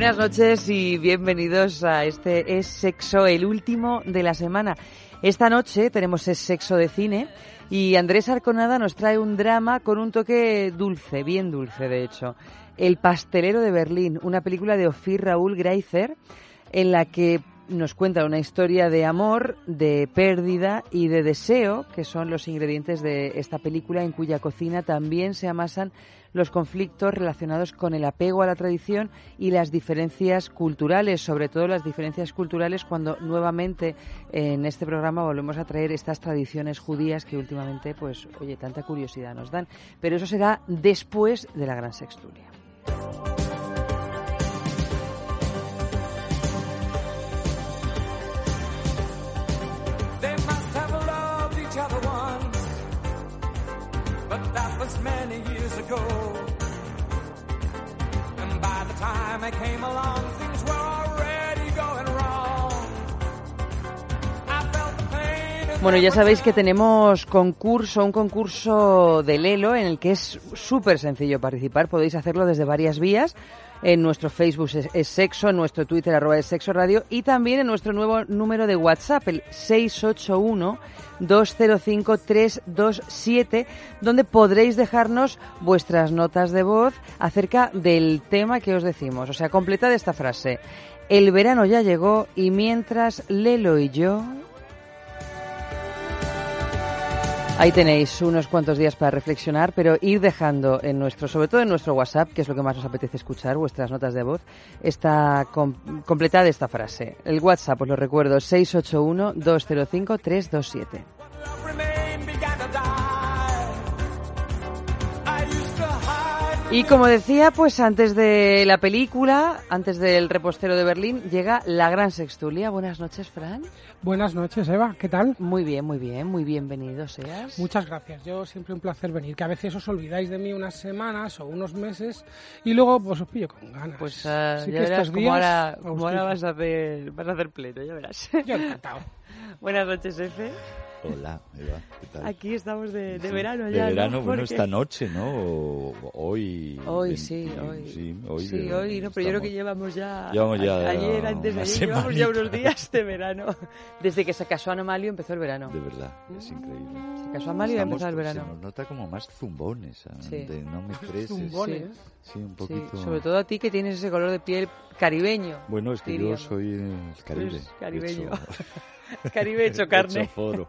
Buenas noches y bienvenidos a este Es Sexo, el último de la semana. Esta noche tenemos Es Sexo de cine y Andrés Arconada nos trae un drama con un toque dulce, bien dulce de hecho. El pastelero de Berlín, una película de Ofir Raúl Greiser en la que nos cuenta una historia de amor, de pérdida y de deseo, que son los ingredientes de esta película en cuya cocina también se amasan los conflictos relacionados con el apego a la tradición y las diferencias culturales, sobre todo las diferencias culturales cuando nuevamente en este programa volvemos a traer estas tradiciones judías que últimamente, pues, oye, tanta curiosidad nos dan. Pero eso será después de la gran sextulia. Many years ago. And by the time I came along, things were already going wrong. I felt the pain in Bueno, ya sabéis que tenemos concurso, un concurso de Lelo en el que es súper sencillo participar. Podéis hacerlo desde varias vías. En nuestro Facebook es, Sexo, en nuestro Twitter arroba es Sexo Radio y también en nuestro nuevo número de WhatsApp, el 681-205-327, donde podréis dejarnos vuestras notas de voz acerca del tema que os decimos. O sea, completad esta frase. El verano ya llegó y mientras Lelo y yo Ahí tenéis unos cuantos días para reflexionar, pero ir dejando en nuestro, sobre todo en nuestro WhatsApp, que es lo que más nos apetece escuchar, vuestras notas de voz, com- completada esta frase. El WhatsApp, os lo recuerdo, 681-205-327. Y como decía, pues antes de la película, antes del repostero de Berlín, llega la gran sextulia. Buenas noches, Fran. Buenas noches, Eva. ¿Qué tal? Muy bien, muy bien, muy bienvenido seas. Muchas gracias. Yo siempre un placer venir. Que a veces os olvidáis de mí unas semanas o unos meses y luego pues os pillo con ganas. Pues Así ya que verás estos ahora, os cómo ahora vas a hacer, vas a hacer pleno, ya verás. Yo encantado. Buenas noches, Efe. Hola, Eva, ¿qué tal? Aquí estamos de, de Sí, verano de ya. ¿no? verano, bueno, Porque- esta noche, ¿no? O- hoy. Hoy, 20, sí, hoy. Sí, hoy. Sí, de- hoy, no, pero yo creo que estamos- llevamos ya. Llevamos ya a- ayer, antes de ayer, llevamos ya unos días de verano. Desde que se casó Anomalio empezó el verano. De verdad, es increíble. Se casó Amalio y Estamos- empezado el Se verano. nos nota como más zumbones. Sí. De no me estreses. Zumbones. Sí, un Sí, poquito. sobre todo a ti que tienes ese color de piel caribeño. Bueno, es que diríamos. yo soy el Caribe. Pues caribeño. Caribe hecho carne. hecho foro.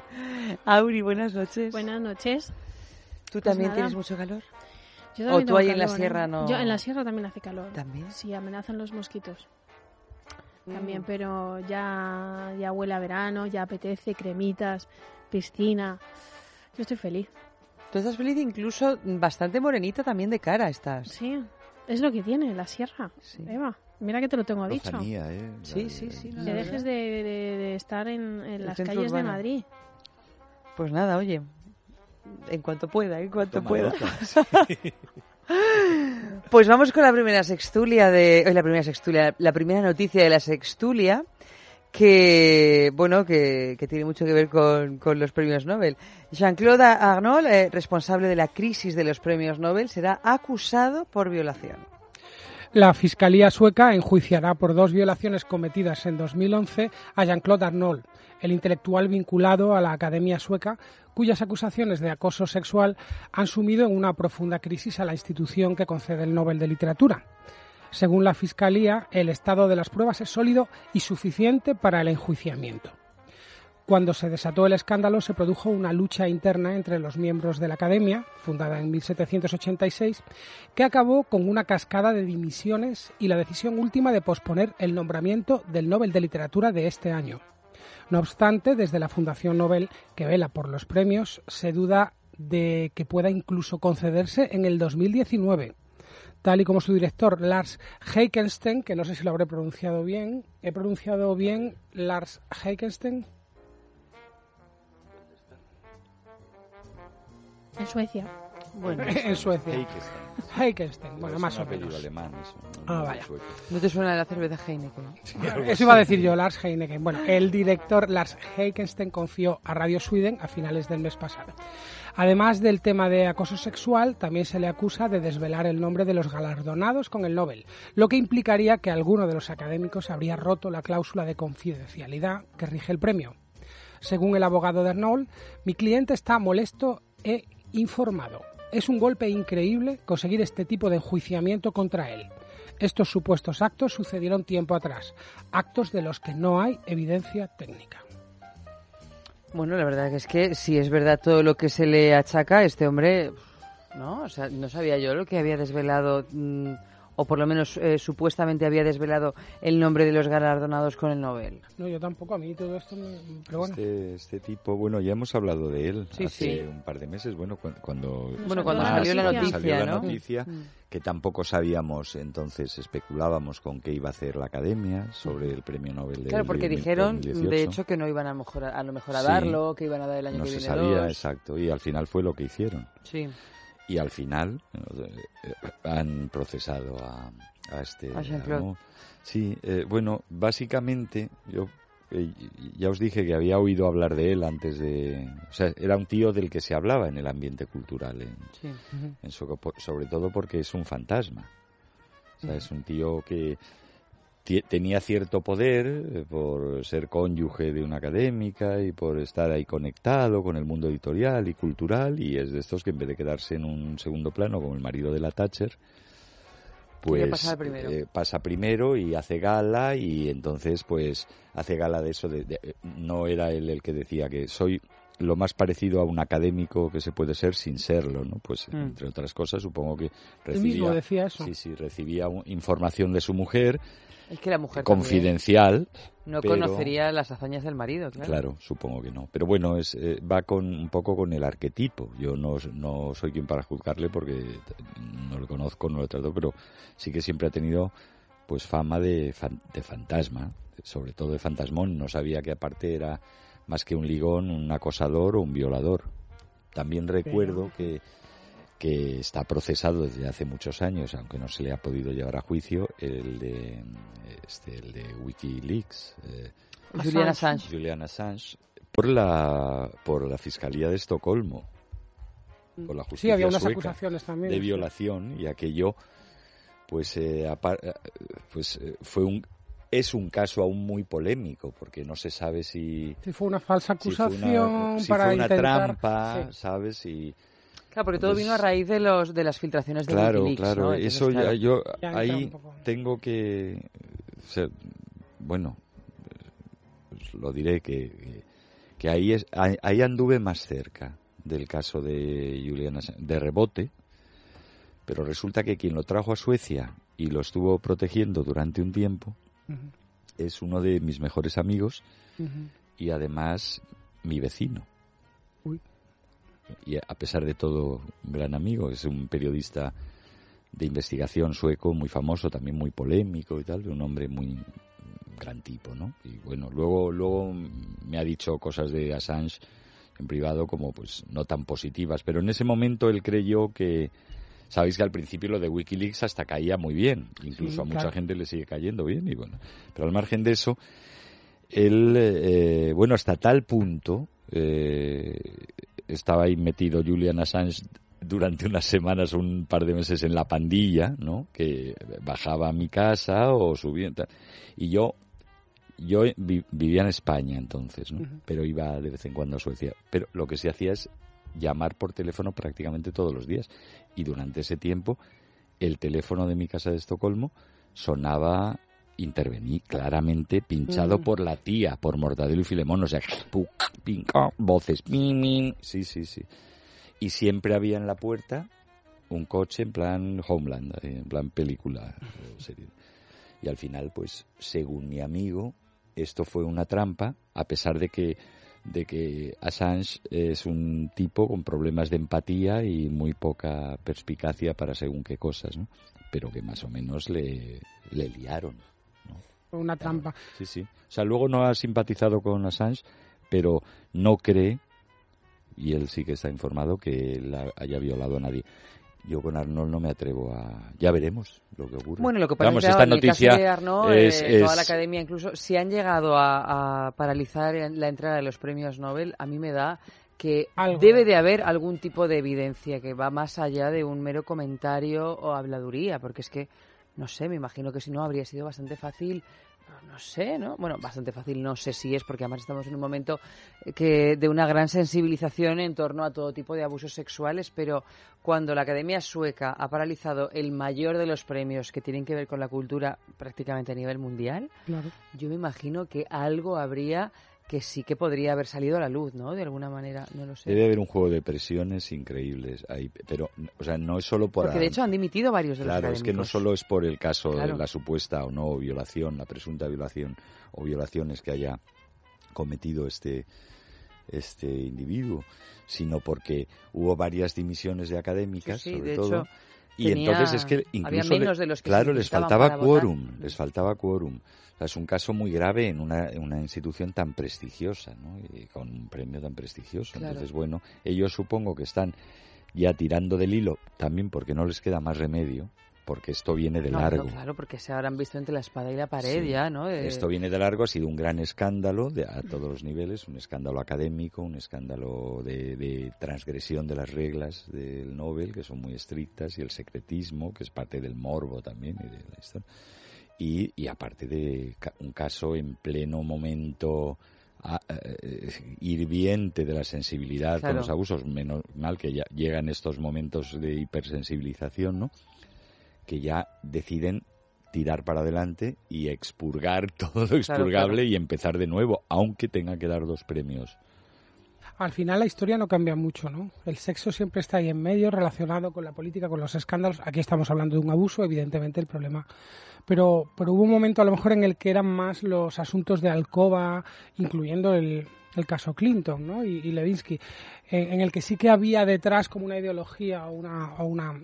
Auri, buenas noches. Buenas noches. ¿Tú pues también nada. tienes mucho calor? Yo O también tú tengo ahí en la ¿eh? sierra no- Yo en la sierra también hace calor. ¿También? Sí, amenazan los mosquitos. Mm. También, pero ya, ya huele a verano, ya apetece, cremitas, piscina. Yo estoy feliz. Tú estás feliz incluso bastante morenita también de cara estás. Sí, es lo que tiene la sierra. Sí. Eva, mira que te lo tengo dicho. Lofanía, ¿eh? Sí, La- sí, sí, Que dejes de, de- de estar en, las calles de. Madrid. Pues nada, oye, en cuanto pueda, en cuanto Toma pueda. nota. Pues vamos con la primera sextulia de. hoy la primera sextulia, la primera noticia de la sextulia, que, bueno, que, que tiene mucho que ver con, con los premios Nobel. Jean-Claude Arnold, eh, responsable de la crisis de los premios Nobel, será acusado por violación. La Fiscalía sueca enjuiciará por dos violaciones cometidas en 2011 a Jean-Claude Arnold, el intelectual vinculado a la Academia Sueca, cuyas acusaciones de acoso sexual han sumido en una profunda crisis a la institución que concede el Nobel de Literatura. Según la Fiscalía, el estado de las pruebas es sólido y suficiente para el enjuiciamiento. Cuando se desató el escándalo se produjo una lucha interna entre los miembros de la Academia, fundada en 1786, que acabó con una cascada de dimisiones y la decisión última de posponer el nombramiento del Nobel de Literatura de este año. No obstante, desde la Fundación Nobel, que vela por los premios, se duda de que pueda incluso concederse en el 2019 tal y como su director Lars Heikenstein, que no sé si lo habré pronunciado bien, he pronunciado bien Lars Heikenstein, En Suecia. Bueno, en Suecia. Heikenstein. Heikenstein, bueno, Es más un o menos. alemán, eso, no- Ah, no vaya. ¿no te suena la cerveza Heineken? Eso iba a decir yo, Lars Heineken. Bueno, el director Lars Heikenstein confió a Radio Sweden a finales del mes pasado. Además del tema de acoso sexual, también se le acusa de desvelar el nombre de los galardonados con el Nobel, lo que implicaría que alguno de los académicos habría roto la cláusula de confidencialidad que rige el premio. Según el abogado de Arnold, mi cliente está molesto e informado. Es un golpe increíble conseguir este tipo de enjuiciamiento contra él. Estos supuestos actos sucedieron tiempo atrás, actos de los que no hay evidencia técnica. Bueno, la verdad es que si es verdad todo lo que se le achaca, este hombre, no, o sea, no sabía yo lo que había desvelado, mm, o por lo menos eh, supuestamente había desvelado el nombre de los galardonados con el Nobel. No, yo tampoco, a mí todo esto me... Pero bueno, Este, este tipo, bueno, ya hemos hablado de él Sí, hace sí. un par de meses, bueno, cu- cuando, Bueno, cuando Ah, salió la noticia, salió la ¿no? noticia, Mm. que tampoco sabíamos, entonces especulábamos con qué iba a hacer la academia sobre el premio Nobel de Claro, porque de dijeron, 2018. de hecho, que no iban a, lo mejor a, lo mejor a Sí. darlo, que iban a dar el año no que se viene sabía, dos. exacto, y al final fue lo que hicieron. Sí, Y al final eh, han procesado a, a este... A. Sí, eh, bueno, básicamente yo eh, ya os dije que había oído hablar de él antes de... O sea, era un tío del que se hablaba en el ambiente cultural, en, sí. en sobre todo porque es un fantasma. O sea, es un tío que tenía cierto poder eh, por ser cónyuge de una académica y por estar ahí conectado con el mundo editorial y cultural y es de estos que en vez de quedarse en un segundo plano como el marido de la Thatcher pues primero. eh, pasa primero y hace gala y entonces pues hace gala de eso de, de- no era él el que decía que soy lo más parecido a un académico que se puede ser sin serlo, ¿no? Pues Mm. entre otras cosas supongo que mismo recibía decía eso. sí, sí, recibía un- información de su mujer Es que la mujer también confidencial, no pero- conocería las hazañas del marido, claro. claro, supongo que no. Pero bueno, es eh, va con un poco con el arquetipo. Yo no, no soy quien para juzgarle porque no lo conozco, no lo trato, pero sí que siempre ha tenido pues fama de, fan- de fantasma, sobre todo de fantasmón. No sabía que aparte era más que un ligón, un acosador o un violador. También recuerdo que, que está procesado desde hace muchos años, aunque no se le ha podido llevar a juicio, el de, este, el de Wikileaks. eh, Julian Assange. Julian Assange por la por la fiscalía de Estocolmo por la justicia Sí, había unas sueca, acusaciones también. de sí. violación y aquello pues eh, eh, pues eh, fue un es un caso aún muy polémico porque no se sabe si Sí, fue una falsa si fue acusación una, si para fue una intentar... trampa Sí. sabes y Claro, porque todo vino a raíz de los de las filtraciones de claro Wikileaks, claro ¿no? Entonces, eso ya claro, yo ahí tengo que o sea, bueno pues lo diré que, que, ahí es ahí, ahí anduve más cerca del caso de Julian Assange, de rebote pero resulta que quien lo trajo a Suecia y lo estuvo protegiendo durante un tiempo es uno de mis mejores amigos y además mi vecino. Y a pesar de todo, un gran amigo, es un periodista de investigación sueco muy famoso, también muy polémico y tal, un hombre muy gran tipo, ¿no? Y bueno, luego luego me ha dicho cosas de Assange en privado como pues no tan positivas, pero en ese momento él creyó que sabéis que al principio lo de WikiLeaks hasta caía muy bien, incluso Sí, a mucha claro. gente le sigue cayendo bien y bueno, pero al margen de eso él, eh, bueno, hasta tal punto eh, estaba ahí metido Julian Assange durante unas semanas, un par de meses en la pandilla, ¿no? Que bajaba a mi casa o subía. Y yo, yo vi- vivía en España entonces, ¿no? Pero iba de vez en cuando a Suecia. Pero lo que se hacía es llamar por teléfono prácticamente todos los días. Y durante ese tiempo, el teléfono de mi casa de Estocolmo sonaba intervení claramente pinchado Mm. por la tía, por Mortadelo y Filemón, o sea, pinca, voces, sí, sí, sí. Y siempre había en la puerta un coche en plan Homeland, eh, en plan película serie. Y al final, pues, según mi amigo, esto fue una trampa, a pesar de que de que Assange es un tipo con problemas de empatía y muy poca perspicacia para según qué cosas, ¿no? Pero que más o menos le, le liaron. Una trampa. Sí, sí. O sea, luego no ha simpatizado con Assange, pero no cree, y él sí que está informado, que él ha- haya violado a nadie. Yo con Arnold no me atrevo a... Ya veremos lo que ocurre. Bueno, lo que pasa Vamos, es que esta en el noticia caso de Arnaud, es, eh, toda la academia incluso, si han llegado a, a paralizar la entrada de los premios Nobel, a mí me da que Algo. debe de haber algún tipo de evidencia que va más allá de un mero comentario o habladuría, porque es que, no sé, me imagino que si no habría sido bastante fácil, no, sé, ¿no? Bueno, bastante fácil no sé si es, porque además estamos en un momento que de una gran sensibilización en torno a todo tipo de abusos sexuales, pero cuando la Academia Sueca ha paralizado el mayor de los premios que tienen que ver con la cultura prácticamente a nivel mundial, Claro. yo me imagino que algo habría que sí que podría haber salido a la luz, ¿no? De alguna manera, no lo sé. Debe haber un juego de presiones increíbles ahí, pero, o sea, no es solo por... Porque de hecho han dimitido varios de los Claro, es que no solo es por el caso Claro. de la supuesta o no violación, la presunta violación o violaciones que haya cometido este este individuo, sino porque hubo varias dimisiones de académicas, Sí, sí, sobre de todo. hecho, y tenía- entonces es que incluso le- menos de los que claro les faltaba votar. quórum, les faltaba quórum. O sea, es un caso muy grave en una, en una institución tan prestigiosa, ¿no? Y con un premio tan prestigioso. Claro. Entonces, bueno, ellos supongo que están ya tirando del hilo, también porque no les queda más remedio, porque esto viene de No, largo. no, claro, porque se habrán visto entre la espada y la pared Sí. ya, ¿no? Eh, Esto viene de largo, ha sido un gran escándalo de, a todos los niveles, un escándalo académico, un escándalo de, de transgresión de las reglas del Nobel, que son muy estrictas, y el secretismo, que es parte del morbo también, y de la historia. Y, y aparte de ca- un caso en pleno momento a- eh, hirviente de la sensibilidad Claro. con los abusos, menos mal que ya llegan estos momentos de hipersensibilización, ¿no? Que ya deciden tirar para adelante y expurgar todo lo expurgable claro. y empezar de nuevo, aunque tenga que dar dos premios. Al final la historia no cambia mucho, ¿no? El sexo siempre está ahí en medio, relacionado con la política, con los escándalos. Aquí estamos hablando de un abuso, evidentemente el problema. Pero, pero hubo un momento a lo mejor en el que eran más los asuntos de alcoba, incluyendo el, el caso Clinton, ¿no? Y, y Levinsky, en, en el que sí que había detrás como una ideología o una, o una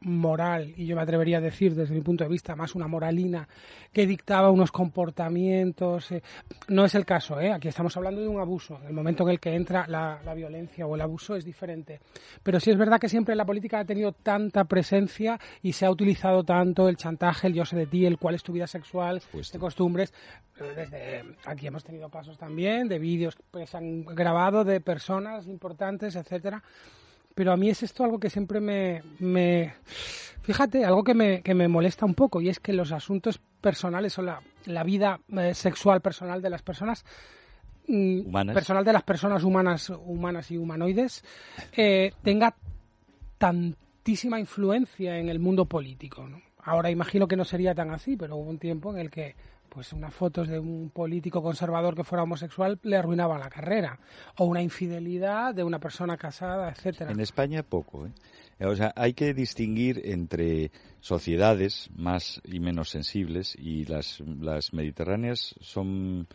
moral, y yo me atrevería a decir desde mi punto de vista más una moralina que dictaba unos comportamientos. eh, No es el caso, ¿eh? aquí estamos hablando de un abuso. El momento en el que entra la, la violencia o el abuso es diferente. Pero sí es verdad que siempre la política ha tenido tanta presencia y se ha utilizado tanto el chantaje, el yo sé de ti, el cuál es tu vida sexual, de costumbres. Desde, aquí hemos tenido casos también de vídeos que se han grabado de personas importantes, etcétera pero a mí es esto algo que siempre me, me fíjate, algo que me, que me molesta un poco y es que los asuntos personales o la, la vida eh, sexual personal de las personas mm, Humanas. personal de las personas humanas humanas y humanoides eh, tenga tantísima influencia en el mundo político ¿no? Ahora imagino que no sería tan así pero hubo un tiempo en el que pues unas fotos de un político conservador que fuera homosexual le arruinaban la carrera o una infidelidad de una persona casada etcétera En España poco. ¿eh? O sea, hay que distinguir entre sociedades más y menos sensibles y las, las mediterráneas son,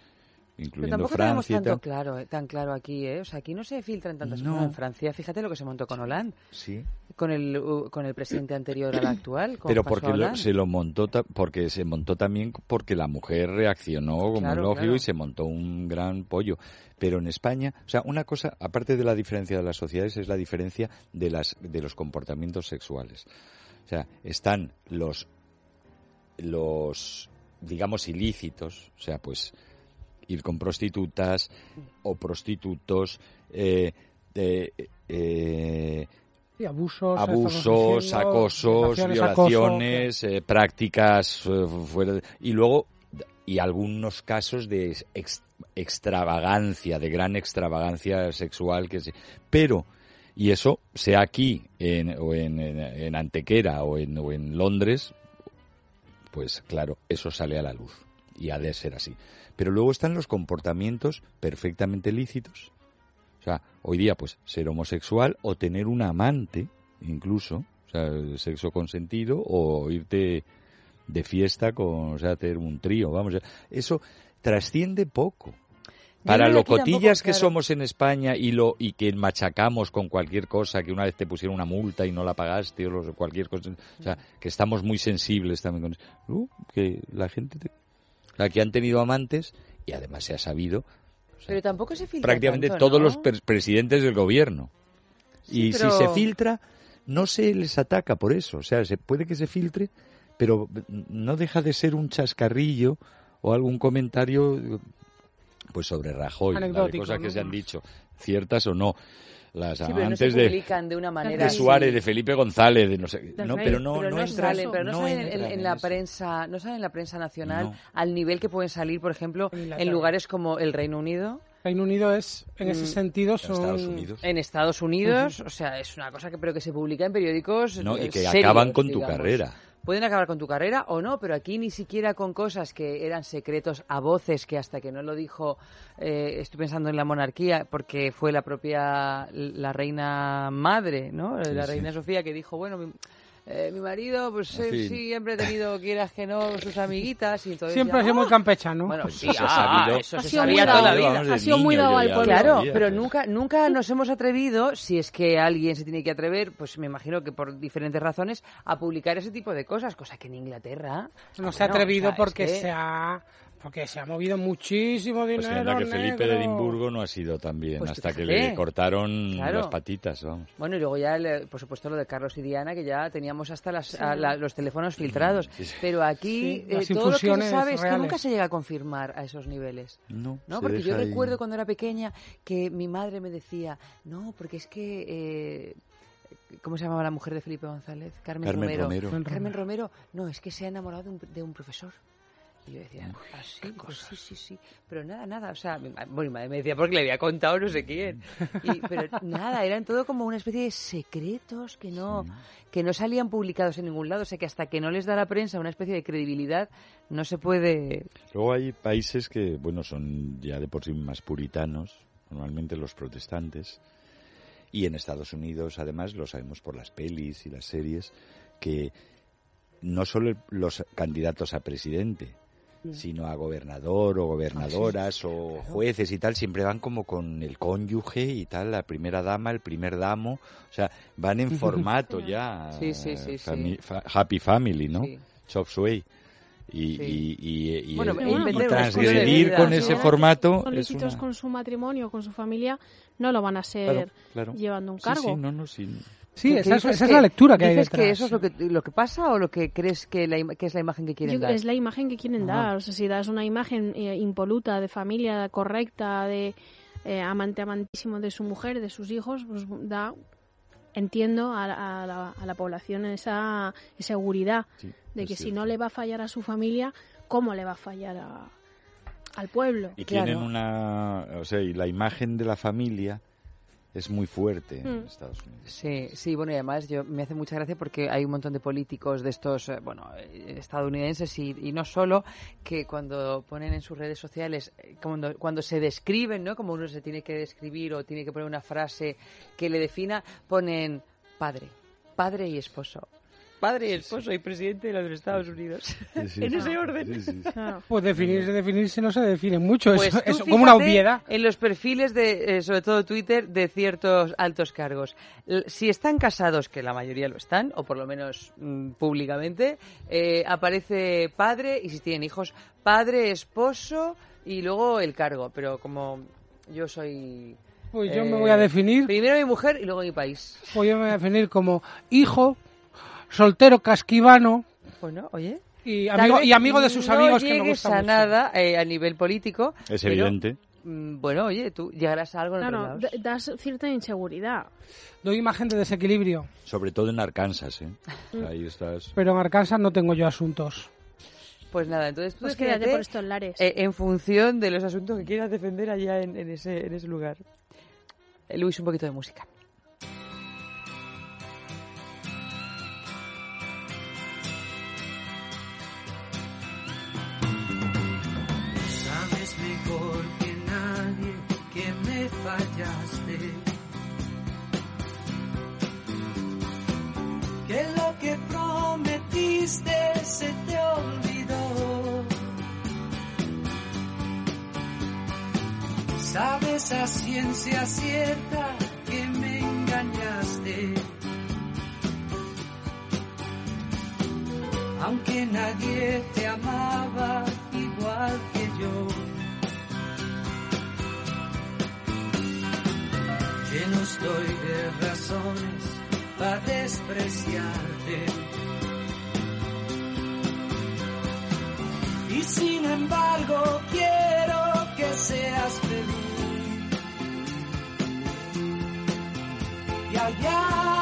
Pero incluyendo tampoco tenemos Francia y tanto claro, eh, tan claro aquí, ¿eh? O sea, aquí no se filtran tantas No. cosas. En Francia, fíjate lo que se montó con Hollande, Sí. con el, con el presidente anterior al actual. con Pero porque lo- se lo montó porque se montó también porque la mujer reaccionó como Claro, lógico claro. y se montó un gran pollo. Pero en España, o sea, una cosa aparte de la diferencia de las sociedades es la diferencia de las de los comportamientos sexuales. O sea, están los los digamos ilícitos, o sea, pues ir con prostitutas o prostitutos, eh, de, eh, Sí, abusos, abusos, diciendo, acosos, violaciones, acoso, eh, prácticas fuera de- y luego y algunos casos de ex- extravagancia, de gran extravagancia sexual que se, pero y eso sea aquí en, o en, en- en Antequera o en, o en Londres, pues claro, eso sale a la luz y ha de ser así. Pero luego están los comportamientos perfectamente lícitos. O sea, hoy día, pues, ser homosexual o tener un amante, incluso, o sea, el sexo consentido, o irte de fiesta con, o sea, hacer un trío, vamos. Eso trasciende poco. Para lo tampoco, cotillas que claro. somos en España y lo y que machacamos con cualquier cosa, que una vez te pusieron una multa y no la pagaste o cualquier cosa, o sea, que estamos muy sensibles también con eso. Uh, que la gente, te- sea, que han tenido amantes y además se ha sabido o sea, Pero tampoco se filtra prácticamente tanto, todos ¿no? los presidentes del gobierno. Sí, y pero- si se filtra, no se les ataca por eso. O sea, se puede que se filtre, pero no deja de ser un chascarrillo o algún comentario pues sobre Rajoy, ¿vale? Anecdótico, cosas que se han dicho, ciertas o no. Las Sí, pero no se amantes de, publican de una manera de. Suárez, de Felipe González, de no sé, no, pero no, pero no, no, entra- salen, pero no, no salen en, entra en en la eso. prensa, no salen en la prensa nacional No. al nivel que pueden salir, por ejemplo, En en lugares como el Reino Unido, Reino Unido es, en ese Mm, sentido, En son... Estados Unidos. en Estados Unidos, o sea, es una cosa que pero que se publica en periódicos No, y eh, que serios, acaban con tu digamos. carrera. Pueden acabar con tu carrera o no, pero aquí ni siquiera con cosas que eran secretos a voces, que hasta que no lo dijo, eh, estoy pensando en la monarquía, porque fue la propia, la reina madre, ¿no? la sí. reina Sofía que dijo, bueno, eh, mi marido, pues En él fin. siempre ha tenido, quieras que no, sus amiguitas y entonces Siempre ha ya, sido muy campechano. Bueno, Pues sí, eso se ha ah, sabido. eso Ha se sido muy sabía dado toda la al- vida. Vamos, de ha sido muy niño dado yo al ya pueblo. lo Claro, sabía, pero nunca, nunca nos hemos atrevido, si es que alguien se tiene que atrever, pues me imagino que por diferentes razones, a publicar ese tipo de cosas, cosa que en Inglaterra... no se ha atrevido porque que- se ha porque se ha movido muchísimo Pues dinero anda que Felipe de negro. Edimburgo no ha sido tan bien, Pues hasta que le cortaron Claro. las patitas, vamos. Bueno, y luego ya, el- por supuesto, lo de Carlos y Diana, que ya teníamos hasta las, a la- los teléfonos filtrados. Sí, sí. Pero aquí Sí, eh, todo lo que se sabe es que nunca se llega a confirmar a esos niveles. No, No, porque yo ahí. recuerdo cuando era pequeña que mi madre me decía, no, porque es que... eh, ¿Cómo se llamaba la mujer de Felipe González? Carmen, Carmen Romero. Romero. Carmen Carmen Romero, no, es que se ha enamorado de un, de un profesor. Y yo decía, ¿ah, sí? Pues sí, sí, sí. Pero nada, nada. O sea, bueno, mi madre me decía porque le había contado no sé quién. Y- pero nada, eran todo como una especie de secretos que no, que no salían publicados en ningún lado. O sea, que hasta que no les da la prensa una especie de credibilidad, no se puede... Luego hay países que, bueno, son ya de por sí más puritanos, normalmente los protestantes, y en Estados Unidos, además, lo sabemos por las pelis y las series, que no solo los candidatos a presidente, sino a gobernador o gobernadoras o jueces y tal, siempre van como con el cónyuge y tal, la primera dama, el primer damo, o sea, van en formato ya. Sí, sí, sí, sí. fami- fa- happy family, ¿no? Sí. Chop suey. Y, Sí. y, y, y- Bueno, y- Pero y bueno, porque transgredir con ese formato es una- con su matrimonio, con su familia, no lo van a ser Claro, claro. llevando un cargo. sí, no, no, sí. Sí, ¿Qué- esa, es, esa es la lectura que hay ¿Dices detrás. que eso es lo que, lo que pasa o lo que crees que, la, im- que es la imagen que quieren Yo- dar? es la imagen que quieren Ajá. dar. O sea, si das una imagen eh, impoluta, de familia correcta, de eh, amante amantísimo de su mujer, de sus hijos, pues da, entiendo, a, la- a la, a la población esa seguridad sí, de que si no le va a fallar a su familia, ¿cómo le va a fallar a- al pueblo? Y Claro. tienen una. O sea, y la imagen de la familia es muy fuerte en Mm. Estados Unidos. Sí, sí, bueno, y además yo, me hace mucha gracia porque hay un montón de políticos de estos, eh, bueno, eh, estadounidenses y, y no solo, que cuando ponen en sus redes sociales, eh, cuando, cuando se describen, ¿no? Como uno se tiene que describir o tiene que poner una frase que le defina, ponen padre, padre y esposo. Padre y esposo y presidente de los Estados Unidos. Sí, sí, en sí. ese orden. Sí, sí, sí. Claro. Pues definirse, definirse no se define mucho. Pues tú eso como una obviedad. En los perfiles de, eh, sobre todo Twitter, de ciertos altos cargos. L- Si están casados, que la mayoría lo están, o por lo menos mm, públicamente, eh, aparece padre y si tienen hijos, padre, esposo y luego el cargo. Pero como yo soy. Pues yo eh, me voy a definir, Primero mi mujer y luego mi país. pues yo me voy a definir como hijo, soltero casquivano, Bueno, oye. Y amigo, vez y amigo de sus no amigos que me gusta a mucho. nada eh, a nivel político. Es pero, evidente. mm, bueno, oye, tú llegarás a algo en otros Claro, lados. das cierta inseguridad. Doy imagen de desequilibrio, Sobre todo en Arkansas, ¿eh? Ahí estás. pero en Arkansas no tengo yo asuntos. Pues nada, entonces tú Pues quédate por estos lares. eh, en función de los asuntos que quieras defender allá en, en ese, en ese lugar. Eh, Luis, un poquito de música. Sabes mejor que nadie que me fallaste. Que lo que prometiste se te olvidó. Sabes a ciencia cierta que me engañaste. Aunque nadie te amaba igual que yo. Lleno estoy de razones para despreciarte. Y sin embargo quiero que seas feliz. Y allá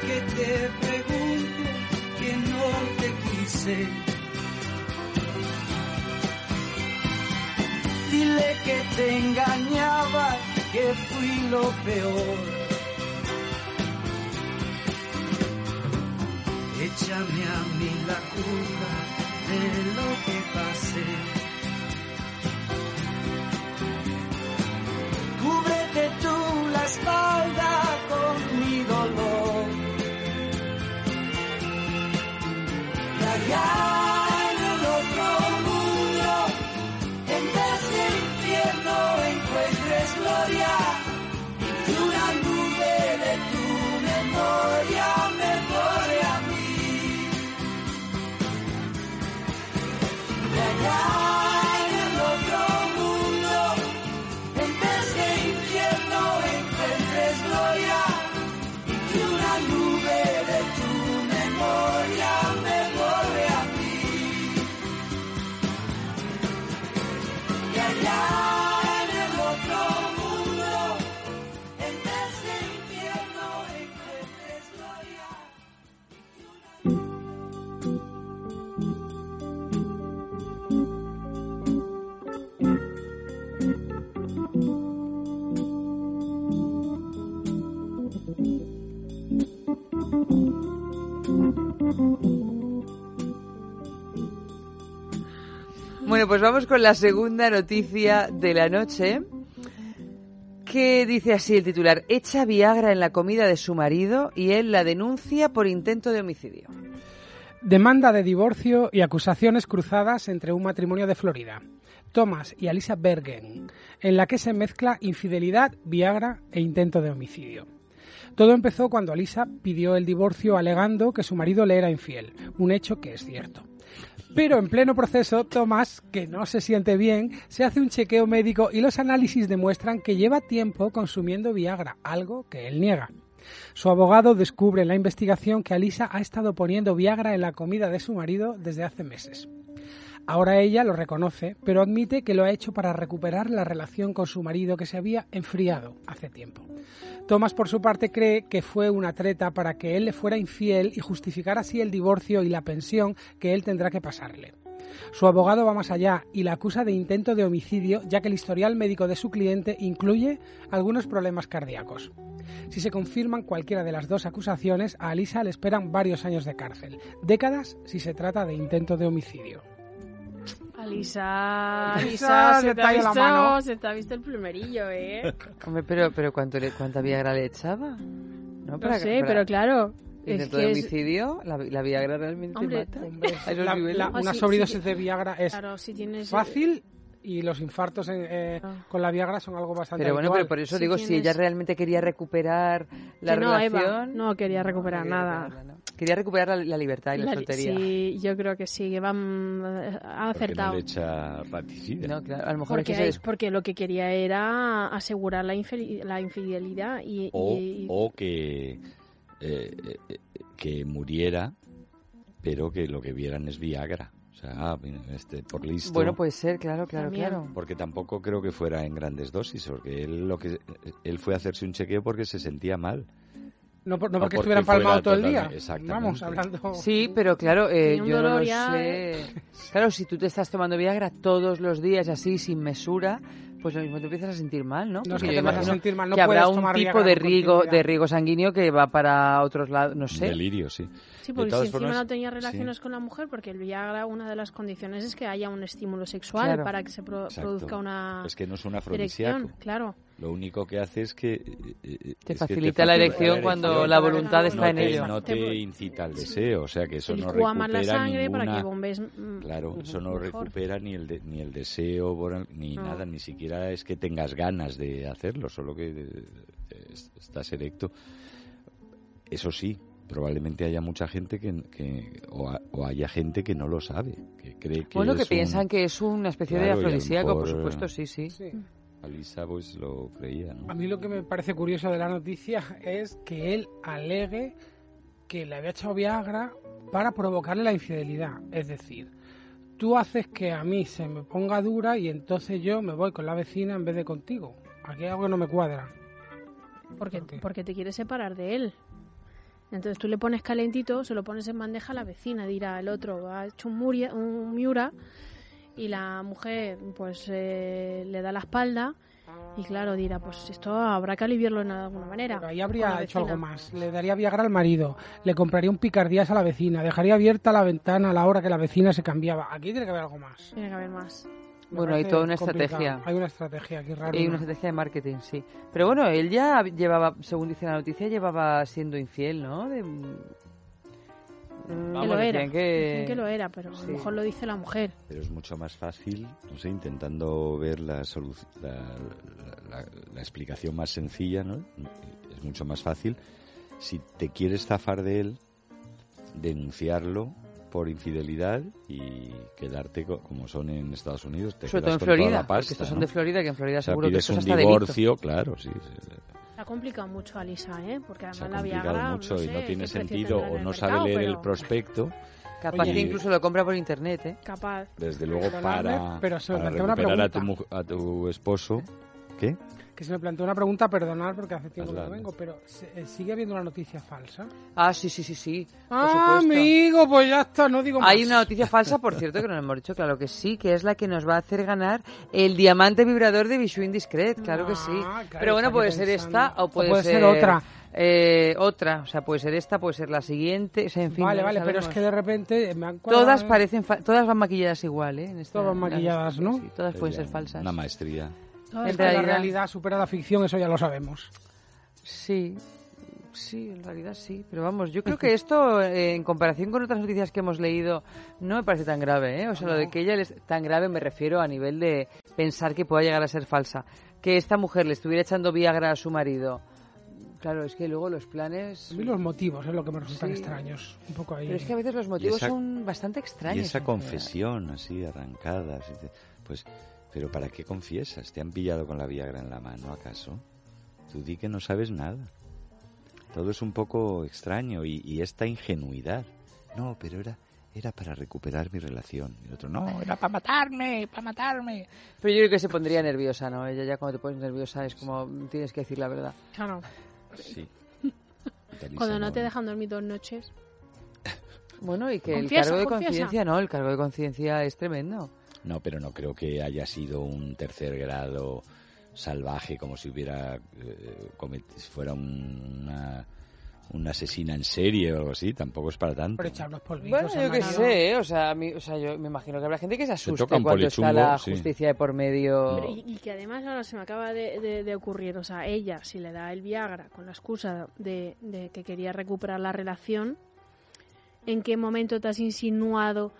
que te pregunte que no te quise. Dile que te engañaba, que fui lo peor. Échame a mí la culpa de lo que pasé. Cúbrete tú la espalda con mi dolor. Y allá en el otro mundo, en vez infierno encuentres gloria. Y una nube de tu memoria me borre a mí. Y allá Bueno, pues vamos con la segunda noticia de la noche. Que dice así el titular: Echa Viagra en la comida de su marido y él la denuncia por intento de homicidio. Demanda de divorcio y acusaciones cruzadas entre un matrimonio de Florida, Thomas y Alisa Bergen, en la que se mezcla infidelidad, Viagra e intento de homicidio. Todo empezó cuando Alisa pidió el divorcio alegando que su marido le era infiel, un hecho que es cierto. Pero en pleno proceso, Thomas, que no se siente bien, se hace un chequeo médico y los análisis demuestran que lleva tiempo consumiendo Viagra, algo que él niega. Su abogado descubre en la investigación que Alisa ha estado poniendo Viagra en la comida de su marido desde hace meses. Ahora ella lo reconoce, pero admite que lo ha hecho para recuperar la relación con su marido que se había enfriado hace tiempo. Thomas, por su parte, cree que fue una treta para que él le fuera infiel y justificar así el divorcio y la pensión que él tendrá que pasarle. Su abogado va más allá y la acusa de intento de homicidio, ya que el historial médico de su cliente incluye algunos problemas cardíacos. Si se confirman cualquiera de las dos acusaciones, a Alisa le esperan varios años de cárcel, décadas si se trata de intento de homicidio. Alisa, Alisa, se te ha ido la visto, mano. se te ha visto el plumerillo, ¿eh? Hombre, pero, pero ¿cuánto le- ¿cuánta Viagra le echaba? ¿no? No Para- sé, para- pero claro. Es Intento de que es, homicidio, la, la Viagra realmente Hombre, mata. Hombre, la- la- una sí, sobredosis sí. de Viagra es claro, si tienes. fácil y los infartos en- eh, Ah. con la Viagra son algo bastante Pero bueno, habitual. pero por eso Si digo, si tienes- ella realmente quería recuperar la que no, relación... Eva, no quería recuperar quería nada. recuperarla, ¿no? Quería recuperar la, la libertad y la, La- soltería. sí, yo creo que sí, que van, ha Porque no acertado. le echa. No, claro, a lo mejor Porque, es que porque lo que quería era asegurar la, la infidelidad y, o, y- o que, eh, eh, que muriera, pero que lo que vieran es Viagra. O sea, ah, este, por listo. Bueno, puede ser, claro, claro, También. claro. Porque tampoco creo que fuera en grandes dosis, porque él lo que él fue a hacerse un chequeo porque se sentía mal. No, por- no porque porque estuviera empalmado fuera todo el día. Vamos, hablando... Sí, pero claro, eh, un yo no dolor lo ya, sé. Claro, si tú te estás tomando Viagra todos los días así, sin mesura, pues lo mismo te empiezas a sentir mal, ¿no? No es que te vas a sentir mal, no que habrá puedes un tomar tipo de continuidad. de rigo sanguíneo que va para otros lados, no sé. Delirio, sí. Sí, porque si encima formas, no tenía relaciones sí. con la mujer, porque el Viagra, una de las condiciones es que haya un estímulo sexual Claro. para que se pro- Exacto. produzca una Es que no es un afrodisíaco. claro. Lo único que hace es que... eh, eh, Te es que facilita la erección cuando la voluntad no está en te- ello. No te incita al deseo, o sea que eso no más la recupera sangre para que bombees mm, Claro, eso no mejor. recupera ni el de- ni el deseo ni No. nada, ni siquiera es que tengas ganas de hacerlo, solo que eh, es- estás erecto. Eso sí, probablemente haya mucha gente que, que- o, ha- o haya gente que no lo sabe, que cree que Bueno, que es un- piensan que es una especie Claro, de afrodisíaco, por supuesto, sí, sí. Sí. Alisa pues lo creía, ¿no? A mí lo que me parece curioso de la noticia es que él alegue que le había echado Viagra para provocarle la infidelidad. Es decir, tú haces que a mí se me ponga dura y entonces yo me voy con la vecina en vez de contigo. Aquí hay algo que no me cuadra. Porque, ¿Por qué? porque te quieres separar de él. Entonces tú le pones calentito, se lo pones en bandeja a la vecina, dirá el otro, ha hecho un, muria, un miura y la mujer pues eh, le da la espalda y claro, dirá, pues esto habrá que aliviarlo de alguna manera. Pero ahí habría hecho algo más. Le daría Viagra al marido, le compraría un picardías a la vecina, dejaría abierta la ventana a la hora que la vecina se cambiaba. Aquí tiene que haber algo más. Tiene que haber más. Bueno, hay toda una complicado. estrategia. Hay una estrategia aquí rara. Hay una estrategia de marketing, sí. Pero bueno, él ya llevaba, según dice la noticia, llevaba siendo infiel, ¿no? De... Mm, que lo era. que... Que lo era, pero a Sí. lo mejor lo dice la mujer. Pero es mucho más fácil, no sé, intentando ver la, solu- la, la- la explicación más sencilla, ¿no? Es mucho más fácil. Si te quieres zafar de él, denunciarlo por infidelidad y quedarte co- como son en Estados Unidos. Te Sobre todo en Florida, pasta, estos son ¿no? de Florida, que en Florida O sea, seguro que esto es un hasta delito. divorcio, claro, sí. sí. Se ha complicado mucho a Lisa, ¿eh? Porque Se ha además la complicado Viagra mucho no y sé no qué tiene sentido o el no mercado, sabe leer el pero prospecto. Capaz Oye, que incluso lo compra por internet, ¿eh? Capaz. Desde luego para, pero para recuperar a tu, a tu esposo. ¿Qué? Que se me planteó una pregunta, perdonar porque hace tiempo que no vengo, pero ¿se- eh, ¿sigue habiendo una noticia falsa? Ah, sí, sí, sí, sí. Por Ah, supuesto. amigo, pues ya está, no digo más. Hay una noticia falsa, por cierto, que no hemos dicho, claro que sí, que es la que nos va a hacer ganar el diamante vibrador de Bichou Indiscret, claro que sí. Ah, claro, Pero bueno, puede ser esta o puede, O puede ser otra. eh, otra, o sea, puede ser esta, puede ser la siguiente, o sea, en fin. vale, no vale, pero es sabemos. que de repente me han cuadrado- Todas parecen, fa- todas van maquilladas igual, ¿eh? En esta- Todas van maquilladas, ¿no? sí, todas pueden ser falsas. Una maestría. Todas en que la realidad- realidad supera la ficción, eso ya lo sabemos. Sí, sí, en realidad sí. Pero vamos, yo creo que esto, eh, en comparación con otras noticias que hemos leído, no me parece tan grave, ¿eh? O sea, lo de que ella es tan grave me refiero a nivel de pensar que pueda llegar a ser falsa. Que esta mujer le estuviera echando Viagra a su marido. Claro, es que luego los planes... A mí los motivos es lo que me resultan Sí. extraños. Un poco ahí. Pero es que a veces los motivos esa- son bastante extraños. Y esa confesión así arrancada, así de- pues, pero ¿para qué confiesas? ¿Te han pillado con la Viagra en la mano acaso? Tú di que no sabes nada. Todo es un poco extraño y, y esta ingenuidad. No, pero era era para recuperar mi relación. Y el otro, no, era para matarme, para matarme. Pero yo creo que se pondría nerviosa, ¿no? Ella ya cuando te pones nerviosa es como tienes que decir la verdad. Claro. Sí. Cuando no te dejan dormir dos noches. Bueno, y que Confiesa, el cargo de conciencia, ¿no? El cargo de conciencia es tremendo. No, pero no creo que haya sido un tercer grado salvaje como si hubiera eh, comet- si fuera una una asesina en serie o algo así, tampoco es para tanto. Por echar los polvitos. Bueno, yo qué sé, ¿eh? o sea, a mí- o sea, yo me imagino que habrá gente que se un cuando está la sí. justicia de por medio. Pero y, y que además ahora se me acaba de, de- de ocurrir, o sea, ella si le da el Viagra con la excusa de, de que quería recuperar la relación, ¿en qué momento te has insinuado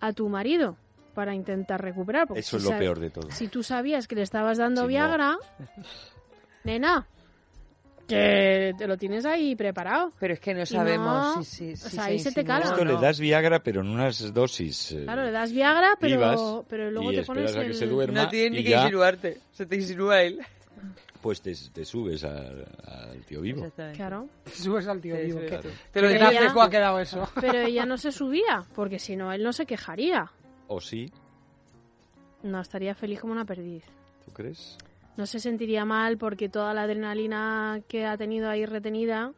a tu marido para intentar recuperar? Porque Eso si es lo peor de todo. Si tú sabías que le estabas dando Si no. Viagra, nena, que te lo tienes ahí preparado. Pero es que no sabemos no, si, si, si o sea, ahí se te insinúa cala. Esto no. le das Viagra, pero en unas dosis. eh, Claro, le das Viagra, pero, vivas pero luego y te pones esperas a que el... se duerma No tiene ni que ya, insinuarte, se te insinúa él. pues te, te subes al, al tío vivo. Claro. Subes al tío Sí, vivo. Claro. Te lo ¿Qué digo Ella- gráfico ha quedado eso? Pero ella no se subía, porque si no, él no se quejaría. ¿O sí? No, estaría feliz como una perdiz. ¿Tú crees? No se sentiría mal porque toda la adrenalina que ha tenido ahí retenida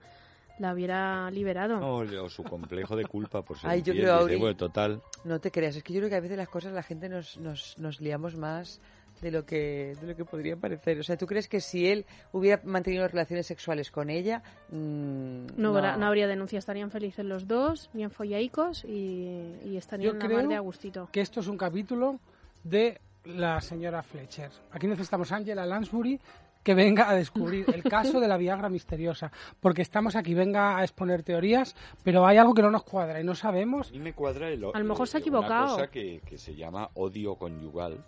la hubiera liberado. No, o su complejo de culpa por ser Ay, yo creo, Auri- total. No te creas, es que yo creo que a veces las cosas la gente nos, nos, nos liamos más de lo que de lo que podría parecer. O sea, ¿tú crees que si él hubiera mantenido relaciones sexuales con ella, mm, No, habrá- no habría denuncia, estarían felices los dos, bien follaicos y, y estarían Yo la mar de creo agustito. que esto es un capítulo de la señora Fletcher. Aquí necesitamos a Angela Lansbury que venga a descubrir el caso de la Viagra misteriosa, porque estamos aquí, venga a exponer teorías, pero hay algo que no nos cuadra y no sabemos. A mí me cuadra el, A lo mejor se ha una equivocado. cosa que, que se llama odio conyugal.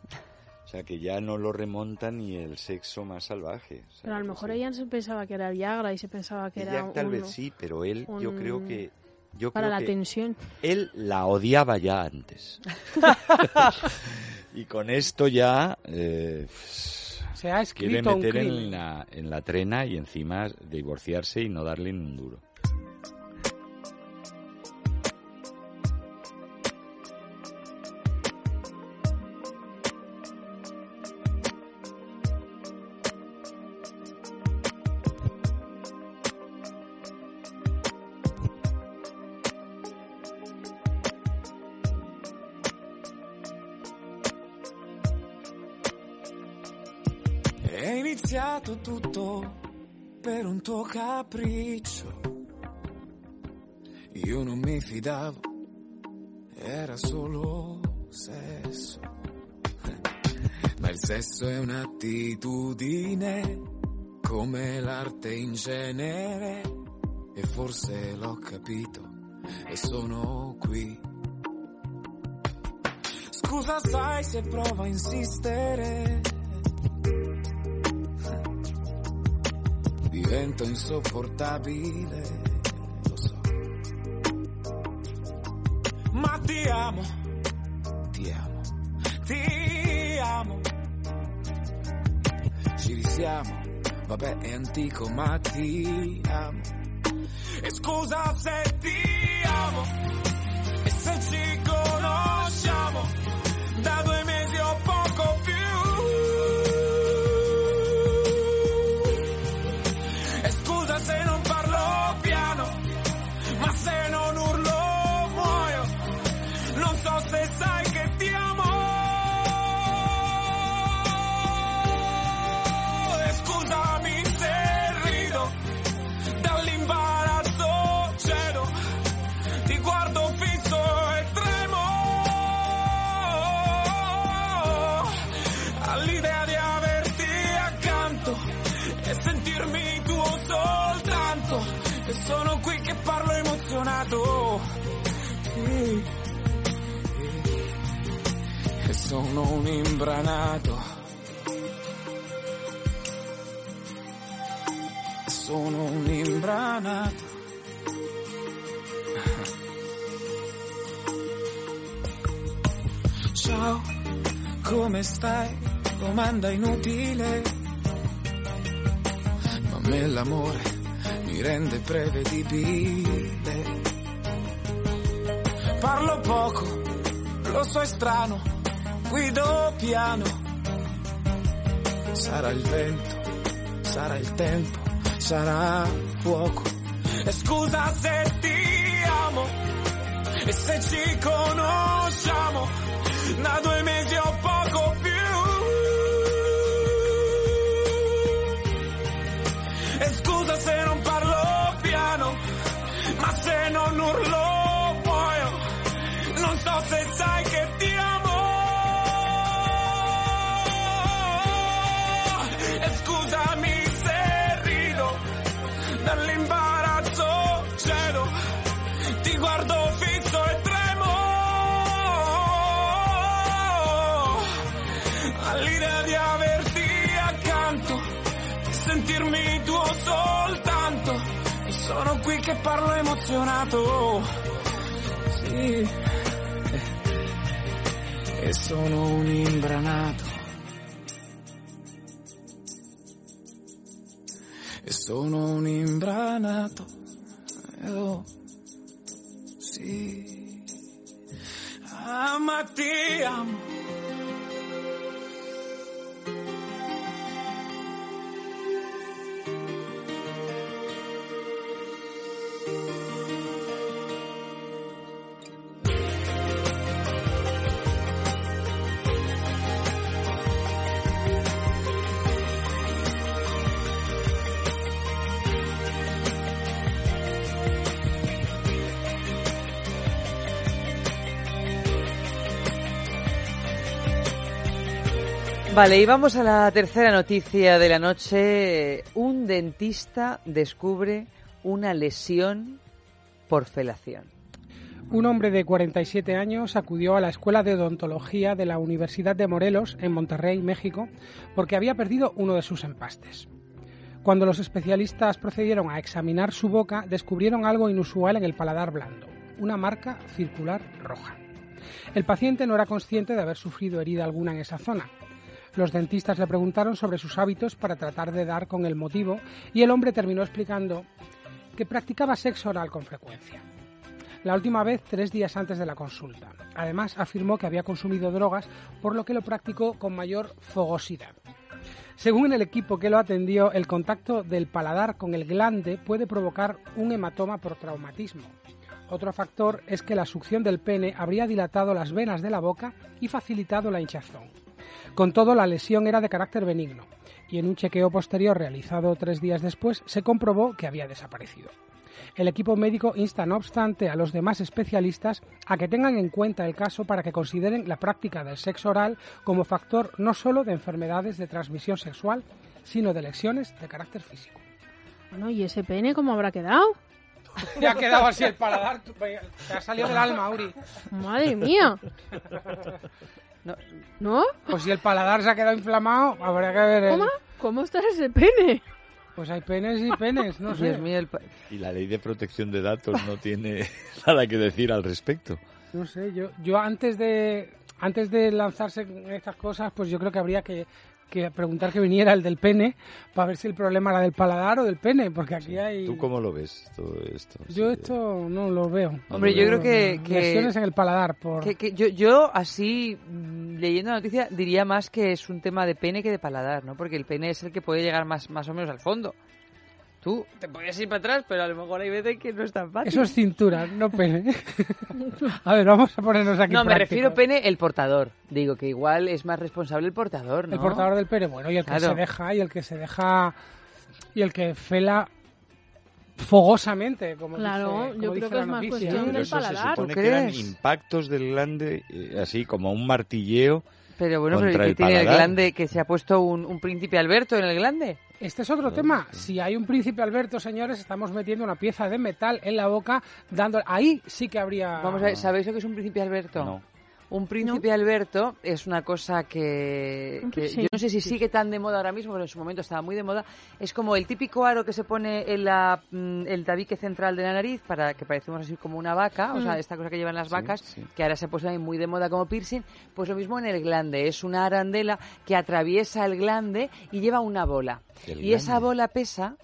O sea, que ya no lo remonta ni el sexo más salvaje. Pero a lo mejor sí. ella no se pensaba que era Viagra y se pensaba que Ella era tal un- vez sí, pero él, yo creo que... Yo para creo la que tensión. él la odiaba ya antes. y con esto ya eh, Se ha quiere escrito un meter en la, en la trena y encima divorciarse y no darle ni un duro. Fidavo, era solo sesso. Ma il sesso è un'attitudine, come l'arte in genere. E forse l'ho capito, e sono qui. Scusa sai se provo a insistere. Divento insopportabile, ti amo, ti amo, ti amo. Ci risiamo, vabbè è antico ma ti amo. E scusa se ti sono un imbranato. Sono un imbranato. Ciao, come stai? Domanda inutile. Ma a me l'amore mi rende prevedibile. Parlo poco, lo so è strano, guido piano. Sarà il vento, sarà il tempo, sarà fuoco. E scusa se ti amo, e se ci conosciamo, da due mesi che parlo emozionato. Sì. E sono un imbranato. E sono un imbranato. Oh, sì. Ah, ma ti amo. Vale, y vamos a la tercera noticia de la noche. Un dentista descubre una lesión por felación. Un hombre de 47 años acudió a la Escuela de Odontología de la Universidad de Morelos, en Monterrey, México, porque había perdido uno de sus empastes. Cuando los especialistas procedieron a examinar su boca, descubrieron algo inusual en el paladar blando, una marca circular roja. El paciente no era consciente de haber sufrido herida alguna en esa zona, los dentistas le preguntaron sobre sus hábitos para tratar de dar con el motivo y el hombre terminó explicando que practicaba sexo oral con frecuencia. La última vez tres días antes de la consulta. Además, afirmó que había consumido drogas, por lo que lo practicó con mayor fogosidad. Según el equipo que lo atendió, el contacto del paladar con el glande puede provocar un hematoma por traumatismo. Otro factor es que la succión del pene habría dilatado las venas de la boca y facilitado la hinchazón. Con todo, la lesión era de carácter benigno y en un chequeo posterior realizado tres días después se comprobó que había desaparecido. El equipo médico insta, no obstante, a los demás especialistas a que tengan en cuenta el caso para que consideren la práctica del sexo oral como factor no solo de enfermedades de transmisión sexual, sino de lesiones de carácter físico. Bueno, ¿y ese pene cómo habrá quedado? Ya ha quedado así el paladar, se ha salido del alma, Uri. Madre mía. ¿No? Pues si el paladar se ha quedado inflamado, habrá que ver. el- ¿Cómo? ¿Cómo está ese pene? Pues hay penes y penes, no sé. El Y la ley de protección de datos no tiene nada que decir al respecto. No sé, yo, yo antes de antes de lanzarse en estas cosas, pues yo creo que habría que, que preguntar que viniera el del pene para ver si el problema era del paladar o del pene, porque aquí hay... ¿Tú cómo lo ves todo esto? Yo Sí. esto no lo veo. Hombre, yo creo que- que- Lesiones en el paladar por... que- que yo, yo así, mm, leyendo la noticia, diría más que es un tema de pene que de paladar, ¿no? Porque el pene es el que puede llegar más, más o menos al fondo. Tú te puedes ir para atrás, pero a lo mejor hay veces que no es tan fácil. Eso es cintura, no pene. a ver, vamos a ponernos aquí no, me refiero pene el portador. Digo que igual es más responsable el portador, ¿no? El portador del pene, bueno, y el que se deja, y el que se deja, y el que fela fogosamente, como Claro, dice, yo como creo dice que es más noticia. cuestión del eso se paladar. supone ¿Tú que eran impactos del glande, eh, así como un martilleo. Pero bueno, pero ¿y el qué tiene el paladar. glande? ¿Que se ha puesto un, un príncipe Alberto en el glande? Este es otro tema. Si hay un príncipe Alberto, señores, estamos metiendo una pieza de metal en la boca, dando ahí sí que habría. Vamos a ver, ¿sabéis lo que es un príncipe Alberto? No. Un príncipe Alberto es una cosa que, yo no sé si sigue tan de moda ahora mismo, pero en su momento estaba muy de moda. Es como el típico aro que se pone en la, mm, el tabique central de la nariz para que parecemos así como una vaca, o sea, Mm. esta cosa que llevan las Sí, vacas, sí. que ahora se ha puesto ahí muy de moda como piercing. Pues lo mismo en el glande, es una arandela que atraviesa el glande y lleva una bola. El Y esa bola pesa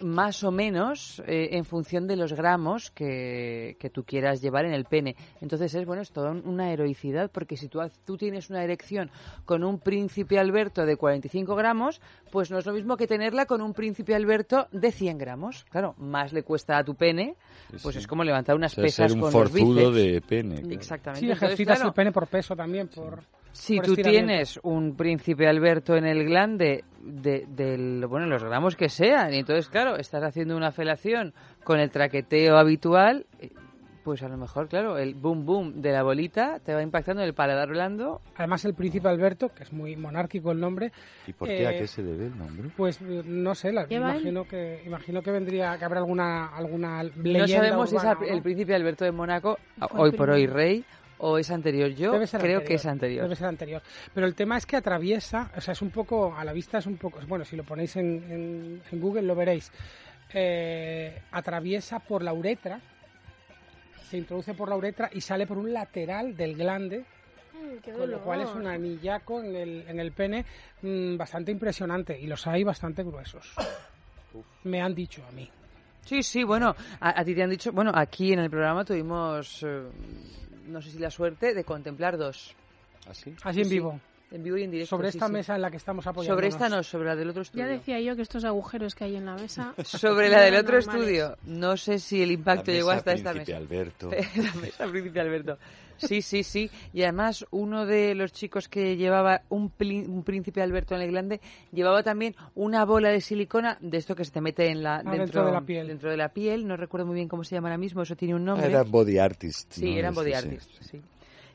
más o menos eh, en función de los gramos que, que tú quieras llevar en el pene. Entonces es bueno, es toda un- una heroicidad porque si tú, tú tienes una erección con un príncipe Alberto de 45 gramos, pues no es lo mismo que tenerla con un príncipe Alberto de 100 gramos. Claro, más le cuesta a tu pene, pues sí. es como levantar unas O sea, pesas ser un con los forzudo bíceps. de pene. claro. Exactamente. Sí, Entonces, ejercitas claro, el pene por peso también, por... si tú tienes un príncipe Alberto en el glande de, del, bueno, los gramos que sean, y entonces, claro, estás haciendo una felación con el traqueteo habitual, eh, pues a lo mejor, claro, el boom boom de la bolita te va impactando en el paladar blando. Además, el príncipe Alberto, que es muy monárquico el nombre, ¿Y por qué? ¿A Eh, qué se debe el nombre? pues eh, no sé, la- imagino que imagino que vendría que habrá alguna alguna leyenda no sabemos si el príncipe Alberto de Mónaco, hoy por hoy rey, o es anterior. Yo creo que es anterior. Debe ser anterior. Pero el tema es que atraviesa, o sea, es un poco, a la vista es un poco, bueno, si lo ponéis en, en- en Google lo veréis. eh, atraviesa por la uretra, se introduce por la uretra y sale por un lateral del glande, Mm, con lo cual es un anillaco en el, en el pene mm, bastante impresionante y los hay bastante gruesos. Me han dicho a mí. Sí, sí, bueno, a, a ti te han dicho, bueno, aquí en el programa tuvimos, eh, no sé si la suerte, de contemplar dos. ¿Así? Así en Sí, vivo. En vivo y en directo. Sobre esta sí. mesa en la que estamos apoyando. Sobre esta no, sobre la del otro Ya estudio. decía yo que estos agujeros que hay en la mesa. Sobre la del otro normales. estudio. No sé si el impacto llegó hasta esta Príncipe mesa. Alberto. la mesa Príncipe Alberto. Sí, sí, sí. Y además, uno de los chicos que llevaba un, Príncipe Alberto en el glande llevaba también una bola de silicona de esto que se te mete en la, Ah, dentro de la piel. dentro de la piel. No recuerdo muy bien cómo se llama ahora mismo. Eso tiene un nombre. Era body artist. Sí, ¿no? eran body sí. artists, sí.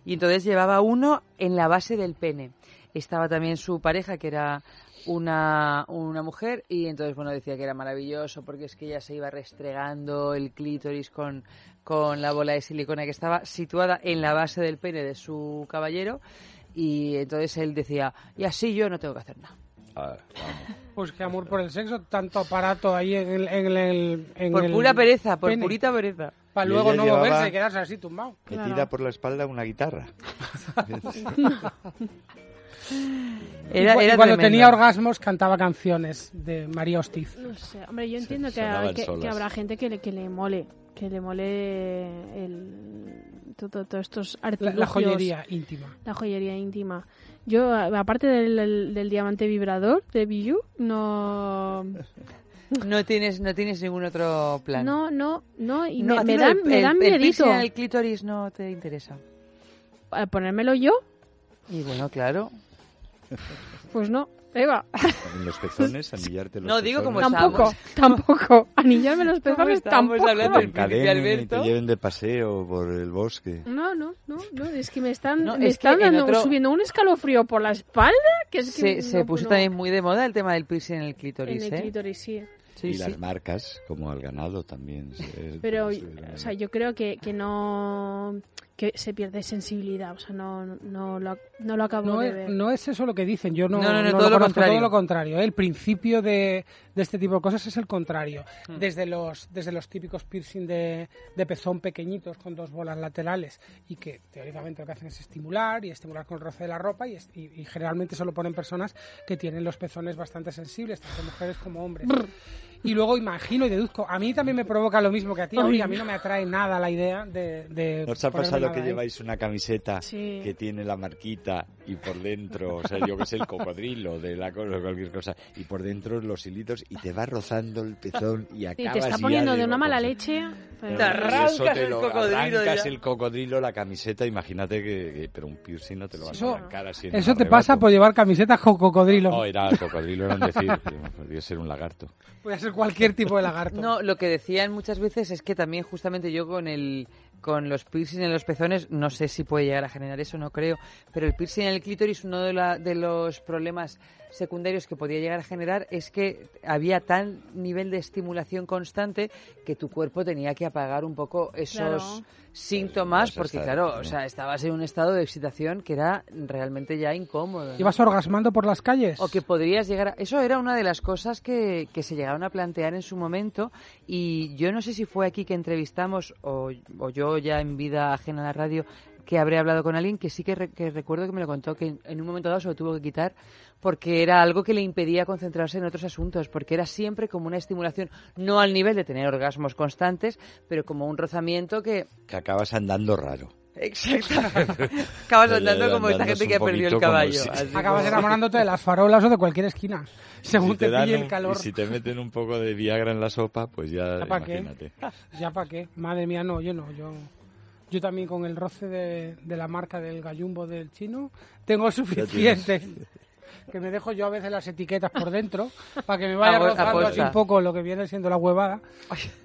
Y entonces llevaba uno en la base del pene. Estaba también su pareja, que era una, una mujer, y entonces, bueno, decía que era maravilloso porque es que ella se iba restregando el clítoris con, con la bola de silicona que estaba situada en la base del pene de su caballero. Y entonces él decía, y así yo no tengo que hacer nada. Vamos. Pues que amor por el sexo, tanto aparato ahí en el. En el en Por el pura pereza, por pene, purita pereza. Para luego no moverse y quedarse así tumbado. Metida Claro. por la espalda una guitarra. Era, y, cu- y era cuando tremendo. tenía orgasmos cantaba canciones de María Hostiz. No sé, hombre, yo entiendo que, sonaban que, solas. que habrá gente que le, que le mole, que le mole el, todo, todo estos La, artilugios. la joyería íntima. La joyería íntima. Yo, aparte del, del- del diamante vibrador de Bijou, no... No tienes, no tienes ningún otro plan. No, no, no, y No, me, me dan, del- me el- dan el miedito. en el clítoris no te interesa. ¿A ponérmelo yo? Y bueno, claro. Pues no, Eva. En los pezones, anillarte los No, digo como pezones. tampoco, tampoco. Anillarme los pezones tampoco. hablando del Te Príncipe Alberto. te lleven de paseo por el bosque. No, no, no, no, es que me están, No, me es están en dando, otro- subiendo un escalofrío por la espalda que es que Se, se no, puso no. también muy de moda el tema del piercing en el en clítoris, el ¿eh? clítoris, sí. Sí, y sí. las marcas, como al ganado también. se- Pero, se- o sea, yo creo que, que no que se pierde sensibilidad, o sea, no, no, lo, no lo acabo No de es, ver. no es eso lo que dicen, yo no, No, no, no, no todo lo conozco, contrario. todo lo contrario. El principio de, de este tipo de cosas es el contrario. Hmm. Desde los desde los típicos piercing de, de pezón pequeñitos con dos bolas laterales y que teóricamente lo que hacen es estimular y estimular con el roce de la ropa y, es- y- y generalmente solo ponen personas que tienen los pezones bastante sensibles, tanto mujeres como hombres. Y luego imagino y deduzco, a mí también me provoca lo mismo que a ti, a mí no me atrae nada la idea de... de ¿No os ha pasado que ahí. lleváis una camiseta Sí. que tiene la marquita y por dentro, o sea, yo que sé, el cocodrilo de la cosa, cualquier cosa, y por dentro los hilitos y te va rozando el pezón y Y acabas te está poniendo de una mala cosa. leche. pero- Te arrancas Eso te el lo- cocodrilo arrancas ya. el cocodrilo, la camiseta, imagínate que, que- pero un piercing no te lo vas Eso- a arrancar así en Eso te pasa por llevar camisetas con cocodrilo. No, era el cocodrilo, era un decir, podría ser un lagarto. Puede ser cualquier tipo de lagarto. No, lo que decían muchas veces es que también justamente yo con el con los piercing en los pezones, no sé si puede llegar a generar eso, no creo, pero el piercing en el clítoris, uno de, la- de los problemas secundarios que podía llegar a generar es que había tal nivel de estimulación constante que tu cuerpo tenía que apagar un poco esos Claro. síntomas, porque claro, o sea, estabas en un estado de excitación que era realmente ya incómodo. ¿no? ¿Ibas orgasmando por las calles? O que podrías llegar a... Eso era una de las cosas que, que se llegaron a plantear en su momento y yo no sé si fue aquí que entrevistamos o, o yo ya en vida ajena a la radio que habré hablado con alguien que sí que, re- que recuerdo que me lo contó que en, en un momento dado se lo tuvo que quitar porque era algo que le impedía concentrarse en otros asuntos porque era siempre como una estimulación no al nivel de tener orgasmos constantes pero como un rozamiento que Que acabas andando raro. exacto acabas andando como esta gente que ha perdido el caballo si- Acabas enamorándote de las farolas o de cualquier esquina, según Si te, dan pille un- el calor. Y si te meten un poco de Viagra en la sopa, pues ya, ¿Ya pa' qué? imagínate. ¿Ya para qué? Madre mía, no, yo no. Yo, yo también con el roce de, de la marca del gallumbo del chino tengo suficiente. Que me dejo yo a veces las etiquetas por dentro para que me vaya rozando así un poco lo que viene siendo la huevada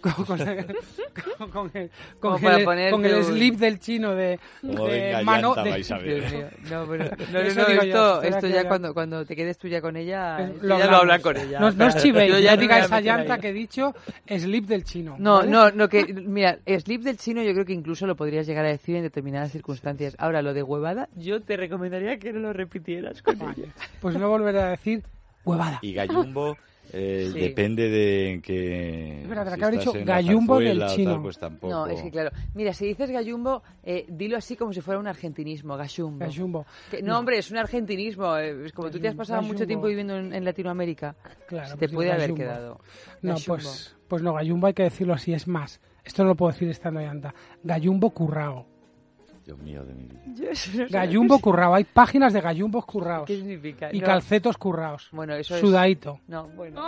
con, con el, con- con el, slip del chino de, mano de- No, pero, no, no, no, yo, esto, ya ya- cuando, cuando te quedes tú ya con ella, Eh, lo ya lo hablan con ella. No, no os chivéis, Yo no ya no digáis me voy a meter llanta ahí. que he dicho slip del chino. No, ¿vale? no, no, que, mira, slip del chino yo creo que incluso lo podrías llegar a decir en determinadas circunstancias. Ahora, lo de huevada, yo te recomendaría que no lo repitieras con ella. Pues no volveré a decir huevada. Y Gallumbo eh, Sí. depende de en qué... Es verdad, si que dicho en la gallumbo del chino. tal, pues tampoco... No, es que claro. Mira, si dices gallumbo, eh, dilo así como si fuera un argentinismo, gallumbo. Gallumbo. Que- no, hombre, es un argentinismo. eh, Es como tú te has pasado mucho Gallumbo. tiempo viviendo en, en Latinoamérica. Claro, se te pues puede digo haber gallumbo. quedado. No, Gallumbo. pues, pues no, gallumbo hay que decirlo así, es más. Esto no lo puedo decir estando ahí anda. Gallumbo currao. Dios mío de mi vida. Sé Gallumbo currao. Hay páginas de gallumbos curraos. ¿Qué significa? Y No. calcetos curraos. Bueno, eso es... Sudaito. No, bueno.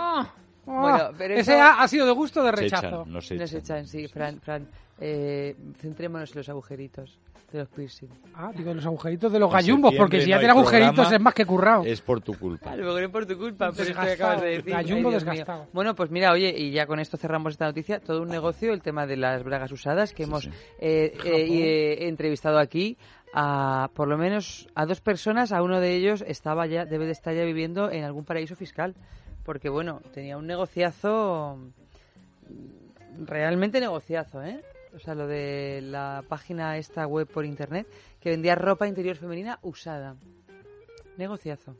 Ah, Bueno, pero ese eso- ha, ha sido de gusto o de Se rechazo. echan, no se No se echan. echan, sí, Fran. Fran eh, centrémonos en los agujeritos de los piercing. Ah, digo, los agujeritos de los En gallumbos, porque si no ya tiene agujeritos programa, es más que currao. Es por tu culpa. A lo mejor es por tu culpa, pero esto que Desgastado, acabas de decir. gallumbo Ay, mío. desgastado. Bueno, pues mira, oye, y ya con esto cerramos esta noticia. Todo un negocio, el tema de las bragas usadas, que Sí, hemos sí. eh, eh, eh, entrevistado aquí a por lo menos a dos personas. A uno de ellos estaba ya, debe de estar ya viviendo en algún paraíso fiscal, porque bueno, tenía un negociazo realmente negociazo, ¿eh? O sea, lo de la página esta web por internet que vendía ropa interior femenina usada. Negociazo.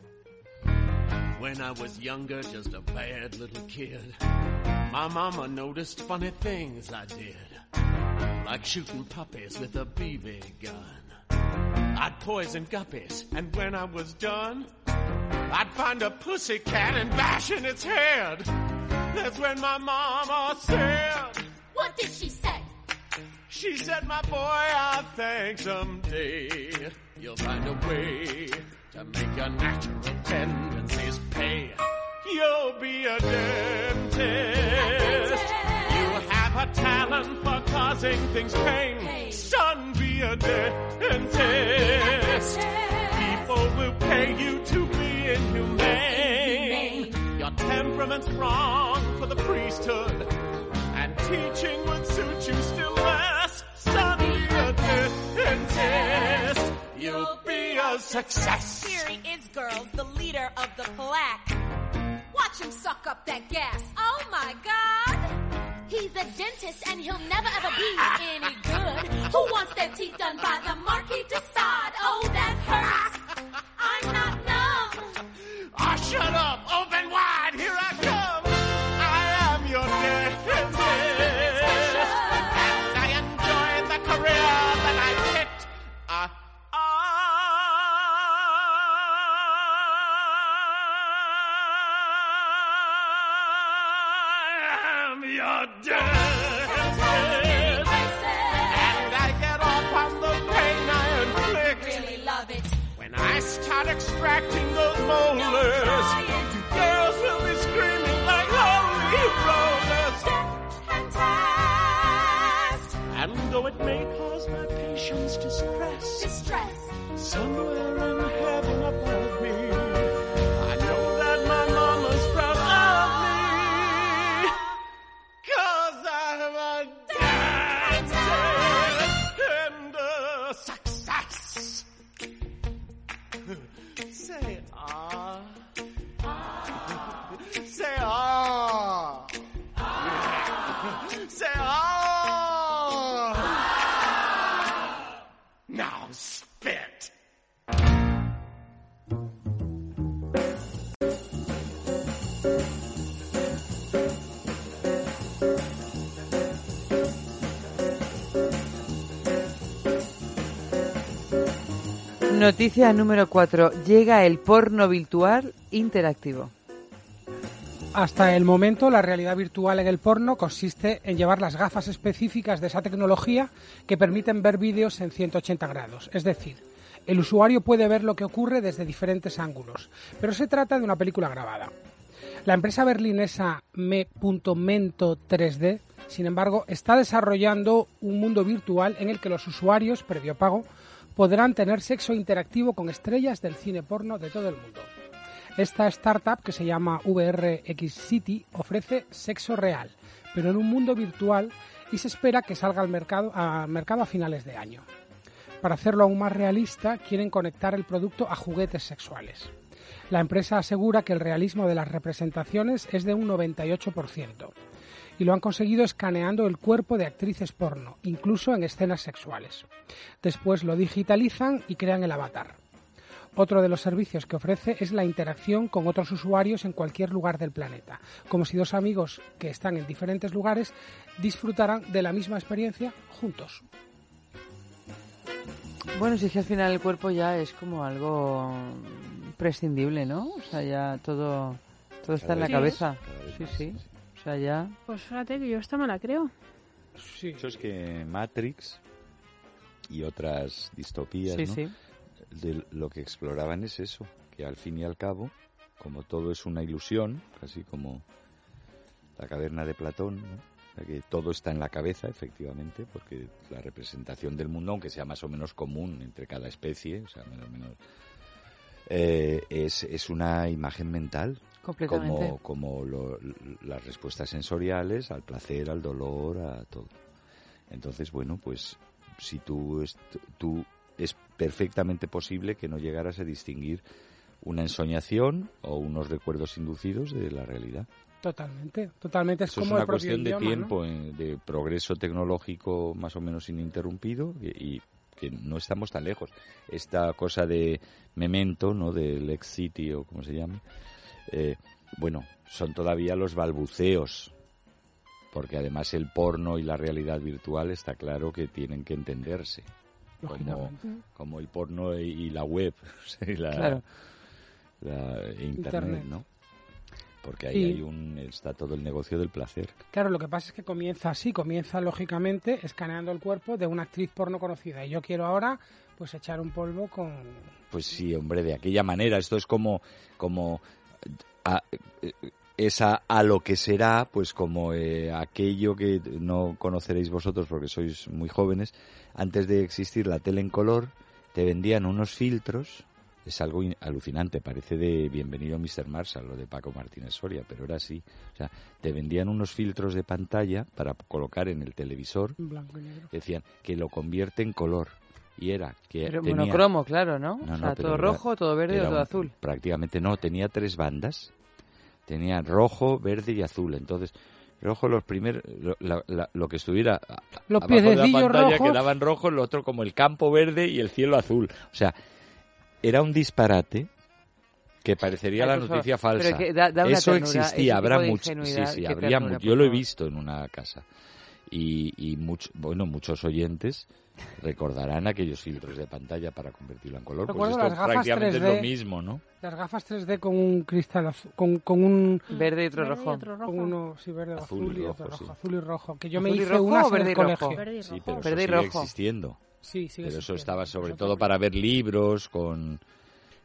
When I was younger, just a bad little kid, my mama noticed funny things I did, like shooting puppies with a BB gun. I'd poison guppies, and when I was done, I'd find a pussy cat and bash in its head. That's when my mama said, What did she say? she said, my boy, I think someday you'll find a way to make your natural tendencies pay. You'll be a dentist. You have a talent for causing things pain. Son, be a dentist. People will pay you to temperament's wrong for the priesthood. And teaching would suit you still less. Be a dentist. You'll be a success. Here he is, girls, the leader of the pack. Watch him suck up that gas. Oh my god! He's a dentist and he'll never ever be any good. Who wants their teeth done by the Marquis de Sade? Oh, that hurts. I'm not numb. Ah, shut up! Open wide! Molars, girls will be screaming like holy rollers. And though it may cause my patients distress, Distress. somewhere Noticia número 4. Llega el porno virtual interactivo. Hasta el momento, la realidad virtual en el porno consiste en llevar las gafas específicas de esa tecnología que permiten ver vídeos en 180 grados. Es decir, el usuario puede ver lo que ocurre desde diferentes ángulos, pero se trata de una película grabada. La empresa berlinesa Me.mento 3D, sin embargo, está desarrollando un mundo virtual en el que los usuarios, previo pago, podrán tener sexo interactivo con estrellas del cine porno de todo el mundo. Esta startup, que se llama VRX City, ofrece sexo real, pero en un mundo virtual y se espera que salga al mercado, al mercado a finales de año. Para hacerlo aún más realista, quieren conectar el producto a juguetes sexuales. La empresa asegura que el realismo de las representaciones es de un 98% y lo han conseguido escaneando el cuerpo de actrices porno, incluso en escenas sexuales. Después lo digitalizan y crean el avatar. Otro de los servicios que ofrece es la interacción con otros usuarios en cualquier lugar del planeta, como si dos amigos que están en diferentes lugares disfrutaran de la misma experiencia juntos. Bueno, si es que al final el cuerpo ya es como algo prescindible, ¿no? O sea, ya todo, todo está en la cabeza. Sí, sí. Sea, ya... Pues fíjate que yo esta me la creo. Sí. Eso es que Matrix y otras distopías, Sí, ¿no? sí. de lo que exploraban es eso, que al fin y al cabo, como todo es una ilusión, casi como la caverna de Platón, ¿no? O sea, que todo está en la cabeza, efectivamente, porque la representación del mundo, aunque sea más o menos común entre cada especie, o sea, menos, menos, eh, es, es una imagen mental. Como, como lo- las respuestas sensoriales al placer, al dolor, a todo. Entonces, bueno, pues si tú, est- tú es perfectamente posible que no llegaras a distinguir una ensoñación o unos recuerdos inducidos de la realidad. Totalmente, totalmente. Es Eso es como una el cuestión de tiempo, eh, de progreso tecnológico más o menos ininterrumpido y, y que no estamos tan lejos. Esta cosa de Memento, ¿no? Del Ex City o como se llame, eh, bueno, son todavía los balbuceos, porque además el porno y la realidad virtual está claro que tienen que entenderse, como, como el porno y, y la web, y la, Claro. la internet, Internet. ¿no? Porque ahí Y- hay un, está todo el negocio del placer. Claro, lo que pasa es que comienza así, comienza lógicamente escaneando el cuerpo de una actriz porno conocida. Y yo quiero ahora, pues, echar un polvo con... Pues sí, hombre, de aquella manera. Esto es como, como a, eh, esa a lo que será, pues como eh, aquello que no conoceréis vosotros porque sois muy jóvenes. Antes de existir la tele en color, te vendían unos filtros. Es algo in- alucinante, parece de Bienvenido Mr. Marshall, lo de Paco Martínez Soria, pero era así. O sea, te vendían unos filtros de pantalla para colocar en el televisor, blanco y negro. decían que lo convierte en color. Y era que Pero tenía- monocromo, claro, ¿no? No, o sea, todo era- rojo, todo verde o todo un- azul. Prácticamente no, tenía tres bandas. Tenía rojo, verde y azul. Entonces, rojo los primeros, lo, la- la- lo que estuviera Los abajo de la pantalla rojos. quedaban rojos, lo otro como el campo verde y el cielo azul. O sea, era un disparate que parecería Ay, la favor, noticia falsa. que da- da una Eso ternura, existía, habrá mucho, sí, sí, habría ternura, yo lo he visto en una casa. Y, y much- bueno, muchos oyentes recordarán aquellos filtros de pantalla para convertirlo en color. Pues Recuerdo esto las gafas prácticamente es 3D. lo mismo, ¿no? Las gafas 3D con un cristal azul, con, con un... Verde y otro Verde y rojo. otro rojo. Con uno, sí, verde Azul azul, y y otro rojo, rojo, sí. azul y rojo. Que yo me ¿Azul y hice rojo unas o en verde y el rojo? colegio. Verde y Sí, rojo. pero eso Verde y sigue rojo. existiendo. Sí, sigue Pero eso existiendo. estaba sobre Eso todo para ver libros con...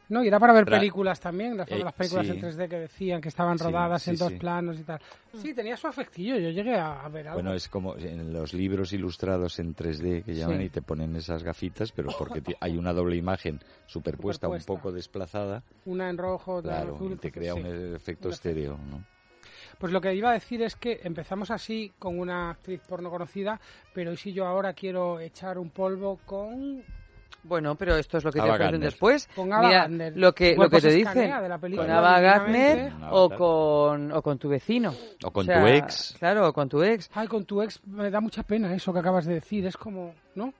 No, y era para ver películas también, las, Eh, las películas sí. en 3D que decían que estaban Sí, rodadas sí, en dos sí. planos y tal. Sí, tenía su afectillo, yo llegué a, a ver algo. Bueno, es como en los libros ilustrados en 3D que llaman Sí. y te ponen esas gafitas, pero porque hay una doble imagen superpuesta, Superpuesta. un poco desplazada, Una en rojo, otra en claro, azul. y te crea sí. un efecto estéreo, ¿no? Pues lo que iba a decir es que empezamos así con una actriz porno conocida, pero ¿y si yo ahora quiero echar un polvo con... Bueno, pero esto es lo que te Ava ofrecen Gardner. después. Con Ava Mira, Gardner. lo que, lo que se te dicen. de la película, Con Ava Gardner o con, o con tu vecino. O con O sea, tu ex. Claro, o con tu ex. Ay, con tu ex me da mucha pena eso que acabas de decir, es como, ¿no?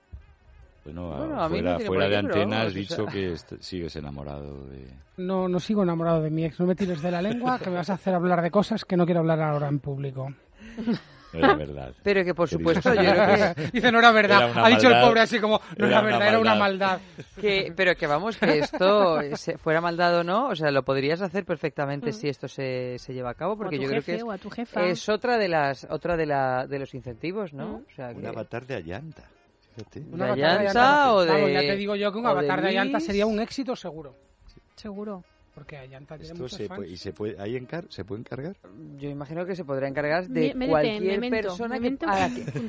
Bueno, Bueno, a mí no fuera, fuera de antena has vamos, o dicho sea. que sigues enamorado de... No, no sigo enamorado de mi ex, no me tires de la lengua, que me vas a hacer hablar de cosas que no quiero hablar ahora en público. No era verdad. Pero que por supuesto yo creo que, Dice, no era verdad, Era ha dicho el pobre así como, no era, Era una verdad, era una maldad. que- pero que vamos, que esto se- fuera maldad o no, o sea, lo podrías hacer perfectamente si esto se, se lleva a cabo, porque o a tu yo jefe, creo que es, otra de las, otra de la, de los incentivos, ¿no? Mm. O sea, Un que- avatar de Allanta. Fíjate. Un ¿De avatar Allanta o de- Vamos, ya te digo yo que un o de avatar de Allanta sería un éxito seguro. Seguro. Porque Allanta tiene Esto muchos se fans. puede, y se puede, ahí encar se puede encargar. Yo imagino que se podrá encargar de Me- cualquier Memento, persona que, memento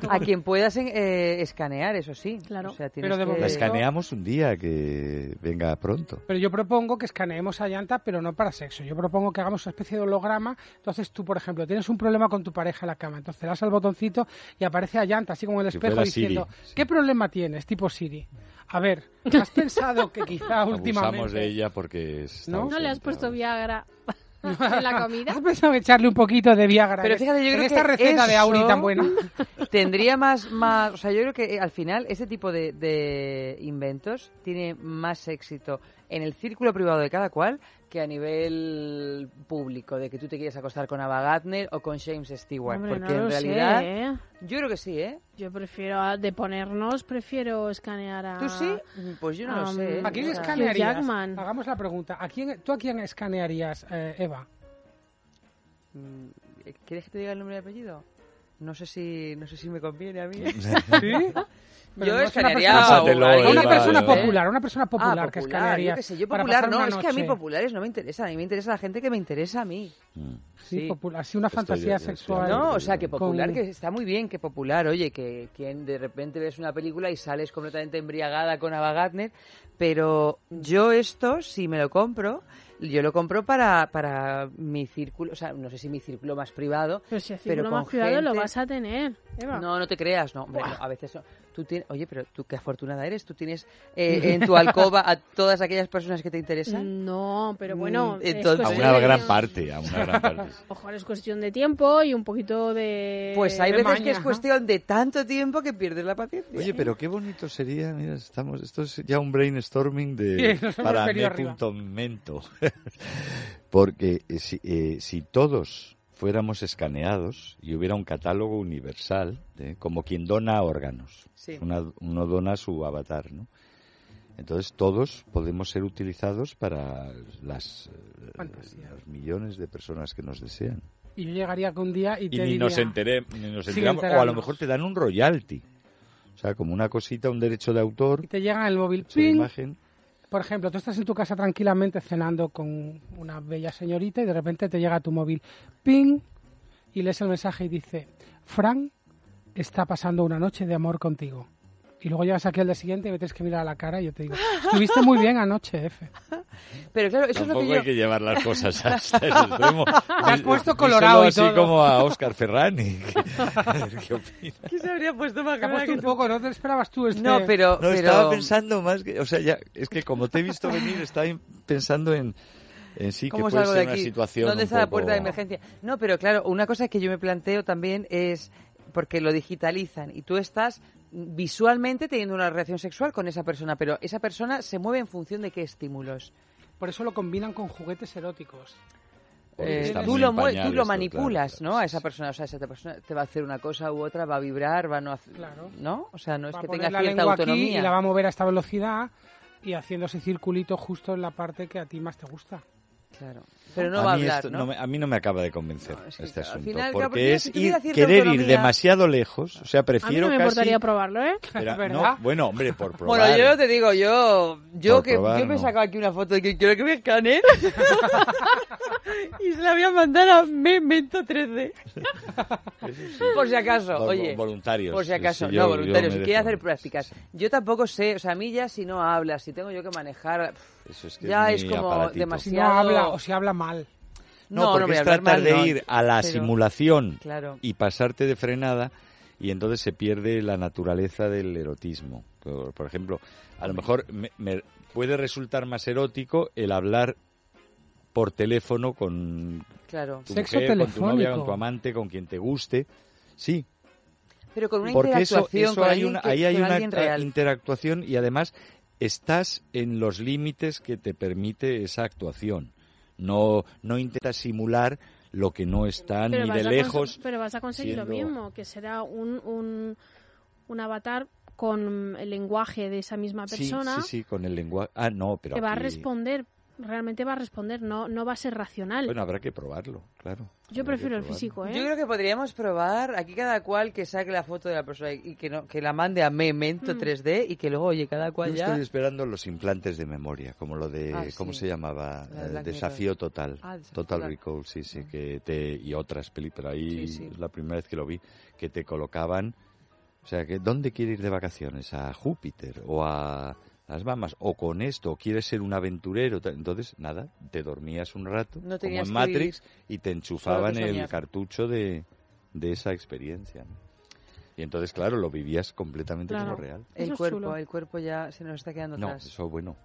a, quien puedas eh, escanear, eso sí. Claro. O sea, tienes Pero de que- La escaneamos un día que venga pronto. Pero yo propongo que escaneemos a Llanta, pero no para sexo. Yo propongo que hagamos una especie de holograma. Entonces tú, por ejemplo, tienes un problema con tu pareja en la cama. Entonces le das al botoncito y aparece a Llanta, así como en el Si espejo, diciendo, Siri, sí. ¿qué problema tienes? Tipo Siri. A ver, ¿has pensado que quizá Abusamos últimamente... de ella porque está ¿No? No le has puesto. Viagra. en la comida. ¿Has pensado echarle un poquito de Viagra? Pero fíjate, yo en creo esta que receta de Auri tan buena. Tendría más, más, o sea, yo creo que eh, al final ese tipo de, de inventos tiene más éxito en el círculo privado de cada cual que a nivel público, de que tú te quieres acostar con Ava Gardner o con James Stewart, Hombre, porque no en lo sé, realidad ¿eh? yo creo que sí, ¿eh? Yo prefiero, a- de ponernos, prefiero escanear a... ¿Tú sí? Pues yo no lo um, sé. ¿eh? ¿A quién O sea, escanearías? Jackman. Hagamos la pregunta. ¿A quién, ¿Tú a quién escanearías, eh, Eva? mm, ¿Quieres que te diga el nombre y apellido? No sé si, no sé si me conviene a mí. ¿Sí? Pero Yo no una escanearía persona- una persona Eva. popular, una persona popular Ah, que popular, yo qué sé, yo popular no, es que a mí populares no me interesa, a mí me interesa la gente que me interesa a mí. Mm. Sí, Sí. popular. Así una Estoy- fantasía sexual. No, o sea, que popular, con- que está muy bien, que popular, oye, que, que de repente ves una película y sales completamente embriagada con Ava Gardner, pero yo esto, si me lo compro, yo lo compro para, para mi círculo, o sea, no sé si mi círculo más privado, Pero si el círculo más privado lo vas a tener, Eva. No, no te creas, no, hombre, no, a veces no. Tú tienes, oye, pero tú qué afortunada eres, tú tienes eh, en tu alcoba a todas aquellas personas que te interesan. No, pero bueno, Mm, entonces- A una gran parte, a una gran parte. Ojalá es cuestión de tiempo y un poquito de... Pues hay de veces maña, que es ¿no? cuestión de tanto tiempo que pierdes la paciencia. Oye, pero qué bonito sería, mira, estamos, esto es ya un brainstorming de para venido arriba. me.mento. Porque eh, si, eh, si todos fuéramos escaneados y hubiera un catálogo universal, ¿eh? como quien dona órganos, Sí. Una- uno dona su avatar, ¿no? Entonces todos podemos ser utilizados para las eh, los millones de personas que nos desean. Y yo llegaría que un día y Y te ni diría... nos, enteré, ni nos enteramos, o a lo mejor te dan un royalty. O sea, como una cosita, un derecho de autor, Y te llega el móvil. ¡ping! imagen. Por ejemplo, tú estás en tu casa tranquilamente cenando con una bella señorita y de repente te llega tu móvil. ¡Ping! Y lees el mensaje y dice, Fran está pasando una noche de amor contigo. Y luego llegas aquí al día siguiente y me tienes que mirar a la cara y yo te digo, estuviste muy bien anoche, F. Pero claro, eso Tampoco es lo hay que yo... que llevar las cosas hasta el extremo. Te has puesto colorado y así todo. como a Oscar Ferrani. ¿Qué opinas? ¿Qué se habría puesto más Te ha cara puesto que un tú? poco, ¿no te esperabas tú este...? No, pero... No, pero... estaba pensando más que... O sea, ya, es que como te he visto venir, estaba pensando en, en sí que ¿Cómo puede salgo ser de una aquí? situación ¿Dónde está la poco- puerta de emergencia? No, pero claro, una cosa que yo me planteo también es porque lo digitalizan y tú estás visualmente teniendo una relación sexual con esa persona, pero esa persona se mueve en función de qué estímulos. Por eso lo combinan con juguetes eróticos. Eh, tú, lo tú manipulas, claro, ¿no? A esa persona, o sea, esa persona te va a hacer una cosa u otra, va a vibrar, va a no hacer, Claro. ¿no? O sea, no es que tenga la cierta autonomía. aquí y la va a mover a esta velocidad y haciendo ese circulito justo en la parte que a ti más te gusta. Claro. Pero no a va a mí hablar, esto ¿no? me- a mí no me acaba de convencer No, es que, este claro, asunto. final, claro, porque mira, es si ir, querer ir autonomía- demasiado lejos. O sea, A mí prefiero no me casi... importaría probarlo, ¿eh? No, bueno, hombre, por probar. Bueno, yo te digo, yo, yo Por que probar, yo me he no. sacado aquí una foto de que quiero que me escaneen y se la voy a mandar a Memento 3D. por si acaso, Vol- oye. voluntarios. Por si acaso, Sí, no, yo- voluntarios. yo Si me quiere dejo. hacer prácticas. Yo tampoco sé, o sea, a mí ya si no habla, si tengo yo que manejar, Eso es que ya es es, como aparatito. Si demasiado. no habla o si habla mal. No, no porque es tratar mal, de no, ir a la pero- simulación Claro. y pasarte de frenada y entonces se pierde la naturaleza del erotismo. Por, ejemplo, a lo mejor me, me puede resultar más erótico el hablar por teléfono con Claro. tu Sexo mujer, con tu novia, con tu amante, con quien te guste. Sí, Pero con una porque eso, interactuación eso con hay alguien una, que- ahí hay una real. interactuación y además estás en los límites que te permite esa actuación. No, no intentas simular lo que no está Pero ni de lejos. Pero vas a conseguir lo mismo, que será un, un, un avatar con el lenguaje de esa misma persona sí, sí, con el lenguaje. Ah, no, pero que va a responder, realmente va a responder, no, no va a ser racional. Bueno, habrá que probarlo, claro. Yo Habrá prefiero el físico, ¿eh? Yo creo que podríamos probar aquí cada cual que saque la foto de la persona y que no, que la mande a Memento Mm. 3D y que luego, oye, cada cual Yo ya... estoy esperando los implantes de memoria, como lo de, Ah, ¿cómo sí. se llamaba? Eh, Black Desafío Total. Ah, Desafío Total Total. Recall, sí, sí, que te, y otras películas. Ahí Sí, sí. es la primera vez que lo vi, que te colocaban, o sea, que ¿dónde quieres ir de vacaciones? ¿A Júpiter o a las Bahamas? ¿O con esto? ¿O quieres ser un aventurero? Entonces, nada, te dormías un rato, No como en Matrix, y te enchufaban el cartucho de, de esa experiencia. ¿no? Y entonces, claro, lo vivías completamente Claro. como real. El cuerpo, chulo. el cuerpo ya se nos está quedando No, atrás. eso bueno.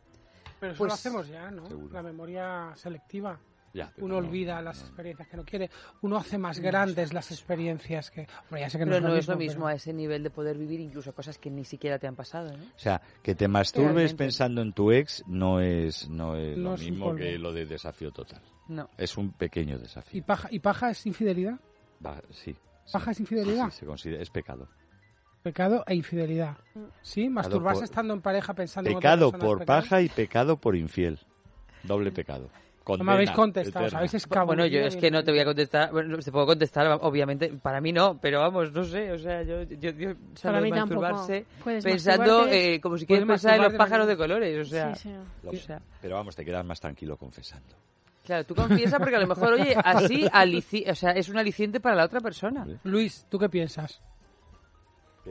Pero eso Pues- lo hacemos ya, ¿no? Seguro. La memoria selectiva. Ya, uno no, olvida las no. experiencias que no quiere, uno hace más grandes las experiencias que... Hombre, ya sé que Pero no, no es lo pero- mismo a ese nivel de poder vivir incluso cosas que ni siquiera te han pasado, ¿no? O sea, que te masturbes Realmente. pensando en tu ex no es, no es No lo mismo que lo de desafío total. No. Es un pequeño ¿Y desafío. paja, ¿Y paja es infidelidad? Va, sí. sí. ¿Paja es infidelidad? Sí, se considera, es pecado. Pecado e infidelidad. ¿Sí? ¿Masturbarse por- estando en pareja pensando en otra Pecado persona es por paja y pecado por infiel. Doble pecado. No me habéis Condena contestado, os habéis escabullido Bueno, yo es que no te voy a contestar, bueno, te puedo contestar, obviamente, para mí no, pero vamos, no sé, o sea, yo, yo, yo Para mí masturbarse pensando eh, como si quieres pensar en los pájaros de colores, o sea, Sí, sí. Lo- o sea, Pero vamos, te quedas más tranquilo confesando. claro, tú confiesas porque a lo mejor, oye, así, alici- o sea, es un aliciente para la otra persona. Luis, ¿tú qué piensas?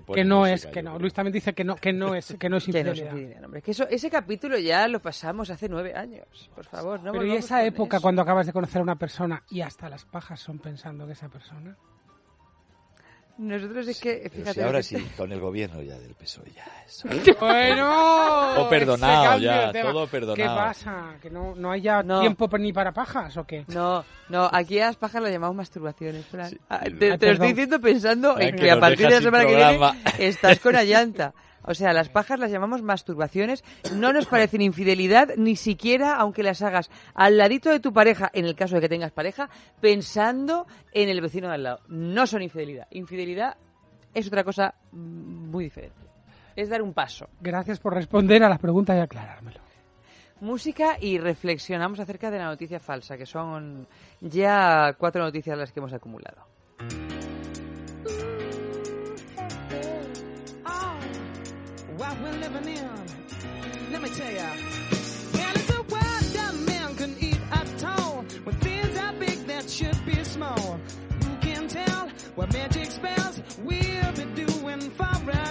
Que no música, es, que no. creo. Luis también dice que no, que no es, que no es Que no es infidelidad. infidelidad, hombre, que eso, ese capítulo ya lo pasamos hace nueve años, por favor, no Pero ¿y esa época eso. cuando acabas de conocer a una persona y hasta las pajas son pensando en esa persona? Nosotros es que, fíjate... si ahora sí, con el gobierno ya del PSOE ya eso. Bueno, Todo perdonado ya, todo perdonado. ¿Qué pasa? ¿Que no, no haya No. tiempo ni para pajas o qué? No, no, aquí a las pajas las llamamos masturbaciones, Fran. Sí. Ah, Ay, te, te lo estoy diciendo pensando en que que a partir de la semana que viene programa. estás con Allanta. O sea, las pajas las llamamos masturbaciones, no nos parecen infidelidad, ni siquiera aunque las hagas al ladito de tu pareja, en el caso de que tengas pareja, pensando en el vecino de al lado. No son infidelidad. Infidelidad es otra cosa muy diferente. Es dar un paso. Gracias por responder a las preguntas y aclarármelo. Música y reflexionamos acerca de la noticia falsa, que son ya cuatro noticias las que hemos acumulado. What we're living in. Let me tell ya. Well, it's a world that man can eat at all. When things are big that should be small. Who can tell what magic spells we'll be doing for us?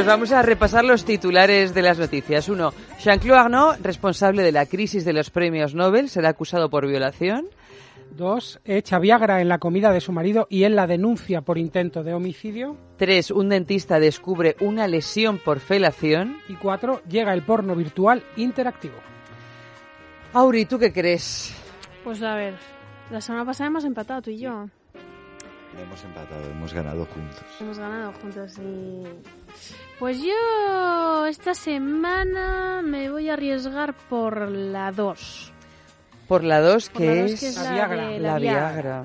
Pues vamos a repasar los titulares de las noticias. Uno, Jean-Claude Arnaud, responsable de la crisis de los premios Nobel, será acusado por violación. Dos, echa Viagra en la comida de su marido y él la denuncia por intento de homicidio. Tres, un dentista descubre una lesión por felación. Y cuatro, llega el porno virtual interactivo. Auri, ¿tú qué crees? Pues a ver, la semana pasada hemos empatado tú y yo. Hemos empatado, hemos ganado juntos. Hemos ganado juntos y... Pues yo esta semana me voy a arriesgar por la 2. Por la 2, Por la que dos, es que es La Viagra. de la la Viagra.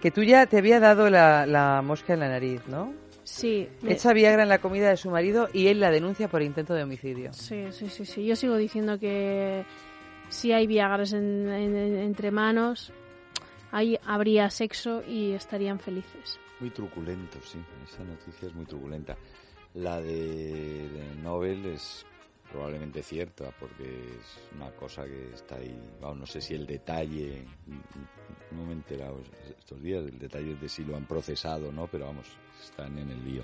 Que tú ya te había dado la, la mosca en la nariz, ¿no? Sí, me- Echa Viagra en la comida de su marido y él la denuncia por intento de homicidio. sí, sí, sí, sí. Yo sigo diciendo que si hay Viagras en- en- en- entre manos, ahí habría sexo y estarían felices. Muy truculento, sí. Esa noticia es muy truculenta. La de, de Nobel es probablemente cierta porque es una cosa que está ahí. Vamos, no sé si el detalle, no me he enterado estos días, el detalle de si lo han procesado o no, pero vamos, están en el lío.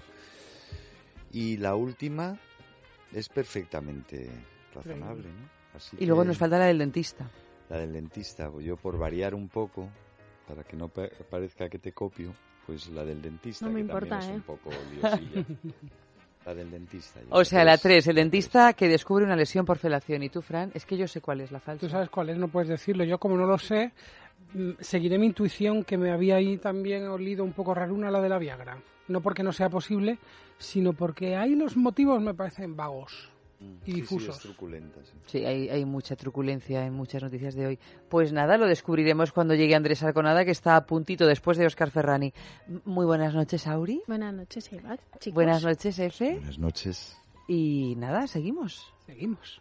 Y la última es perfectamente razonable, ¿no? Así Y luego que- nos falta la del dentista. la del dentista, pues yo por variar un poco, para que no pa- parezca que te copio, pues la del dentista, No me que importa, también ¿eh? es un poco liosilla. la del dentista. O sea, la Pues, 3, el dentista que descubre una lesión por felación. Y tú, Fran, es que yo sé cuál es la falsa. Tú sabes cuál es, no puedes decirlo. Yo, como no lo sé, mm, seguiré mi intuición que me había ahí también olido un poco raruna la de la Viagra. No porque no sea posible, sino porque ahí los motivos me parecen vagos mm, y sí, sí, difusos. es truculenta, sí. Sí, hay, hay mucha truculencia en muchas noticias de hoy. Pues nada, lo descubriremos cuando llegue Andrés Arconada, que está a puntito después de Oscar Ferrani. Muy buenas noches, Auri. Buenas noches, Eva, chicos. Buenas noches, Efe. Buenas noches. Y nada, seguimos. Seguimos.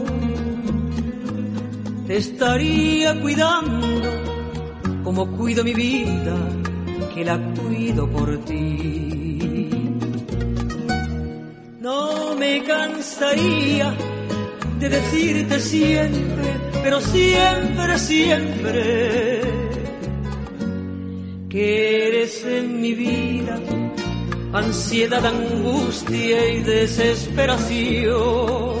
te estaría cuidando como cuido mi vida, que la cuido por ti. No me cansaría de decirte siempre, pero siempre, siempre, que eres en mi vida ansiedad, angustia y desesperación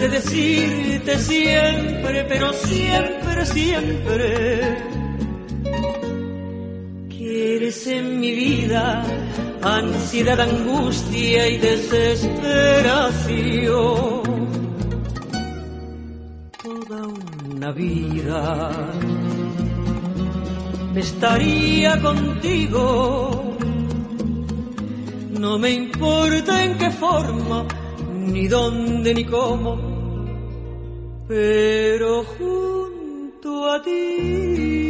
De decirte siempre, pero siempre, siempre, que eres en mi vida ansiedad, angustia y desesperación. Toda una vida estaría contigo. No me importa en qué forma, ni dónde ni cómo, pero junto a ti.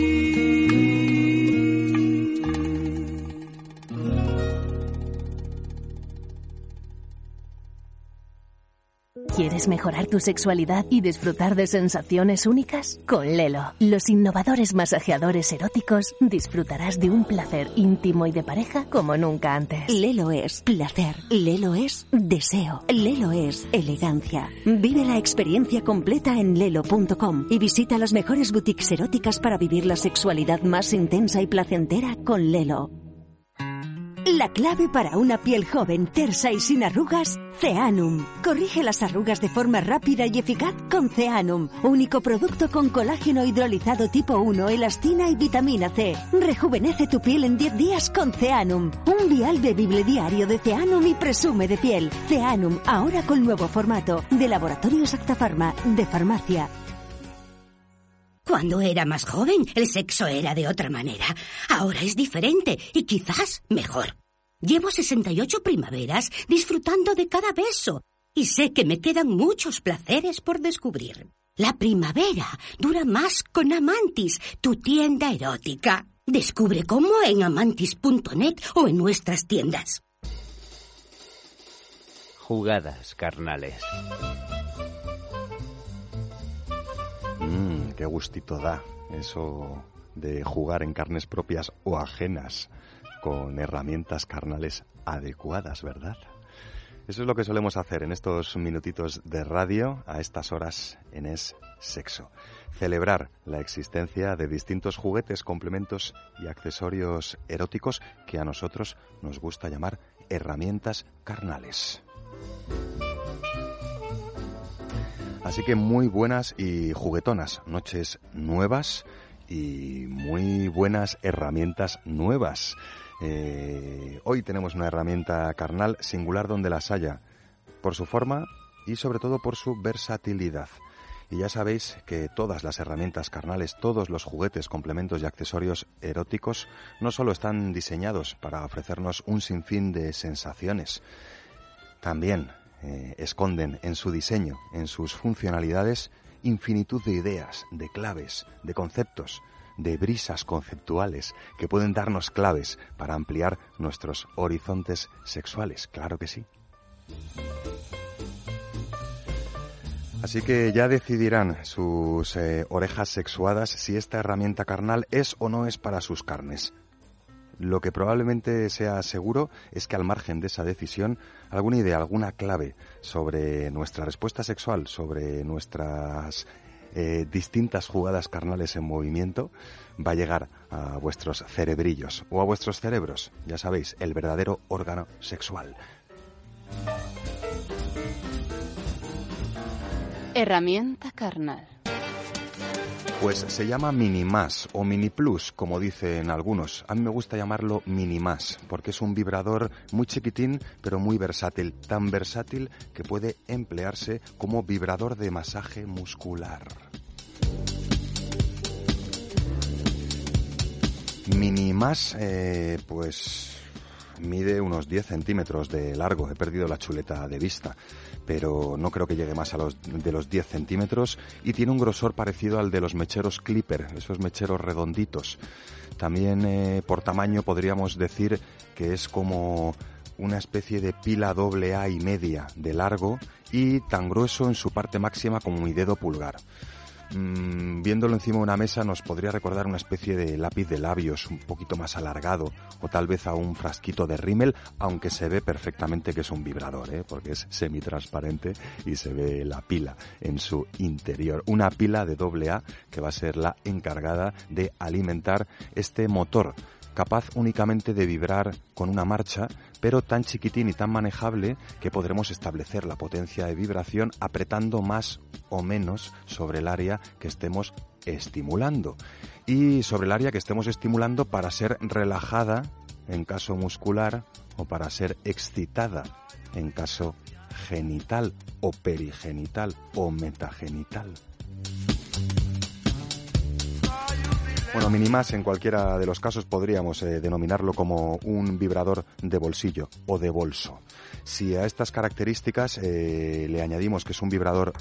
¿Quieres ¿Quieres mejorar tu sexualidad y disfrutar de sensaciones únicas? Con Lelo, los innovadores masajeadores eróticos, disfrutarás de un placer íntimo y de pareja como nunca antes. Lelo es placer, Lelo es deseo, Lelo es elegancia. Vive la experiencia completa en lelo.com y visita las mejores boutiques eróticas para vivir la sexualidad más intensa y placentera con Lelo. La clave para una piel joven, tersa y sin arrugas, Ceanum. Corrige las arrugas de forma rápida y eficaz con Ceanum, único producto con colágeno hidrolizado tipo 1, elastina y vitamina C. Rejuvenece tu piel en 10 días con Ceanum. Un vial bebible diario de Ceanum y presume de piel. Ceanum, ahora con nuevo formato, de Laboratorios Actafarma, de farmacia. Cuando era más joven, el sexo era de otra manera. Ahora es diferente y quizás mejor. Llevo 68 primaveras disfrutando de cada beso y sé que me quedan muchos placeres por descubrir. La primavera dura más con Amantis, tu tienda erótica. Descubre cómo en amantis.net o en nuestras tiendas. Jugadas carnales. Mmm, qué gustito da eso de jugar en carnes propias o ajenas con herramientas carnales adecuadas, ¿verdad? Eso es lo que solemos hacer en estos minutitos de radio a estas horas en Es Sexo. Celebrar la existencia de distintos juguetes, complementos y accesorios eróticos que a nosotros nos gusta llamar herramientas carnales. Así que muy buenas y juguetonas noches nuevas y muy buenas herramientas nuevas. Eh, hoy tenemos una herramienta carnal singular donde las haya, por su forma y sobre todo por su versatilidad. Y ya sabéis que todas las herramientas carnales, todos los juguetes, complementos y accesorios eróticos no solo están diseñados para ofrecernos un sinfín de sensaciones, también eh, esconden en su diseño, en sus funcionalidades, infinitud de ideas, de claves, de conceptos, de brisas conceptuales que pueden darnos claves para ampliar nuestros horizontes sexuales. Claro que sí. Así que ya decidirán sus eh, orejas sexuadas si esta herramienta carnal es o no es para sus carnes. Lo que probablemente sea seguro es que al margen de esa decisión, alguna idea, alguna clave sobre nuestra respuesta sexual, sobre nuestras eh, distintas jugadas carnales en movimiento, va a llegar a vuestros cerebrillos o a vuestros cerebros, ya sabéis, el verdadero órgano sexual. Herramienta carnal. Pues se llama Mini Más o Mini Plus, como dicen algunos. A mí me gusta llamarlo Mini Más, porque es un vibrador muy chiquitín, pero muy versátil. Tan versátil que puede emplearse como vibrador de masaje muscular. Mini Más, eh, pues mide unos 10 centímetros de largo. He perdido la chuleta de vista pero no creo que llegue más a los de los 10 centímetros y tiene un grosor parecido al de los mecheros Clipper, esos mecheros redonditos. También eh, por tamaño podríamos decir que es como una especie de pila doble A y media de largo y tan grueso en su parte máxima como mi dedo pulgar. Mm, viéndolo encima de una mesa nos podría recordar una especie de lápiz de labios un poquito más alargado o tal vez a un frasquito de rímel, aunque se ve perfectamente que es un vibrador, ¿eh? porque es semitransparente y se ve la pila en su interior. Una pila de doble A que va a ser la encargada de alimentar este motor capaz únicamente de vibrar con una marcha, pero tan chiquitín y tan manejable que podremos establecer la potencia de vibración apretando más o menos sobre el área que estemos estimulando. Y sobre el área que estemos estimulando para ser relajada en caso muscular o para ser excitada en caso genital o perigenital o metagenital. Bueno, Minimas en cualquiera de los casos podríamos eh, denominarlo como un vibrador de bolsillo o de bolso. Si a estas características eh, le añadimos que es un vibrador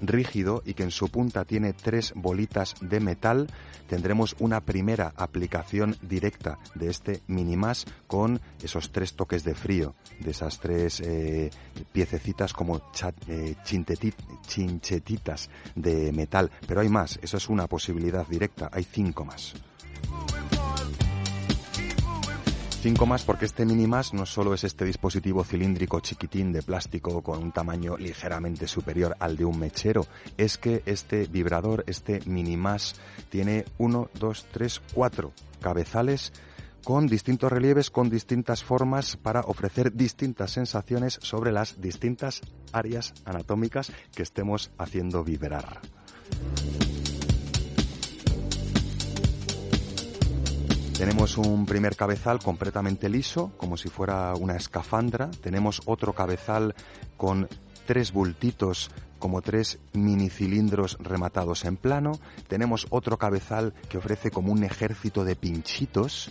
rígido y que en su punta tiene tres bolitas de metal, tendremos una primera aplicación directa de este Minimas con esos tres toques de frío, de esas tres eh, piececitas como cha- eh, chinchetitas de metal. Pero hay más, eso es una posibilidad directa, hay cinco más. Cinco más porque este Minimas no solo es este dispositivo cilíndrico chiquitín de plástico con un tamaño ligeramente superior al de un mechero, es que este vibrador, este Minimas, tiene uno, dos, tres, cuatro cabezales con distintos relieves, con distintas formas para ofrecer distintas sensaciones sobre las distintas áreas anatómicas que estemos haciendo vibrar. Tenemos un primer cabezal completamente liso, como si fuera una escafandra. Tenemos otro cabezal con tres bultitos como tres mini cilindros rematados en plano. Tenemos otro cabezal que ofrece como un ejército de pinchitos.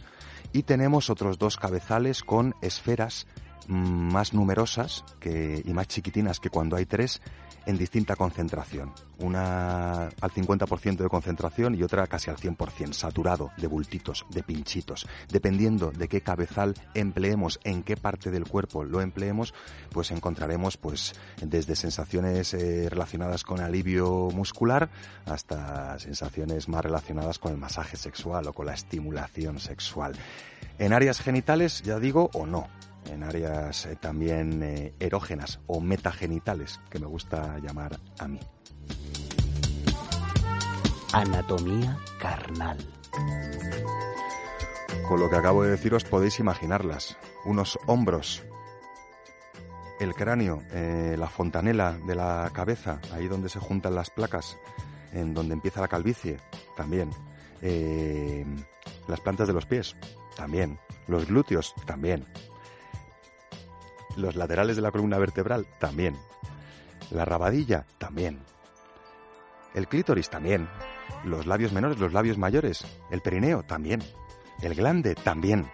Y tenemos otros dos cabezales con esferas mm, más numerosas y más chiquitinas que cuando hay tres en distinta concentración. Una al 50% de concentración y otra casi al 100%, saturado de bultitos, de pinchitos. Dependiendo de qué cabezal empleemos, en qué parte del cuerpo lo empleemos, pues encontraremos pues desde sensaciones eh, relacionadas con alivio muscular hasta sensaciones más relacionadas con el masaje sexual o con la estimulación sexual. En áreas genitales, ya digo, o no en áreas eh, también eh, erógenas o metagenitales, que me gusta llamar a mí. Anatomía carnal. Con lo que acabo de deciros podéis imaginarlas. Unos hombros, el cráneo, eh, la fontanela de la cabeza, ahí donde se juntan las placas, en donde empieza la calvicie, también. Eh, las plantas de los pies, también. Los glúteos, también. Los laterales de la columna vertebral, también. La rabadilla, también. El clítoris, también. Los labios menores, los labios mayores. El perineo, también. El glande, también.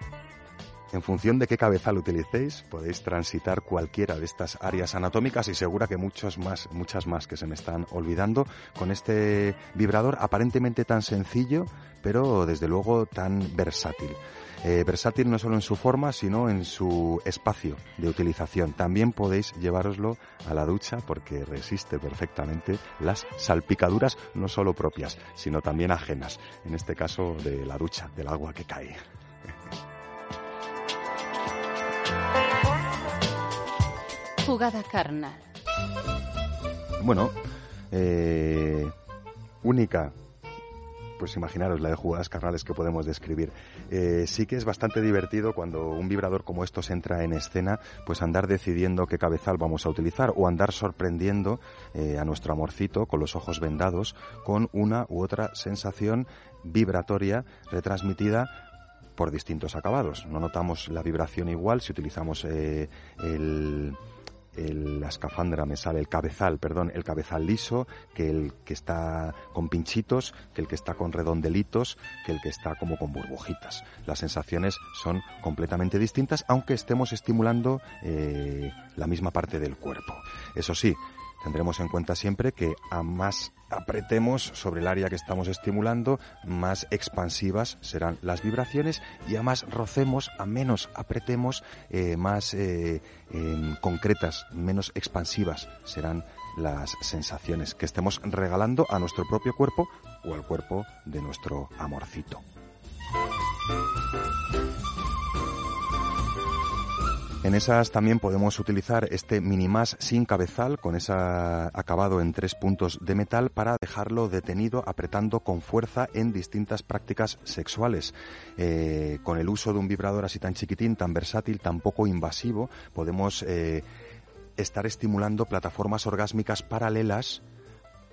En función de qué cabezal utilicéis, podéis transitar cualquiera de estas áreas anatómicas y segura que muchos más, muchas más que se me están olvidando con este vibrador aparentemente tan sencillo, pero desde luego tan versátil. Eh, versátil no solo en su forma, sino en su espacio de utilización. También podéis llevároslo a la ducha porque resiste perfectamente las salpicaduras no solo propias, sino también ajenas. En este caso de la ducha, del agua que cae. Jugada carnal. Bueno, eh, única. Pues imaginaros la de jugadas carnales que podemos describir. Eh, sí que es bastante divertido cuando un vibrador como estos entra en escena, pues andar decidiendo qué cabezal vamos a utilizar o andar sorprendiendo eh, a nuestro amorcito con los ojos vendados con una u otra sensación vibratoria retransmitida por distintos acabados. No notamos la vibración igual si utilizamos eh, el, el- la escafandra, me sale el cabezal, perdón, el cabezal liso, que el que está con pinchitos, que el que está con redondelitos, que el que está como con burbujitas. Las sensaciones son completamente distintas, aunque estemos estimulando eh, la misma parte del cuerpo. Eso sí, tendremos en cuenta siempre que a más apretemos sobre el área que estamos estimulando, más expansivas serán las vibraciones y a más rocemos, a menos apretemos, eh, más eh, em, concretas, menos expansivas serán las sensaciones que estemos regalando a nuestro propio cuerpo o al cuerpo de nuestro amorcito. En esas también podemos utilizar este Minimas sin cabezal con ese acabado en tres puntos de metal para dejarlo detenido apretando con fuerza en distintas prácticas sexuales. Eh, con el uso de un vibrador así tan chiquitín, tan versátil, tan poco invasivo, podemos eh, estar estimulando plataformas orgásmicas paralelas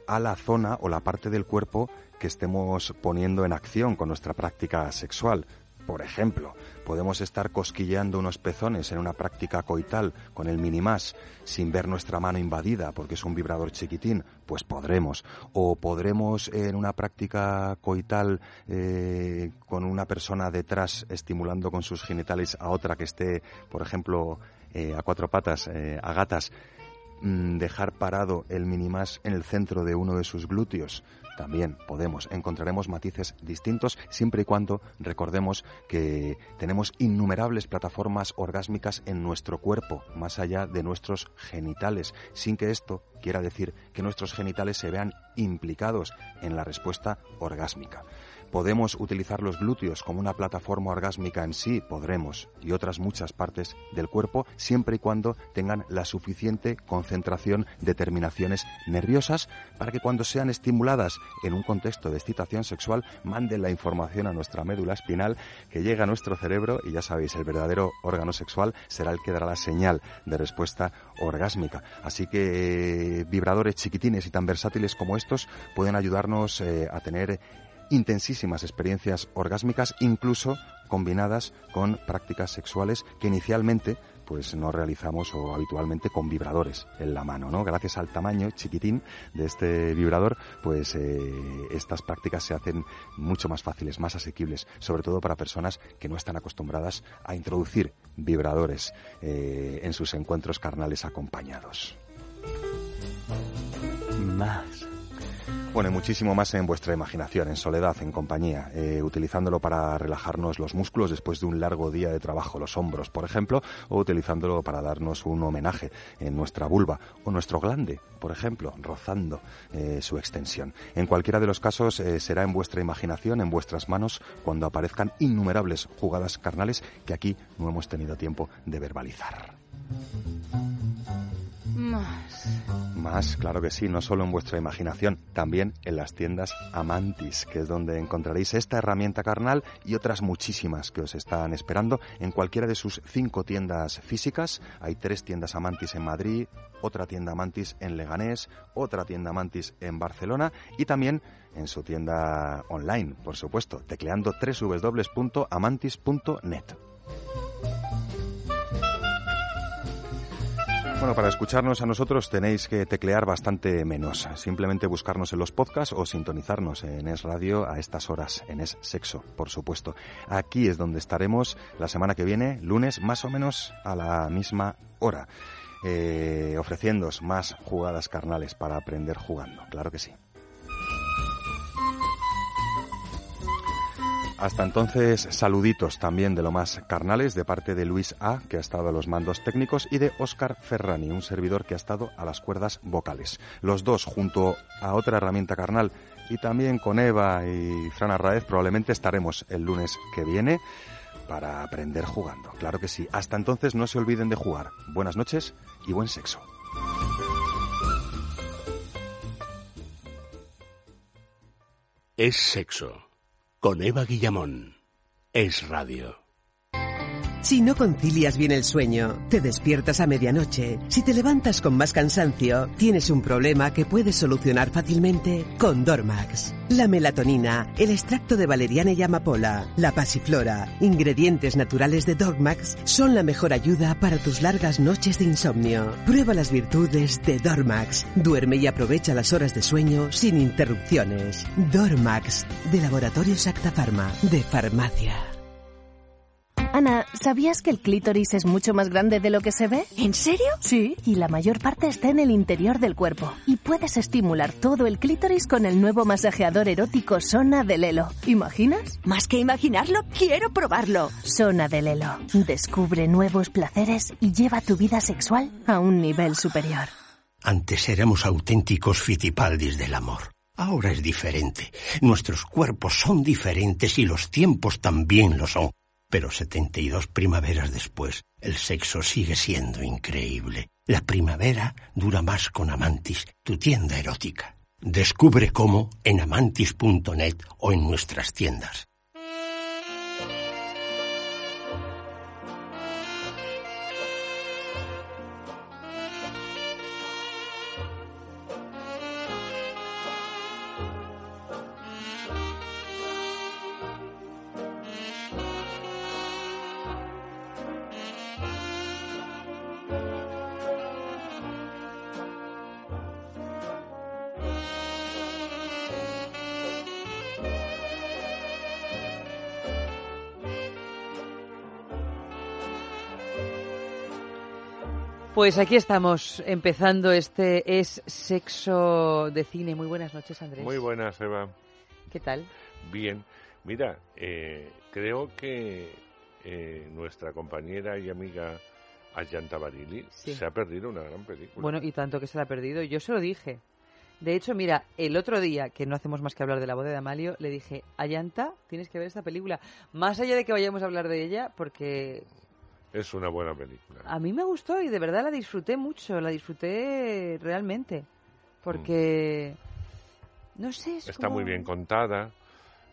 a la zona o la parte del cuerpo que estemos poniendo en acción con nuestra práctica sexual. Por ejemplo, podemos estar cosquilleando unos pezones en una práctica coital con el minimás sin ver nuestra mano invadida porque es un vibrador chiquitín, pues podremos. O podremos en una práctica coital eh, con una persona detrás estimulando con sus genitales a otra que esté, por ejemplo, eh, a cuatro patas, eh, a gatas, mm, dejar parado el minimás en el centro de uno de sus glúteos? También podemos, encontraremos matices distintos siempre y cuando recordemos que tenemos innumerables plataformas orgásmicas en nuestro cuerpo, más allá de nuestros genitales, sin que esto quiera decir que nuestros genitales se vean implicados en la respuesta orgásmica. ¿Podemos utilizar los glúteos como una plataforma orgásmica en sí? Podremos. Y otras muchas partes del cuerpo, siempre y cuando tengan la suficiente concentración de terminaciones nerviosas para que cuando sean estimuladas en un contexto de excitación sexual, manden la información a nuestra médula espinal que llega a nuestro cerebro y ya sabéis, el verdadero órgano sexual será el que dará la señal de respuesta orgásmica. Así que eh, vibradores chiquitines y tan versátiles como estos pueden ayudarnos eh, a tener intensísimas experiencias orgásmicas, incluso combinadas con prácticas sexuales que inicialmente pues no realizamos o habitualmente con vibradores en la mano, ¿no? Gracias al tamaño chiquitín de este vibrador, pues eh, estas prácticas se hacen mucho más fáciles, más asequibles, sobre todo para personas que no están acostumbradas a introducir vibradores eh, en sus encuentros carnales acompañados. Más. Bueno, y muchísimo más en vuestra imaginación, en soledad, en compañía, eh, utilizándolo para relajarnos los músculos después de un largo día de trabajo, los hombros, por ejemplo, o utilizándolo para darnos un homenaje en nuestra vulva o nuestro glande, por ejemplo, rozando eh, su extensión. En cualquiera de los casos eh, será en vuestra imaginación, en vuestras manos, cuando aparezcan innumerables jugadas carnales que aquí no hemos tenido tiempo de verbalizar. Más. Más, claro que sí, no solo en vuestra imaginación, también en las tiendas Amantis, que es donde encontraréis esta herramienta carnal y otras muchísimas que os están esperando en cualquiera de sus cinco tiendas físicas. Hay tres tiendas Amantis en Madrid, otra tienda Amantis en Leganés, otra tienda Amantis en Barcelona y también en su tienda online, por supuesto, tecleando www.amantis.net. Bueno, para escucharnos a nosotros tenéis que teclear bastante menos. Simplemente buscarnos en los podcasts o sintonizarnos en Es Radio a estas horas, en Es Sexo, por supuesto. Aquí es donde estaremos la semana que viene, lunes, más o menos a la misma hora, eh, ofreciéndoos más jugadas carnales para aprender jugando. Claro que sí. Hasta entonces, saluditos también de lo más carnales de parte de Luis A, que ha estado a los mandos técnicos, y de Óscar Ferrani, un servidor que ha estado a las cuerdas vocales. Los dos, junto a otra herramienta carnal, y también con Eva y Fran Arraez, probablemente estaremos el lunes que viene para aprender jugando. Claro que sí. Hasta entonces, no se olviden de jugar. Buenas noches y buen sexo. Es sexo. Con Eva Guillamón. Es radio. Si no concilias bien el sueño, te despiertas a medianoche, si te levantas con más cansancio, tienes un problema que puedes solucionar fácilmente con Dormax. La melatonina, el extracto de valeriana y amapola, la pasiflora, ingredientes naturales de Dormax son la mejor ayuda para tus largas noches de insomnio. Prueba las virtudes de Dormax. Duerme y aprovecha las horas de sueño sin interrupciones. Dormax, de Laboratorios Acta Pharma, de Farmacia. Ana, ¿sabías que el clítoris es mucho más grande de lo que se ve? ¿En serio? Sí, y la mayor parte está en el interior del cuerpo. Y puedes estimular todo el clítoris con el nuevo masajeador erótico Sona de Lelo. ¿Imaginas? Más que imaginarlo, quiero probarlo. Sona de Lelo. Descubre nuevos placeres y lleva tu vida sexual a un nivel superior. Antes éramos auténticos fitipaldis del amor. Ahora es diferente. Nuestros cuerpos son diferentes y los tiempos también lo son. Pero 72 primaveras después, el sexo sigue siendo increíble. La primavera dura más con Amantis, tu tienda erótica. Descubre cómo en amantis.net o en nuestras tiendas. Pues aquí estamos empezando este es sexo de cine. Muy buenas noches, Andrés. Muy buenas, Eva. ¿Qué tal? Bien. Mira, eh, creo que eh, nuestra compañera y amiga Ayanta Barili Sí. se ha perdido una gran película. Bueno, y tanto que se la ha perdido. Yo se lo dije. De hecho, mira, el otro día, que no hacemos más que hablar de la boda de Amalio, le dije, Ayanta, tienes que ver esta película. Más allá de que vayamos a hablar de ella, porque Es una buena película. a mí me gustó y de verdad la disfruté mucho, la disfruté realmente. Porque, no sé, es Está como- muy bien contada.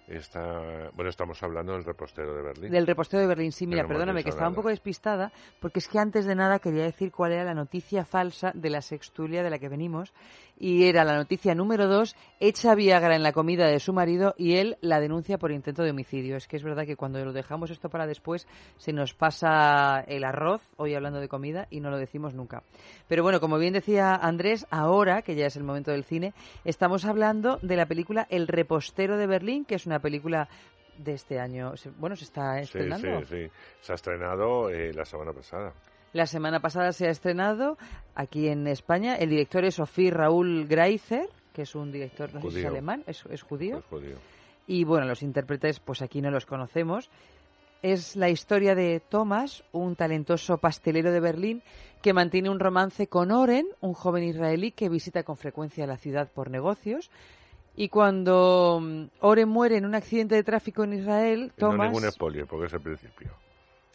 Está, bueno, estamos hablando del repostero de Berlín. Del repostero de Berlín, sí, mira, Tenemos perdóname, que estaba un poco despistada, porque es que antes de nada quería decir cuál era la noticia falsa de la sextulia de la que venimos, y era la noticia número dos, echa Viagra en la comida de su marido y él la denuncia por intento de homicidio. Es que es verdad que cuando lo dejamos esto para después se nos pasa el arroz, hoy hablando de comida, y no lo decimos nunca. Pero bueno, como bien decía Andrés, ahora, que ya es el momento del cine, estamos hablando de la película El repostero de Berlín, que es una película de este año. Bueno, se está Sí, estrenando. sí, sí. Se ha estrenado eh, la semana pasada. La semana pasada se ha estrenado aquí en España. El director es Sofí Raúl Greiser, que es un director, no sé si es alemán, es, es judío. Es judío. Y bueno, los intérpretes, pues aquí no los conocemos. Es la historia de Thomas, un talentoso pastelero de Berlín que mantiene un romance con Oren, un joven israelí que visita con frecuencia la ciudad por negocios. Y cuando mm, Oren muere en un accidente de tráfico en Israel, No Thomas... ningún spoiler, porque es el principio.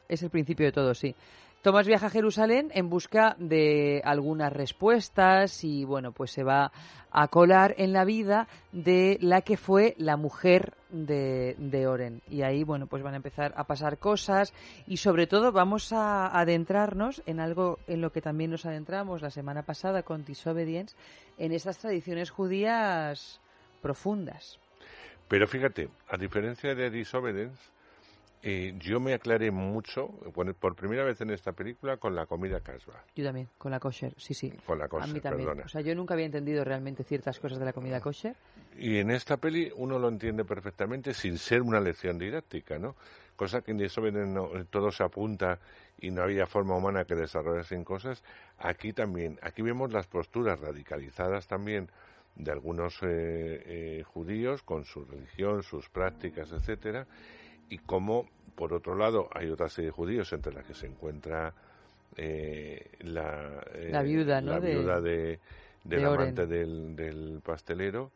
Es el principio de todo, sí. Tomás viaja a Jerusalén en busca de algunas respuestas y bueno, pues se va a colar en la vida de la que fue la mujer de, de Oren. Y ahí, bueno, pues van a empezar a pasar cosas y sobre todo vamos a adentrarnos en algo en lo que también nos adentramos la semana pasada con Disobedience, en esas tradiciones judías profundas. Pero fíjate, a diferencia de Disobedience, eh, yo me aclaré mucho, bueno, por primera vez en esta película, con la comida kasba. Yo también, con la kosher, sí, sí. Con la A kosher, mí también. perdona. O sea, yo nunca había entendido realmente ciertas cosas de la comida kosher. Y en esta peli uno lo entiende perfectamente sin ser una lección didáctica, ¿no? Cosa que en Disobedience no, eh, todo se apunta y no había forma humana que desarrollasen cosas. Aquí también, aquí vemos las posturas radicalizadas también de algunos eh, eh, judíos con su religión, sus prácticas, etcétera, y cómo, por otro lado, hay otra serie de judíos entre las que se encuentra eh, la, eh, La viuda, ¿no? la de- viuda de, del de amante del, del pastelero,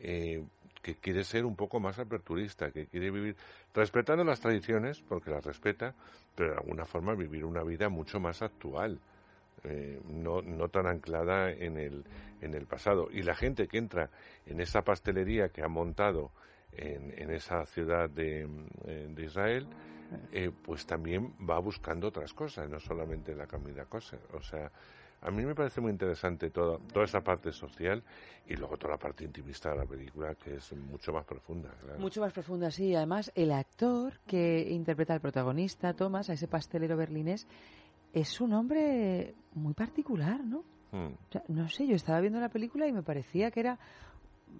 eh, que quiere ser un poco más aperturista, que quiere vivir respetando las tradiciones, porque las respeta, pero de alguna forma vivir una vida mucho más actual, eh, no, tan anclada en el, en el pasado. Y la gente que entra en esa pastelería que ha montado en, esa ciudad de, eh, de Israel, eh, pues también va buscando otras cosas, no solamente la comida kosher. O sea, a mí me parece muy interesante toda, toda esa parte social y luego toda la parte intimista de la película, que es mucho más profunda. Mucho más profunda, sí. Además, el actor que interpreta al protagonista, Thomas, a ese pastelero berlinés, es un hombre muy particular, ¿no? Mm. O sea, no sé, yo estaba viendo la película y me parecía que era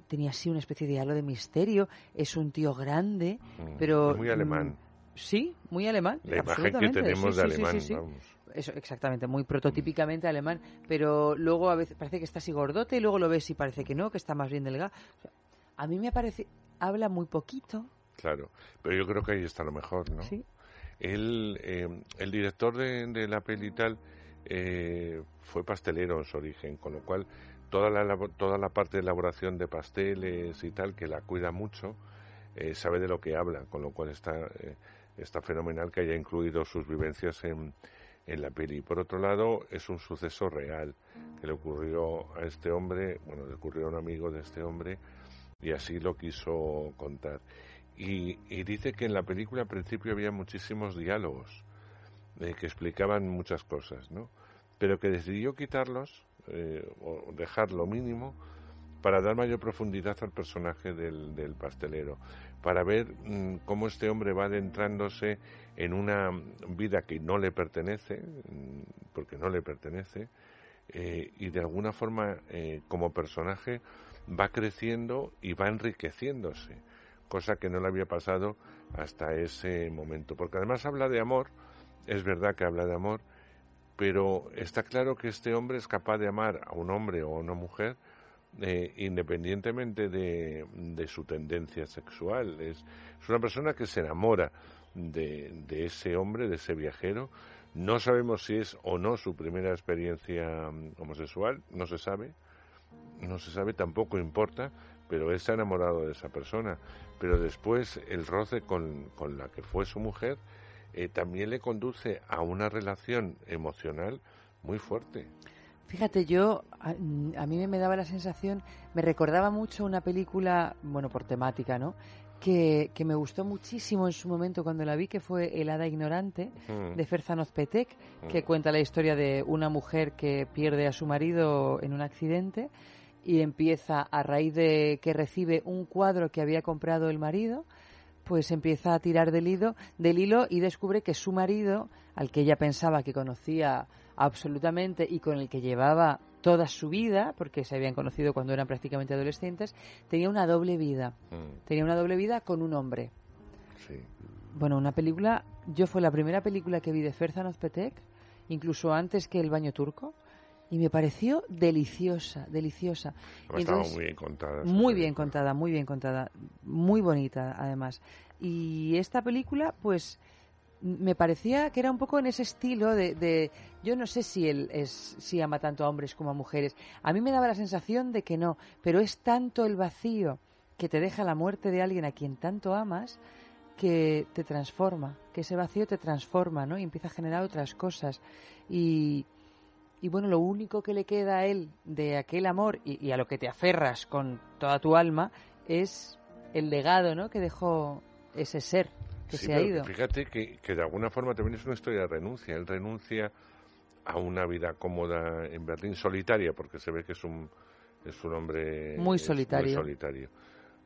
tenía así una especie de halo de misterio. Es un tío grande, Mm, pero es muy alemán. mm, sí, muy alemán. La imagen que tenemos sí, de sí, sí, alemán, sí, sí. vamos. Eso, exactamente, muy prototípicamente alemán, pero luego a veces parece que está así gordote y luego lo ves y parece que no, que está más bien delgado. O sea, a mí me parece, habla muy poquito. Claro, pero yo creo que ahí está lo mejor, ¿no? Sí. Él, eh, el director de, la peli y tal eh, fue pastelero en su origen, con lo cual toda la, toda la parte de elaboración de pasteles y tal, que la cuida mucho, eh, sabe de lo que habla, con lo cual está, eh, está fenomenal que haya incluido sus vivencias en, en la peli. Por otro lado, es un suceso real que le ocurrió a este hombre, bueno, le ocurrió a un amigo de este hombre, y así lo quiso contar. Y, dice que en la película al principio había muchísimos diálogos eh, que explicaban muchas cosas, ¿no? Pero que decidió quitarlos eh, o dejar lo mínimo para dar mayor profundidad al personaje del, del pastelero, para ver mm, cómo este hombre va adentrándose en una vida que no le pertenece, mm, porque no le pertenece, eh, y de alguna forma eh, como personaje va creciendo y va enriqueciéndose, cosa que no le había pasado hasta ese momento, porque además habla de amor, es verdad que habla de amor, pero está claro que este hombre es capaz de amar a un hombre o a una mujer eh, independientemente de, de, su tendencia sexual. Es, una persona que se enamora de, de, ese hombre, de ese viajero. No sabemos si es o no su primera experiencia mm, homosexual, no se sabe, no se sabe, tampoco importa, pero él se enamorado de esa persona. Pero después el roce con, con la que fue su mujer eh, también le conduce a una relación emocional muy fuerte. Fíjate, yo, a, a, mí me daba la sensación, me recordaba mucho una película, bueno, por temática, ¿no? Que, que me gustó muchísimo en su momento cuando la vi, que fue El Hada Ignorante, mm. de Ferzanoz Petek, mm. que cuenta la historia de una mujer que pierde a su marido en un accidente y empieza, a raíz de que recibe un cuadro que había comprado el marido, pues empieza a tirar del hilo, del hilo y descubre que su marido, al que ella pensaba que conocía absolutamente y con el que llevaba toda su vida, porque se habían conocido cuando eran prácticamente adolescentes, tenía una doble vida. Mm. Tenía una doble vida con un hombre. Sí. Bueno, una película, yo fue la primera película que vi de Ferzan Petek, incluso antes que El baño turco, y me pareció deliciosa, deliciosa. Entonces, muy bien contada. Muy bien contada, muy bien contada, muy bonita además. Y esta película, pues me parecía que era un poco en ese estilo de, de, yo no sé si él es si ama tanto a hombres como a mujeres a mí me daba la sensación de que no pero es tanto el vacío que te deja la muerte de alguien a quien tanto amas que te transforma que ese vacío te transforma no y empieza a generar otras cosas y y bueno, lo único que le queda a él de aquel amor y, y, a lo que te aferras con toda tu alma es el legado ¿no? que dejó ese ser que sí, se ha ido. Fíjate que, que, de alguna forma también es una historia de renuncia. Él renuncia a una vida cómoda en Berlín, solitaria, porque se ve que es un, es un hombre muy solitario. Muy solitario.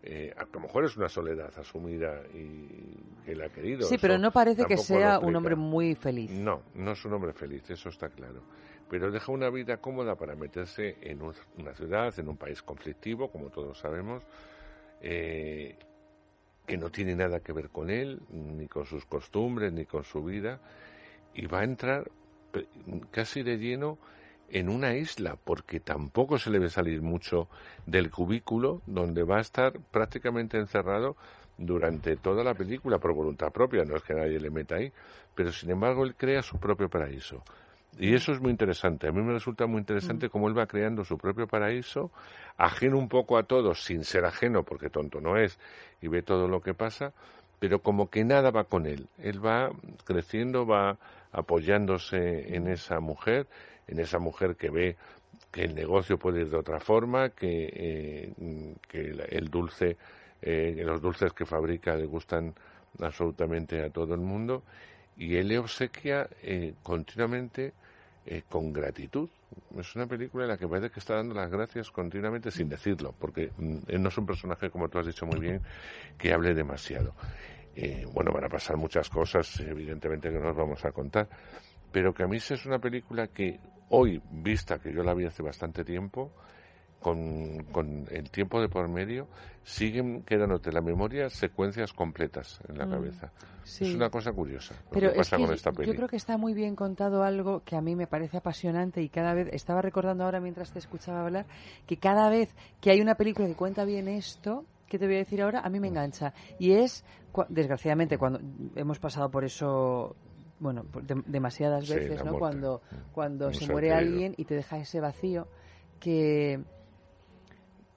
Eh, a lo mejor es una soledad asumida y que él ha querido. Sí, pero no parece que sea un hombre muy feliz. No, no es un hombre feliz, eso está claro pero deja una vida cómoda para meterse en un, una ciudad, en un país conflictivo, como todos sabemos, eh, que no tiene nada que ver con él, ni con sus costumbres, ni con su vida, y va a entrar casi de lleno en una isla, porque tampoco se le ve salir mucho del cubículo, donde va a estar prácticamente encerrado durante toda la película por voluntad propia, no es que nadie le meta ahí, pero sin embargo él crea su propio paraíso. Y eso es muy interesante. A mí me resulta muy interesante cómo él va creando su propio paraíso, ajeno un poco a todos, sin ser ajeno, porque tonto no es, y ve todo lo que pasa, pero como que nada va con él. Él va creciendo, va apoyándose en esa mujer, en esa mujer que ve que el negocio puede ir de otra forma, que, eh, que el dulce, eh, los dulces que fabrica le gustan absolutamente a todo el mundo, y él le obsequia eh, continuamente eh, con gratitud. Es una película en la que parece que está dando las gracias continuamente sin decirlo, porque mm, él no es un personaje, como tú has dicho muy bien, que hable demasiado. Eh, bueno, van a pasar muchas cosas, evidentemente que no nos vamos a contar, pero que a mí es una película que hoy, vista que yo la vi hace bastante tiempo, con, con, el tiempo de por medio, siguen quedándote la memoria secuencias completas en la mm, cabeza. sí. Es una cosa curiosa lo Pero que pasa es que con esta peli. Yo creo que está muy bien contado algo que a mí me parece apasionante y cada vez, estaba recordando ahora mientras te escuchaba hablar, que cada vez que hay una película que cuenta bien esto, que te voy a decir ahora, a mí me engancha. Y es, desgraciadamente, cuando hemos pasado por eso bueno, de, demasiadas veces, ¿no? muerte. Cuando, cuando Un se muere alguien y te deja ese vacío que,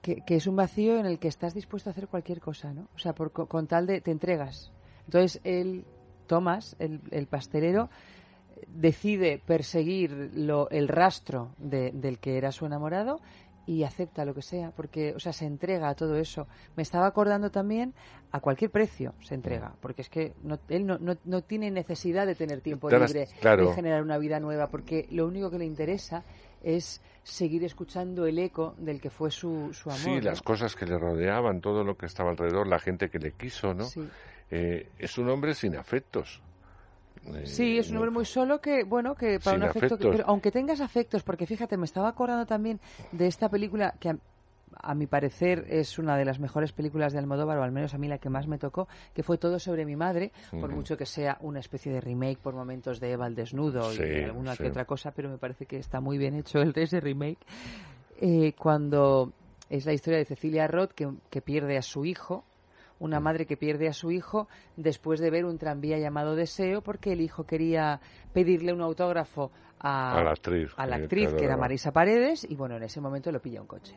que, que es un vacío en el que estás dispuesto a hacer cualquier cosa, ¿no? O sea, por, co- con tal de te entregas. Entonces él, Tomás, el, el pastelero, decide perseguir lo, el rastro de- del que era su enamorado y acepta lo que sea, porque, o sea, se entrega a todo eso. Me estaba acordando también a cualquier precio se entrega, porque es que no- él no, no, no tiene necesidad de tener tiempo libre claro. de generar una vida nueva, porque lo único que le interesa es seguir escuchando el eco del que fue su, su amor. Sí, ¿no? las cosas que le rodeaban, todo lo que estaba alrededor, la gente que le quiso, ¿no? Sí. Eh, es un hombre sin afectos. Eh, Sí, es un hombre muy solo que, bueno, que para Sin un afecto, que- pero aunque tengas afectos, porque fíjate, me estaba acordando también de esta película que a, mi parecer es una de las mejores películas de Almodóvar, o al menos a mí la que más me tocó, que fue Todo sobre mi madre, por mucho que sea una especie de remake por momentos de Eva al desnudo Sí, y alguna sí. que otra cosa, pero me parece que está muy bien hecho el de ese remake. Eh, cuando es la historia de Cecilia Roth que, que pierde a su hijo, una madre que pierde a su hijo después de ver un tranvía llamado Deseo porque el hijo quería pedirle un autógrafo a, A la actriz, a la que- actriz, que era. Marisa Paredes y bueno, en ese momento lo pilla un coche.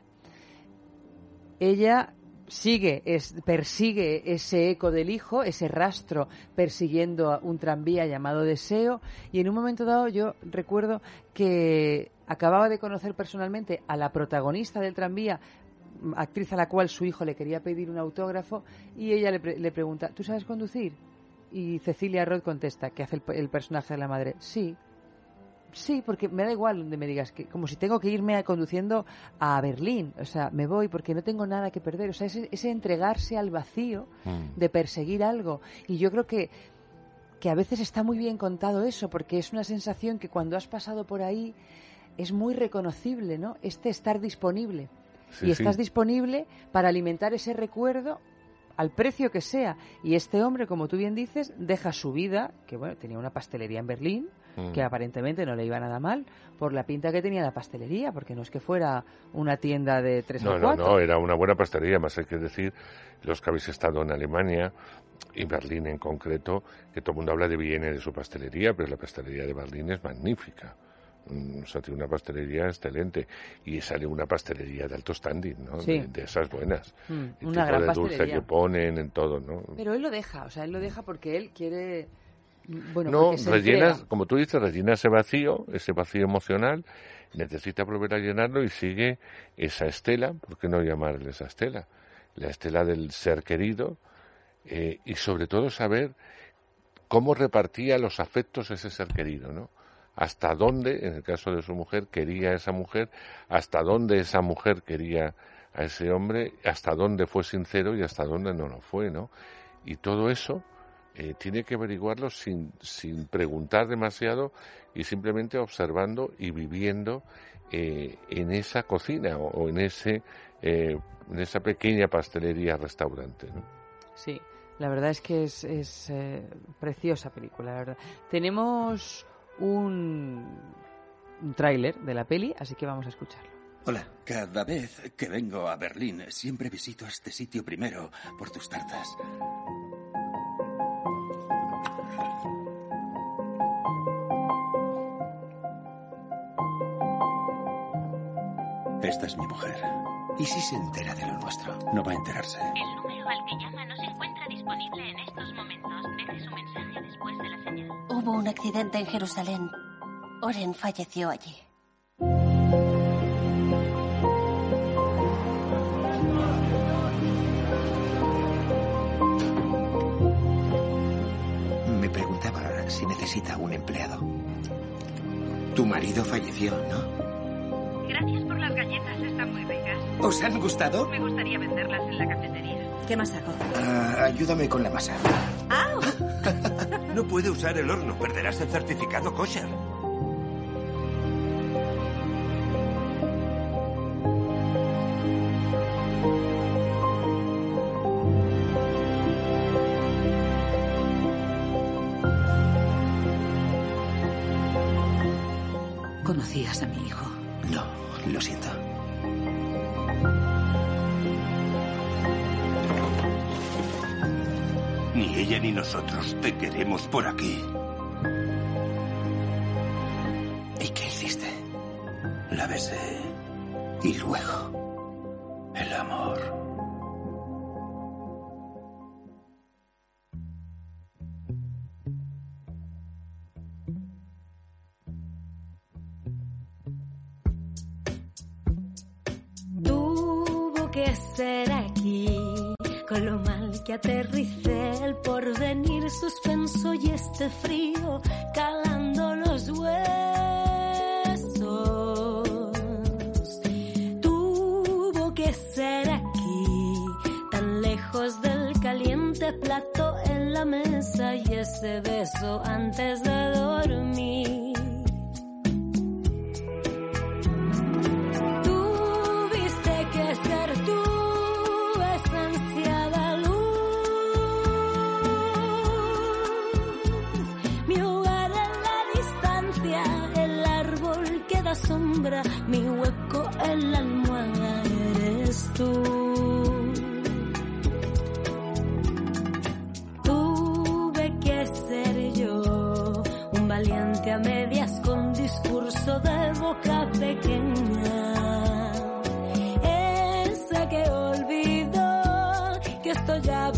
Ella sigue, es, persigue ese eco del hijo, ese rastro persiguiendo un tranvía llamado Deseo y en un momento dado yo recuerdo que acababa de conocer personalmente a la protagonista del tranvía, actriz a la cual su hijo le quería pedir un autógrafo y ella le, le pregunta, ¿tú sabes conducir? Y Cecilia Roth contesta, que hace el, el personaje de la madre, sí, Sí, porque me da igual donde me digas, que como si tengo que irme a- conduciendo a Berlín, o sea, me voy porque no tengo nada que perder, o sea, ese, ese entregarse al vacío Mm. de perseguir algo. Y yo creo que, que a veces está muy bien contado eso, porque es una sensación que cuando has pasado por ahí es muy reconocible, ¿no? Este estar disponible. Sí, y estás sí. disponible para alimentar ese recuerdo al precio que sea. Y este hombre, como tú bien dices, deja su vida, que bueno, tenía una pastelería en Berlín, Mm. que aparentemente no le iba nada mal, por la pinta que tenía la pastelería, porque no es que fuera una tienda de tres No, o no, cuatro. no, era una buena pastelería, más hay que decir, los que habéis estado en Alemania y Berlín en concreto, que todo el mundo habla de Viena y de su pastelería, pero la pastelería de Berlín es magnífica. Mm, O sea, tiene una pastelería excelente y sale una pastelería de alto standing, ¿no? Sí. De, de esas buenas. Mm, El una tipo gran de dulce pastelería. que ponen en todo, ¿no? Pero él lo deja, o sea, él lo deja porque él quiere... Bueno, no, rellenas, como tú dices, rellena ese vacío, ese vacío emocional, necesita volver a llenarlo y sigue esa estela, ¿por qué no llamarle esa estela? La estela del ser querido eh, y sobre todo saber cómo repartía los afectos ese ser querido, ¿no? Hasta dónde, en el caso de su mujer, quería a esa mujer, hasta dónde esa mujer quería a ese hombre, hasta dónde fue sincero y hasta dónde no lo fue, ¿no? Y todo eso eh, tiene que averiguarlo sin, sin preguntar demasiado y simplemente observando y viviendo eh, en esa cocina o, o en ese eh, en esa pequeña pastelería restaurante ¿no? Sí, la verdad es que es, es eh, preciosa película, la verdad. Tenemos un, un tráiler de la peli, así que vamos a escucharlo. Hola, cada vez que vengo a Berlín siempre visito este sitio primero por tus tartas. Esta es mi mujer. ¿Y si se entera de lo nuestro? No va a enterarse. El número al que llama no se encuentra disponible en estos momentos. Deje su mensaje después de la señal. Hubo un accidente en Jerusalén. Oren falleció allí. Me preguntaba si necesita un empleado. Tu marido falleció, ¿no? Las galletas, están muy ricas. ¿Os han gustado? Me gustaría venderlas en la cafetería. ¿Qué más hago? Ah, ayúdame con la masa. No puede usar el horno, perderás el certificado kosher. Por aquí. ¿Y qué hiciste? La besé. Y luego, el amor. Tuvo que ser aquí, con lo mal que aterricé, el porvenir suspenso y este frío calando los huesos. Tuvo que ser aquí, tan lejos del caliente plato en la mesa y ese beso antes de dormir. Mi hueco en la almohada eres tú. Tuve que ser yo, un valiente a medias con discurso de boca pequeña. Esa que olvidó que esto ya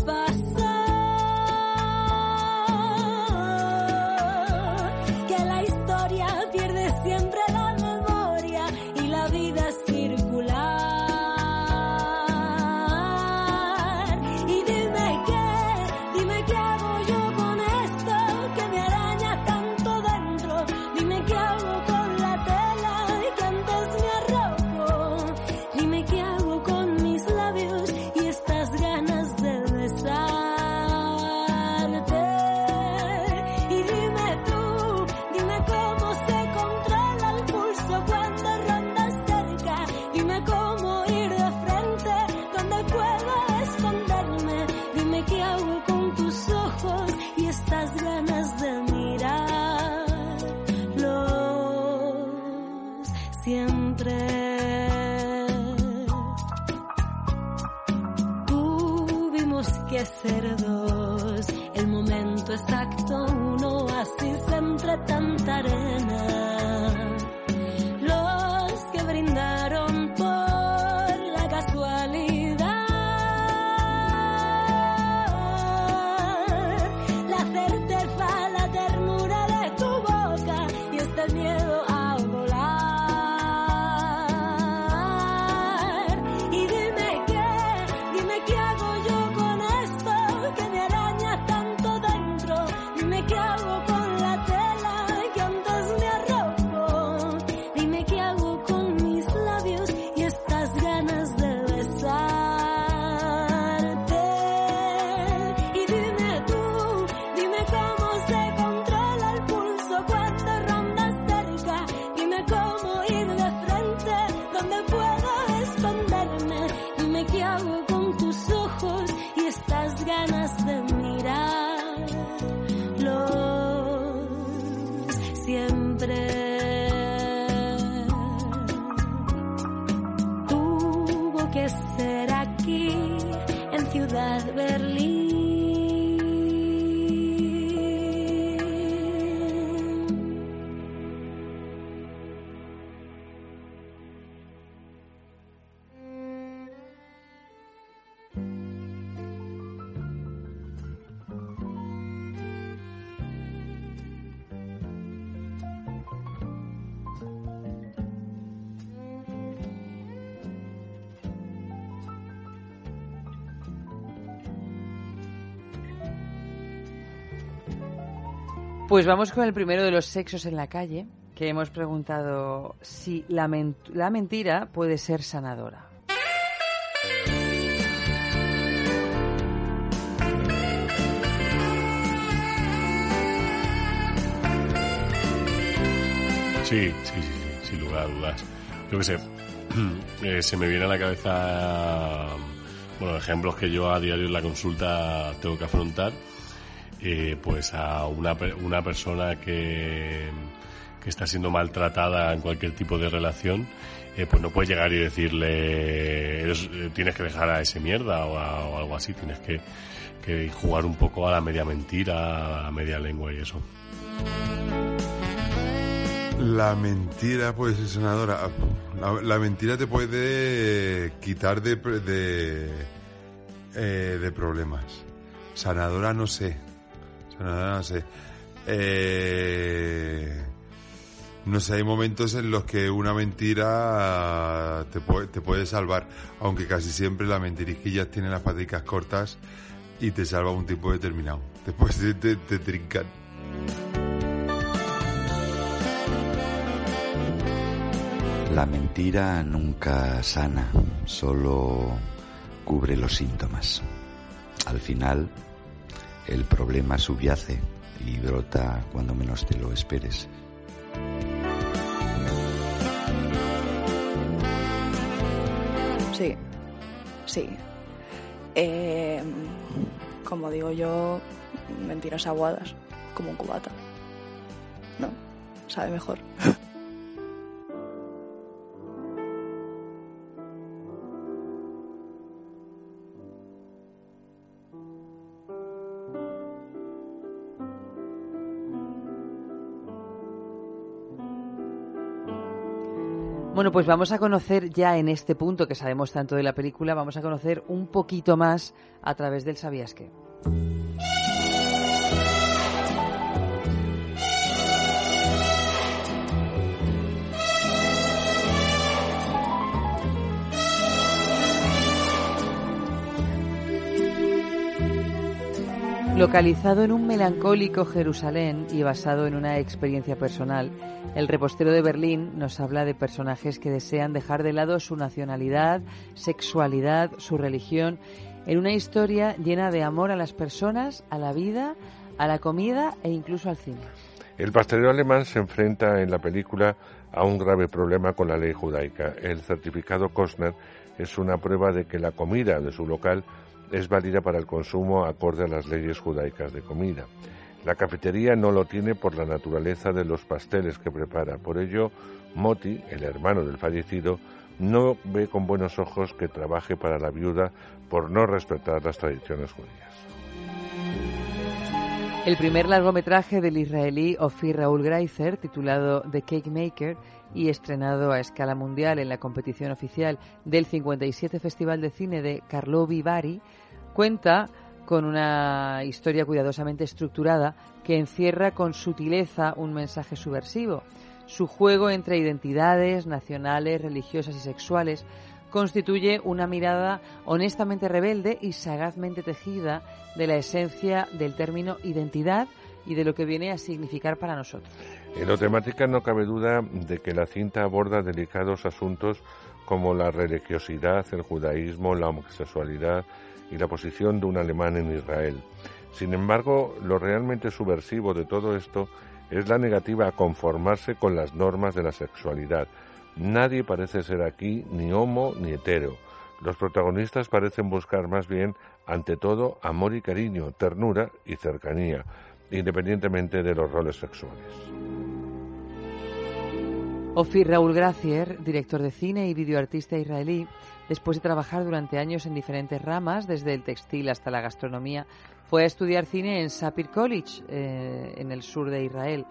Pues vamos con el primero de los sexos en la calle, que hemos preguntado si la, men- la mentira puede ser sanadora. Sí, sí, sí, sí, sin lugar a dudas. Yo qué sé, eh, se me viene a la cabeza, bueno, ejemplos que yo a diario en la consulta tengo que afrontar. Eh, pues a una, una persona que, que está siendo maltratada en cualquier tipo de relación, eh, pues no puedes llegar y decirle, "Eres- eh, tienes que dejar a ese mierda o, algo así, tienes que, jugar un poco a la media mentira, a la media lengua y eso. La mentira puede ser sanadora. La, la mentira te puede quitar de, de, de problemas. Sanadora no sé. No sé. Eh, no sé, hay momentos en los que una mentira te puede, te puede salvar, aunque casi siempre la mentirijilla tiene las paticas cortas y te salva un tiempo determinado. Después te, te, te trincan. La mentira nunca sana, solo cubre los síntomas. Al final, el problema subyace y brota cuando menos te lo esperes. Sí, sí. Eh, como digo yo, mentiras aguadas, como un cubata. ¿No? Sabe mejor. Bueno, pues vamos a conocer ya en este punto que sabemos tanto de la película, vamos a conocer un poquito más a través del Sabías qué. Localizado en un melancólico Jerusalén y basado en una experiencia personal, el repostero de Berlín nos habla de personajes que desean dejar de lado su nacionalidad, sexualidad, su religión, en una historia llena de amor a las personas, a la vida, a la comida e incluso al cine. El pastelero alemán se enfrenta en la película a un grave problema con la ley judaica. El certificado Kostner es una prueba de que la comida de su local es válida para el consumo acorde a las leyes judaicas de comida. La cafetería no lo tiene por la naturaleza de los pasteles que prepara. Por ello, Moti, el hermano del fallecido, no ve con buenos ojos que trabaje para la viuda por no respetar las tradiciones judías. El primer largometraje del israelí Ofir Raúl Greiser, titulado The Cake Maker y estrenado a escala mundial en la competición oficial del 57 Festival de Cine de Karlovy Vary, cuenta con una historia cuidadosamente estructurada que encierra con sutileza un mensaje subversivo. Su juego entre identidades nacionales, religiosas y sexuales constituye una mirada honestamente rebelde y sagazmente tejida de la esencia del término identidad y de lo que viene a significar para nosotros. En lo temática no cabe duda de que la cinta aborda delicados asuntos como la religiosidad, el judaísmo, la homosexualidad y la posición de un alemán en Israel. Sin embargo, lo realmente subversivo de todo esto es la negativa a conformarse con las normas de la sexualidad. Nadie parece ser aquí ni homo ni hetero. Los protagonistas parecen buscar más bien, ante todo, amor y cariño, ternura y cercanía, independientemente de los roles sexuales. Ofir Raúl Gracier, director de cine y videoartista israelí, después de trabajar durante años en diferentes ramas, desde el textil hasta la gastronomía, fue a estudiar cine en Sapir College, eh, en el sur de Israel.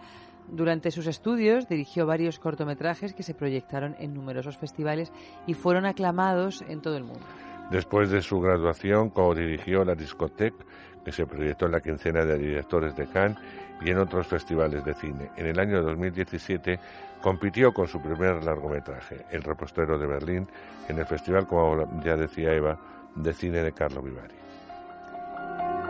Durante sus estudios dirigió varios cortometrajes que se proyectaron en numerosos festivales y fueron aclamados en todo el mundo. Después de su graduación, co-dirigió la discoteca que se proyectó en la quincena de directores de Cannes y en otros festivales de cine. En el año 2017 compitió con su primer largometraje, El repostero de Berlín, en el festival, como ya decía Eva, de cine de Carlo Vivari.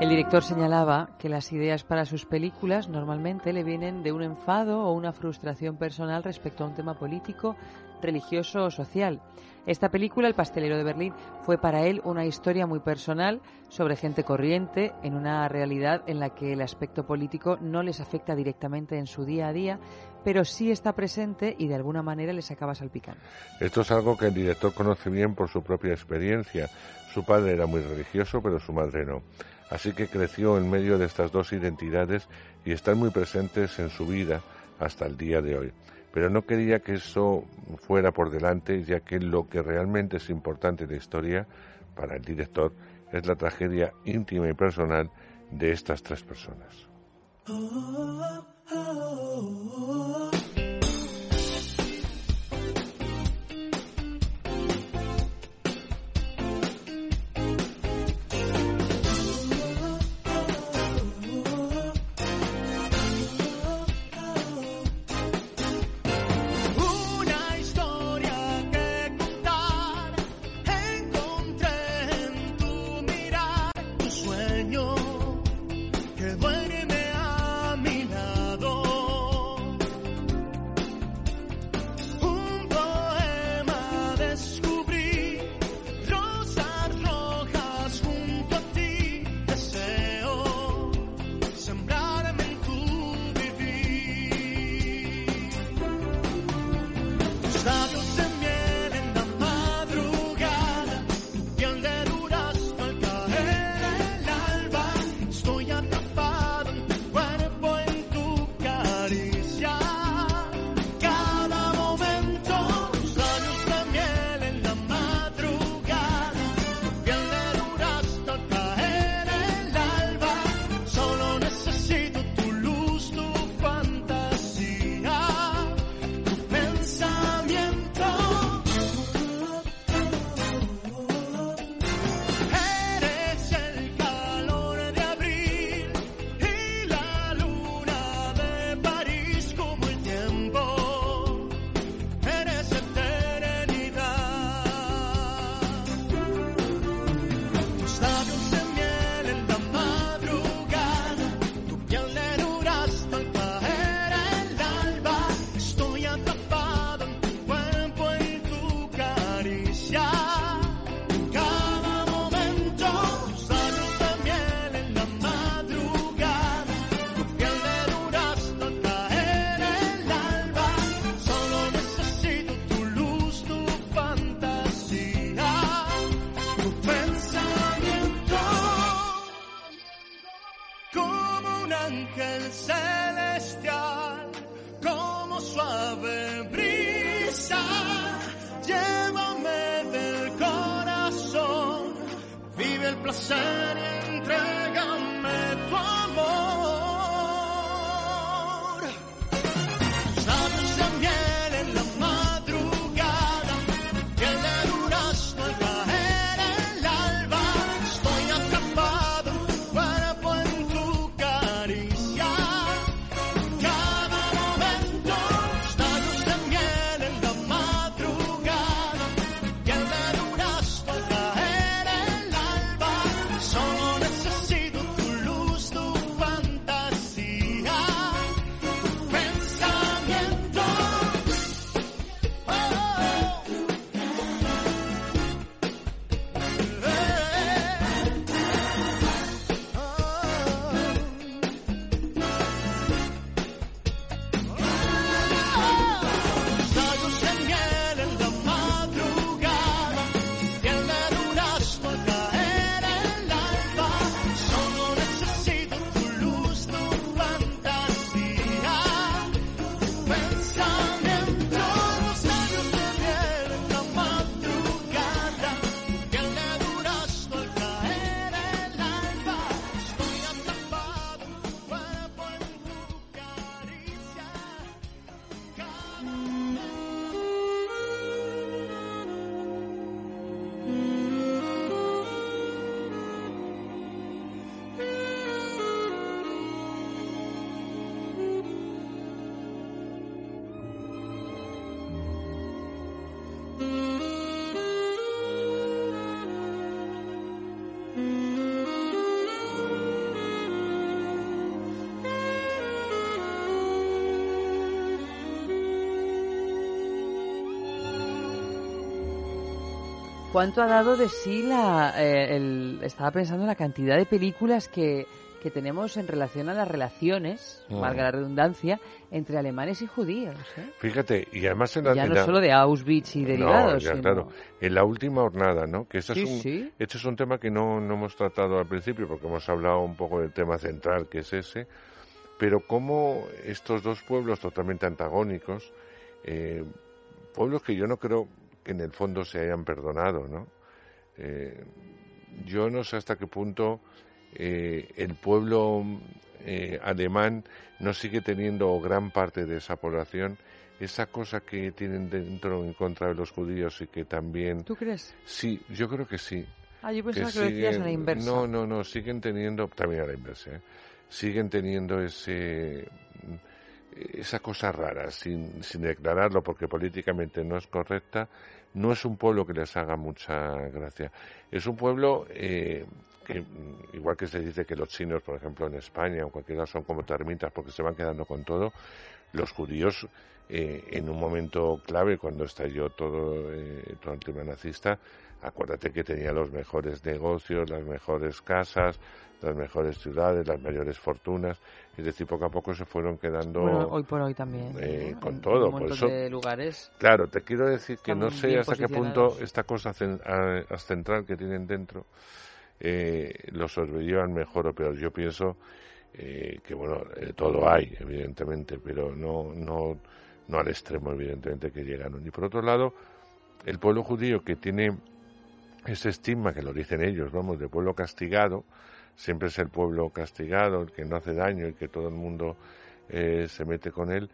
El director señalaba que las ideas para sus películas normalmente le vienen de un enfado o una frustración personal respecto a un tema político, religioso o social. Esta película, El pastelero de Berlín, fue para él una historia muy personal sobre gente corriente en una realidad en la que el aspecto político no les afecta directamente en su día a día, pero sí está presente y de alguna manera les acaba salpicando. Esto es algo que el director conoce bien por su propia experiencia. Su padre era muy religioso, pero su madre no. Así que creció en medio de estas dos identidades y están muy presentes en su vida hasta el día de hoy. Pero no quería que eso fuera por delante, ya que lo que realmente es importante la historia para el director es la tragedia íntima y personal de estas tres personas. ¿Cuánto ha dado de sí la... eh, el- estaba pensando en la cantidad de películas que, que tenemos en relación a las relaciones, Mm. valga la redundancia, entre alemanes y judíos. ¿eh? Fíjate, y además en la... Ya en no la- solo de Auschwitz y No, derivados. ya, sino- claro. En la última jornada, ¿no? Que este, Sí, es un, sí. este es un tema que no, no hemos tratado al principio porque hemos hablado un poco del tema central, que es ese. Pero cómo estos dos pueblos totalmente antagónicos, eh, pueblos que yo no creo que en el fondo se hayan perdonado, ¿no? Eh, yo no sé hasta qué punto eh, el pueblo eh, alemán no sigue teniendo, o gran parte de esa población, esa cosa que tienen dentro en contra de los judíos y que también... ¿Tú crees? Sí, yo creo que sí. Ah, yo pensaba que lo decías a la inversa. No, no, no, siguen teniendo, también a la inversa, ¿eh? siguen teniendo ese esa cosa rara, sin, sin declararlo porque políticamente no es correcta, no es un pueblo que les haga mucha gracia. Es un pueblo eh, que, mm, igual que se dice que los chinos, por ejemplo, en España o cualquiera son como termitas porque se van quedando con todo, los judíos eh, en un momento clave cuando estalló todo, eh, todo el tema nazista, acuérdate que tenía los mejores negocios, las mejores casas, las mejores ciudades, las mayores fortunas, es decir, poco a poco se fueron quedando Bueno, hoy por hoy también. eh, ¿no? con En todo. un Por eso, de lugares. claro, te quiero decir que no sé hasta qué punto esta cosa central que tienen dentro eh, lo sobrellevan mejor o peor. Yo pienso eh, que, bueno, eh, todo hay, evidentemente, pero no, no, no al extremo, evidentemente, que llegaron. Y por otro lado, el pueblo judío que tiene ese estigma, que lo dicen ellos, vamos, de pueblo castigado, siempre es el pueblo castigado, el que no hace daño y que todo el mundo eh, se mete con él,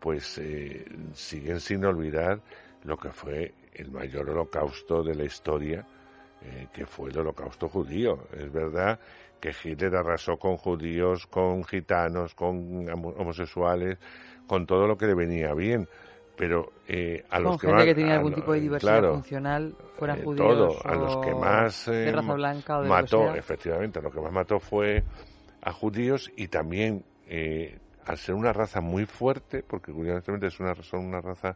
pues eh, siguen sin olvidar lo que fue el mayor holocausto de la historia, eh, que fue el holocausto judío. Es verdad que Hitler arrasó con judíos, con gitanos, con homo- homosexuales, con todo lo que le venía bien. Pero eh, a los Con que gente más- que tenía a algún lo- tipo de diversidad claro, funcional, fueran eh, judíos todo, a los que más de eh, raza blanca o de mató, efectivamente, a lo que más mató fue a judíos y también eh, al ser una raza muy fuerte, porque curiosamente es una, son una raza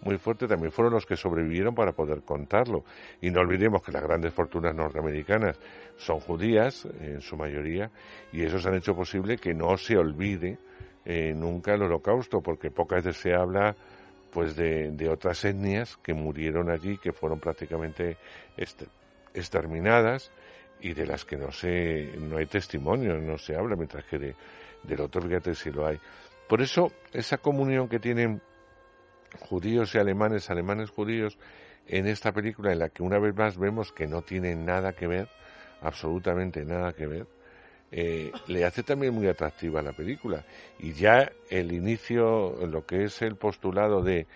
muy fuerte, también fueron los que sobrevivieron para poder contarlo. Y no olvidemos que las grandes fortunas norteamericanas son judías, en su mayoría, y esos han hecho posible que no se olvide eh, nunca el holocausto, porque pocas veces se habla pues de, otras etnias que murieron allí, que fueron prácticamente exterminadas y de las que no se no hay testimonio, no se habla, mientras que de, del otro fíjate si lo hay. Por eso, esa comunión que tienen judíos y alemanes, alemanes judíos, en esta película en la que una vez más vemos que no tiene nada que ver, absolutamente nada que ver, eh, le hace también muy atractiva la película. Y ya el inicio, lo que es el postulado de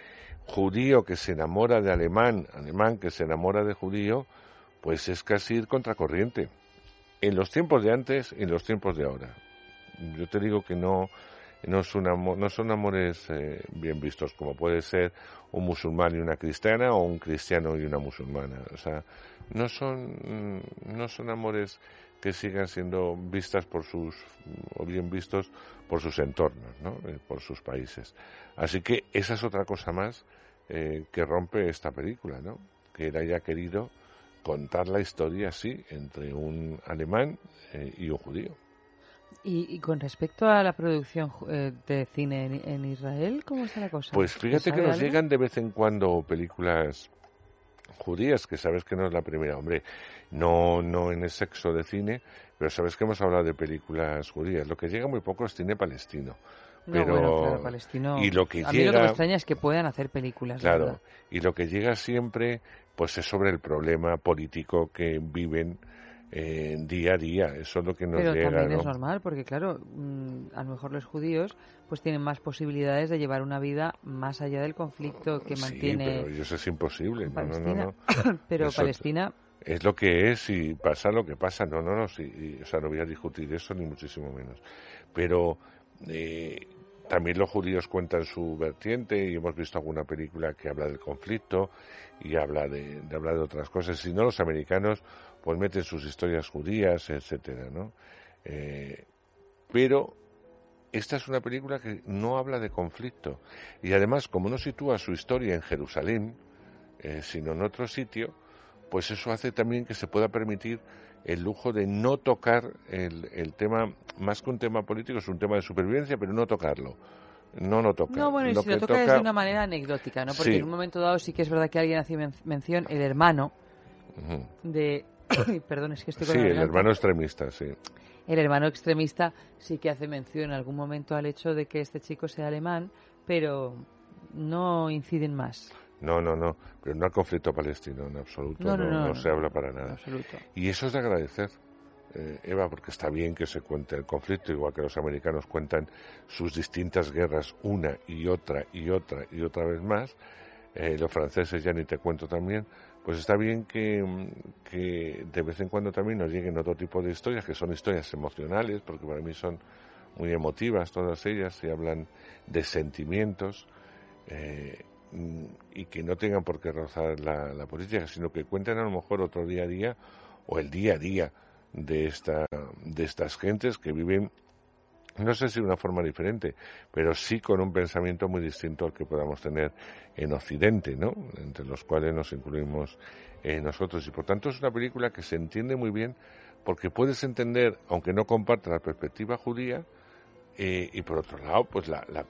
judío que se enamora de alemán, alemán que se enamora de judío, pues es casi ir contracorriente. En los tiempos de antes y en los tiempos de ahora. Yo te digo que no, no, es un no son amores eh, bien vistos, como puede ser un musulmán y una cristiana o un cristiano y una musulmana. O sea, no son, no son amores que sigan siendo vistas por sus, o bien vistos por sus entornos, ¿no? Eh, por sus países. Así que esa es otra cosa más eh, que rompe esta película, ¿no? Que él haya querido contar la historia así entre un alemán y un judío. Y, con respecto a la producción eh, de cine en, Israel, ¿cómo está la cosa? Pues fíjate que nos llegan de vez en cuando películas judías, que sabes que no es la primera, hombre, no, no en el sexo de cine, pero sabes que hemos hablado de películas judías. Lo que llega muy poco es cine palestino. Pero, palestino, y lo que a mí lo que me extraña es que puedan hacer películas. Claro, y lo que llega siempre, pues es sobre el problema político que viven eh, día a día. Eso es lo que nos Pero llega. también es normal, porque claro, mm, a lo mejor los judíos pues tienen más posibilidades de llevar una vida más allá del conflicto que mantiene. pero eso es imposible. Palestina. pero Palestina. Es lo que es y pasa lo que pasa. No, no, no. Sí, o sea, no voy a discutir eso ni muchísimo menos. Pero. Eh, también los judíos cuentan su vertiente y hemos visto alguna película que habla del conflicto y habla de, de hablar de otras cosas. Si no, los americanos pues meten sus historias judías, etcétera, ¿no? Eh, pero esta es una película que no habla de conflicto y además como no sitúa su historia en Jerusalén, eh, sino en otro sitio, pues eso hace también que se pueda permitir el lujo de no tocar el, el tema, más que un tema político, es un tema de supervivencia, pero no tocarlo. No lo toca. No, bueno, y si lo toca, es de una manera anecdótica, ¿no? Porque en un momento dado sí que es verdad que alguien hace mención, el hermano de Perdón, es que estoy con Sí, el hermano extremista, sí. El hermano extremista sí que hace mención en algún momento al hecho de que este chico sea alemán, pero no inciden más. No, no, no, pero no hay conflicto palestino en absoluto, no, no, se habla para nada. Absoluto. Y eso es de agradecer, eh, Eva, porque está bien que se cuente el conflicto, igual que los americanos cuentan sus distintas guerras una y otra y otra y otra vez más, eh, los franceses ya ni te cuento también, pues está bien que, que, de vez en cuando también nos lleguen otro tipo de historias, que son historias emocionales, porque para mí son muy emotivas todas ellas, y hablan de sentimientos, eh, y que no tengan por qué rozar la, la política, sino que cuenten a lo mejor otro día a día, o el día a día de, esta, de estas gentes que viven no sé si de una forma diferente, pero sí con un pensamiento muy distinto al que podamos tener en Occidente, ¿no? Entre los cuales nos incluimos eh, nosotros. Y por tanto es una película que se entiende muy bien porque puedes entender, aunque no comparta la perspectiva judía, eh, y por otro lado, pues la, la,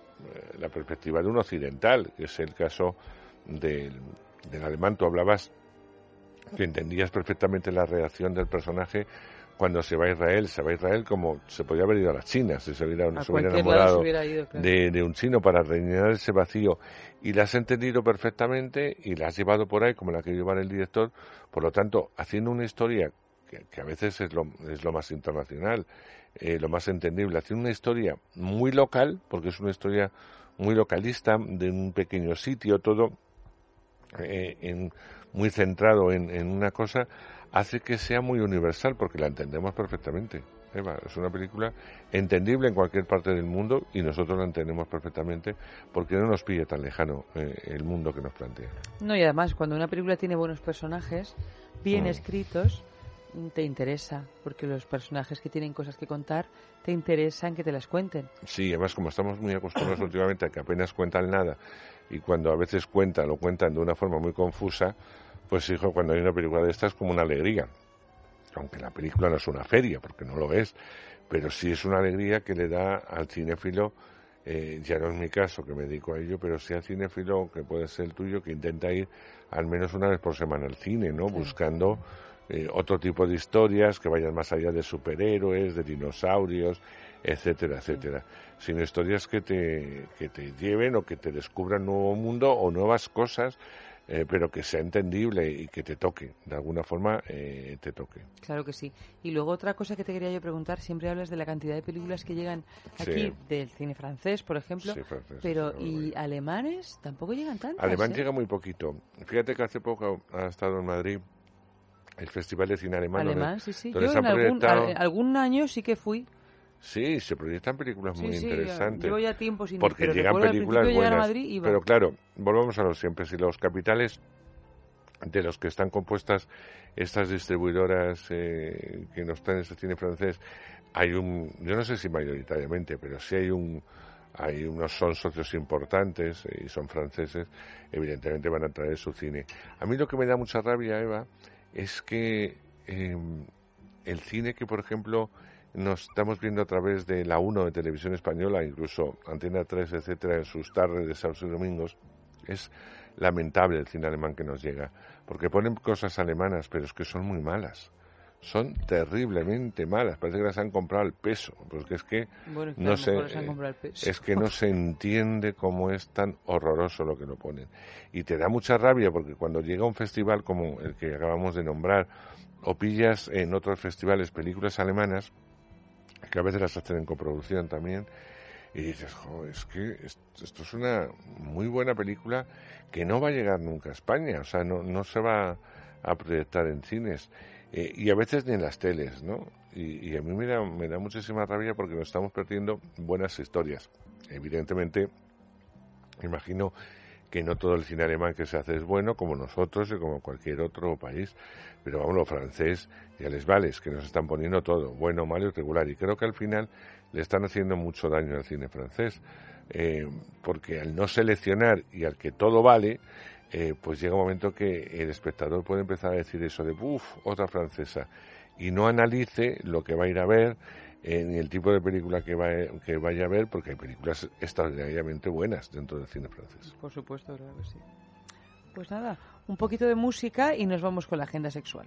la, perspectiva de un occidental, que es el caso del, del alemán. Tú hablabas que entendías perfectamente la reacción del personaje cuando se va a Israel, se va a Israel como se podía haber ido a la China, si se hubiera, se hubiera enamorado de, un chino para rellenar ese vacío. Y la has entendido perfectamente y la has llevado por ahí como la que llevar el director, por lo tanto, haciendo una historia que, a veces es lo, es lo más internacional, eh, lo más entendible, haciendo una historia muy local, porque es una historia muy localista, de un pequeño sitio, todo eh, en, muy centrado en, en una cosa, hace que sea muy universal porque la entendemos perfectamente. Eva, es una película entendible en cualquier parte del mundo y nosotros la entendemos perfectamente porque no nos pide tan lejano eh, el mundo que nos plantea. No, y además, cuando una película tiene buenos personajes, bien mm. escritos, te interesa, porque los personajes que tienen cosas que contar te interesan que te las cuenten. Sí, además, como estamos muy acostumbrados últimamente a que apenas cuentan nada y cuando a veces cuentan, lo cuentan de una forma muy confusa, pues hijo, cuando hay una película de estas es como una alegría. Aunque la película no es una feria, porque no lo es, pero sí es una alegría que le da al cinéfilo, eh, ya no es mi caso que me dedico a ello, pero sí al cinéfilo que puede ser el tuyo, que intenta ir al menos una vez por semana al cine, ¿no? Buscando eh, otro tipo de historias que vayan más allá de superhéroes, de dinosaurios, etcétera, etcétera. Sino historias que te, que te lleven o que te descubran nuevo mundo o nuevas cosas eh, pero que sea entendible y que te toque, de alguna forma eh, te toque. Claro que sí. Y luego otra cosa que te quería yo preguntar, siempre hablas de la cantidad de películas que llegan aquí Sí. del cine francés, por ejemplo, Sí, francés, pero ¿y alemanes? Tampoco llegan tantas. Alemán ¿eh? llega muy poquito. Fíjate que hace poco ha estado en Madrid el Festival de Cine Alemán. donde- Alemán, sí, sí. donde Yo en algún, algún año sí que fui. Sí, se proyectan películas Sí, muy sí, interesantes. llevo ya tiempo sin Porque pero llegan películas llegar a buenas. Madrid, iba. Pero claro, volvamos a lo siempre. Si los capitales de los que están compuestas estas distribuidoras eh, que no están en este cine francés, hay un, yo no sé si mayoritariamente, pero sí hay un, hay unos son socios importantes eh, y son franceses, evidentemente van a traer su cine. A mí lo que me da mucha rabia, Eva, es que eh, el cine que, por ejemplo, nos estamos viendo a través de la 1 de Televisión Española, incluso Antena 3, etcétera, en sus tardes de sábados y domingos, es lamentable el cine alemán que nos llega, porque ponen cosas alemanas, pero es que son muy malas. Son terriblemente malas, parece que las han comprado al peso, porque es que Bueno, no se, peso. es que no se entiende cómo es tan horroroso lo que lo ponen. Y te da mucha rabia porque cuando llega un festival como el que acabamos de nombrar, o pillas en otros festivales películas alemanas, que a veces las hacen en coproducción también, y dices, jo, es que es- esto es una muy buena película que no va a llegar nunca a España, o sea, no, no se va a proyectar en cines, eh, y a veces ni en las teles, ¿no? Y, y a mí me da, me da muchísima rabia porque nos estamos perdiendo buenas historias. Evidentemente, imagino que no todo el cine alemán que se hace es bueno, como nosotros y como cualquier otro país, pero vamos, lo francés ya les vale, es que nos están poniendo todo, bueno, malo y regular, y creo que al final le están haciendo mucho daño al cine francés, eh, porque al no seleccionar y al que todo vale, eh, pues llega un momento que el espectador puede empezar a decir eso de, uff, otra francesa, y no analice lo que va a ir a ver, ni el tipo de película que, va, que vaya a ver, porque hay películas extraordinariamente buenas dentro del cine francés. Por supuesto, claro que sí. Pues nada, un poquito de música y nos vamos con la agenda sexual.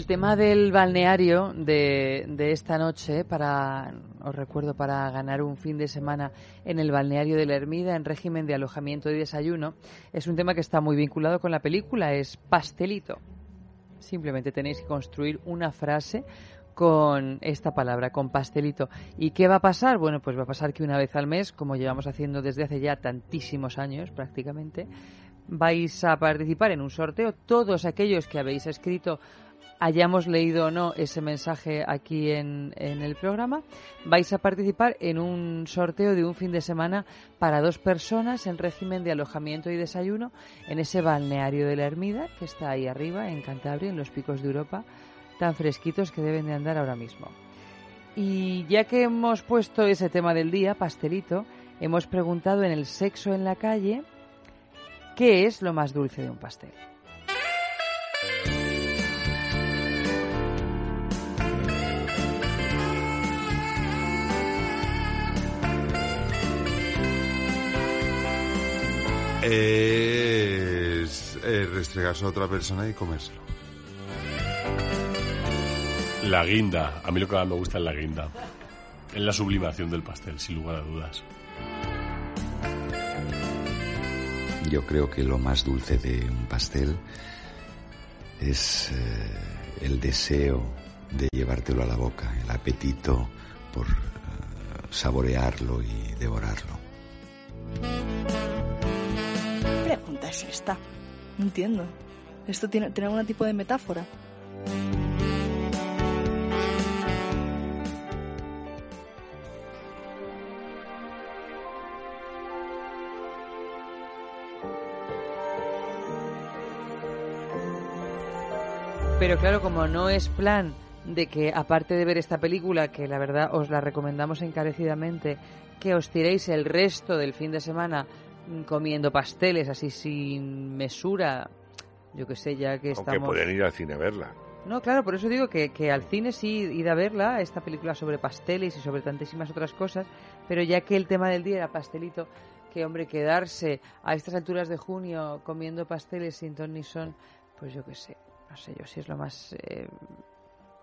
El tema del balneario de, esta noche, para, os recuerdo, para ganar un fin de semana en el balneario de la Ermida en régimen de alojamiento y desayuno, es un tema que está muy vinculado con la película, es pastelito. Simplemente tenéis que construir una frase con esta palabra, con pastelito. ¿Y qué va a pasar? Bueno, pues va a pasar que una vez al mes, como llevamos haciendo desde hace ya tantísimos años prácticamente, vais a participar en un sorteo. Todos aquellos que habéis escrito hayamos leído o no ese mensaje aquí en, en, el programa, vais a participar en un sorteo de un fin de semana para dos personas en régimen de alojamiento y desayuno en ese balneario de la Ermida que está ahí arriba, en Cantabria, en los picos de Europa, tan fresquitos que deben de andar ahora mismo. Y ya que hemos puesto ese tema del día, pastelito, hemos preguntado en el sexo en la calle, ¿qué es lo más dulce de un pastel? Es eh, restregarse a otra persona y comérselo. La guinda. A mí lo que más me gusta es la guinda. Es la sublimación del pastel, sin lugar a dudas. Yo creo que lo más dulce de un pastel es eh, el deseo de llevártelo a la boca, el apetito por eh, saborearlo y devorarlo. ¿Qué pregunta es esta? No entiendo. ¿Esto tiene, tiene algún tipo de metáfora? Pero claro, como no es plan de que, aparte de ver esta película, que la verdad os la recomendamos encarecidamente, que os tiréis el resto del fin de semana comiendo pasteles así sin mesura, yo que sé, ya que estamos... Aunque pueden ir al cine a verla. No, claro, por eso digo que, que al cine sí ir a verla, esta película sobre pasteles y sobre tantísimas otras cosas, pero ya que el tema del día era pastelito, que hombre, quedarse a estas alturas de junio comiendo pasteles sin ton ni son, pues yo que sé, no sé yo si es lo más eh,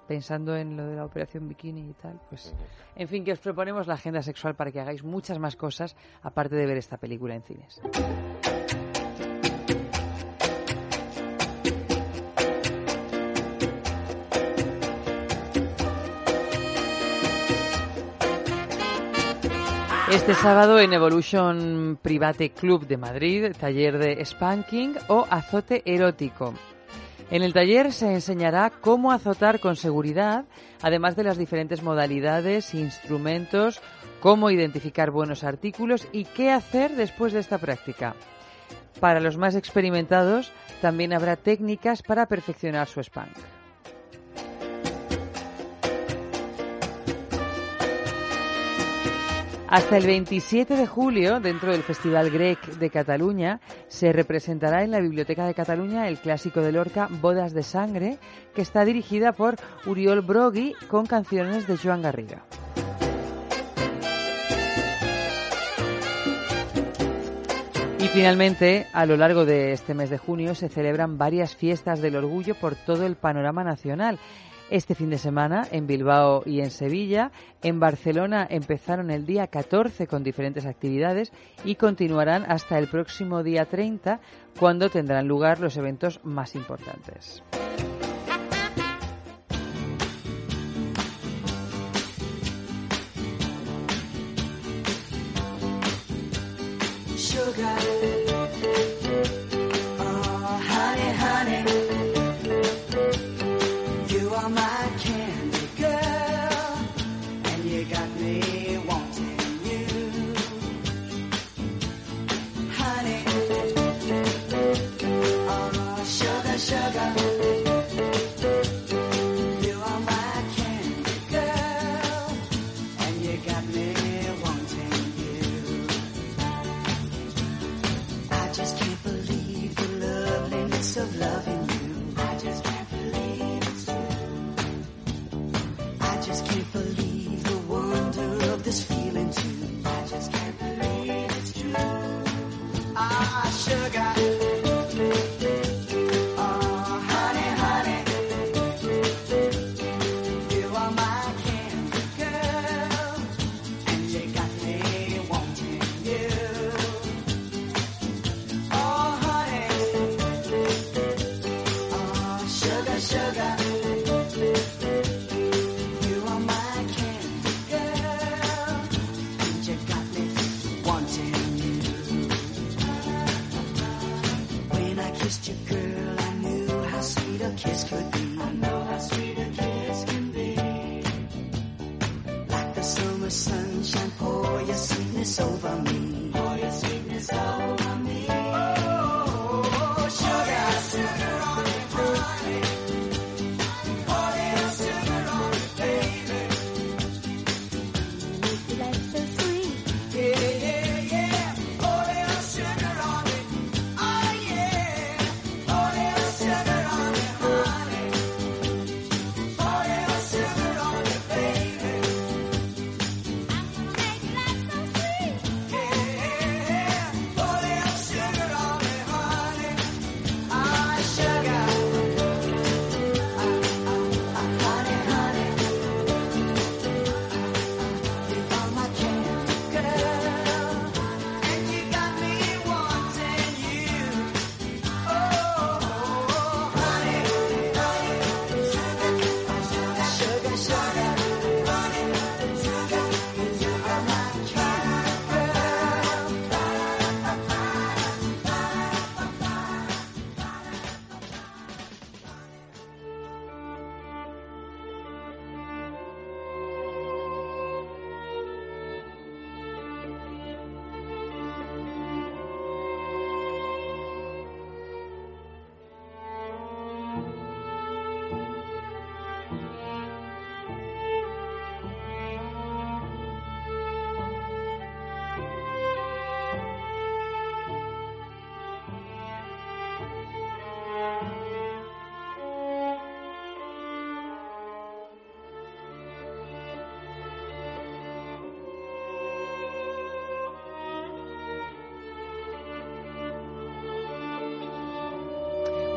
pensando en lo de la operación bikini y tal, pues en fin, que os proponemos la agenda sexual para que hagáis muchas más cosas aparte de ver esta película en cines. Este sábado en Evolution Private Club de Madrid, taller de spanking o azote erótico. En el taller se enseñará cómo azotar con seguridad, además de las diferentes modalidades, instrumentos, cómo identificar buenos artículos y qué hacer después de esta práctica. Para los más experimentados, también habrá técnicas para perfeccionar su spank. Hasta el 27 de julio, dentro del Festival Grec de Cataluña, se representará en la Biblioteca de Cataluña el clásico de Lorca Bodas de Sangre, que está dirigida por Uriol Brogui con canciones de Joan Garriga. Y finalmente, a lo largo de este mes de junio se celebran varias fiestas del orgullo por todo el panorama nacional este fin de semana en Bilbao y en Sevilla. En Barcelona empezaron el día 14 con diferentes actividades y continuarán hasta el próximo día 30 cuando tendrán lugar los eventos más importantes.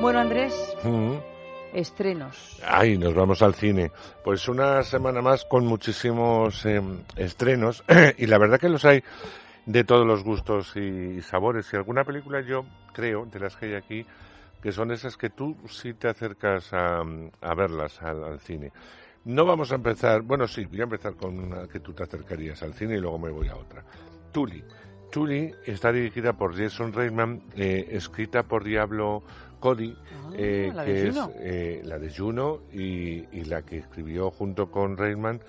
Bueno, Andrés, Mm. estrenos. Ay, nos vamos al cine. Pues una semana más con muchísimos eh, estrenos y la verdad que los hay de todos los gustos y sabores. Y alguna película yo creo, de las que hay aquí, que son esas que tú sí te acercas a, a verlas al, al cine. No vamos a empezar, bueno, sí, voy a empezar con una que tú te acercarías al cine y luego me voy a otra. Tully. Tully está dirigida por Jason Reitman, eh, escrita por Diablo Cody, eh, la de que es eh, la de Juno y, y la que escribió junto con Reitman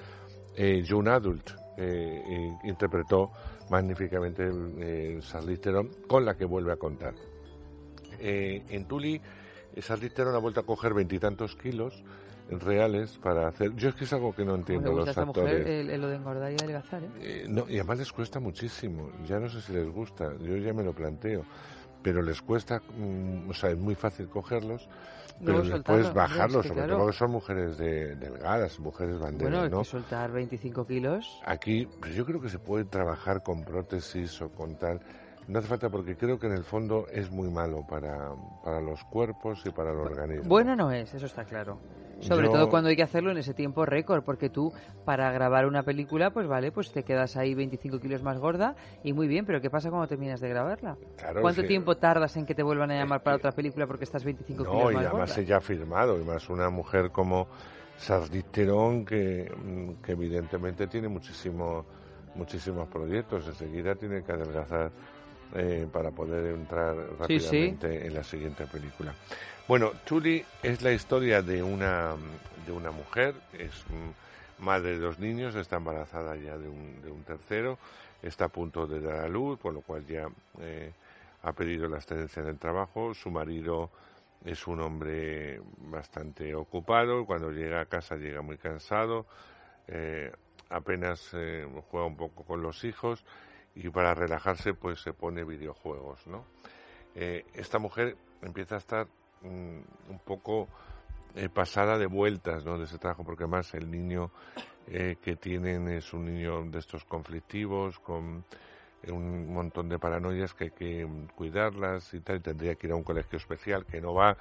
eh, Young Adult. eh, eh, interpretó magníficamente eh, Charlize Theron, con la que vuelve a contar. Eh, en eh, Charlize Theron ha vuelto a coger veintitantos kilos reales para hacer... Yo es que es algo que no entiendo los esta mujer actores. el, el lo de engordar y adelgazar, ¿eh? Eh, no, y además les cuesta muchísimo. Ya no sé si les gusta, yo ya me lo planteo. Pero les cuesta, mm, o sea, es muy fácil cogerlos, pero Luego después soltarlo, bajarlos, hombre, es que sobre claro. todo que son mujeres de, delgadas, mujeres banderas, Bueno, hay ¿no? que soltar 25 kilos. Aquí pues yo creo que se puede trabajar con prótesis o con tal. No hace falta porque creo que en el fondo es muy malo para, para los cuerpos y para el organismo. Bueno no es, eso está claro. Sobre Yo- todo cuando hay que hacerlo en ese tiempo récord, porque tú para grabar una película, pues vale, pues te quedas ahí 25 kilos más gorda y muy bien, pero ¿qué pasa cuando terminas de grabarla? Claro, ¿Cuánto sí. tiempo tardas en que te vuelvan a llamar para otra película porque estás 25 No, kilos y más además gorda? ella ha firmado, y más una mujer como que, mm, que evidentemente tiene muchísimo, muchísimos proyectos. Enseguida tiene que adelgazar eh, para poder entrar Sí, sí. rápidamente en la siguiente película. Bueno, Tully es la historia de una, de una mujer, es madre de dos niños, está embarazada ya de un, de un tercero, está a punto de dar a luz, por lo cual ya eh, ha pedido la excedencia del trabajo. Su marido es un hombre bastante ocupado, cuando llega a casa llega muy cansado, eh, apenas eh, juega un poco con los hijos y para relajarse pues se pone videojuegos, ¿no? Eh, esta mujer empieza a estar mm, un poco eh, pasada de vueltas, ¿no? De ese trabajo, porque además el niño eh, que tienen es un niño de estos conflictivos, con eh, un montón de paranoias que hay que mm, cuidarlas y tal, y tendría que ir a un colegio especial que no va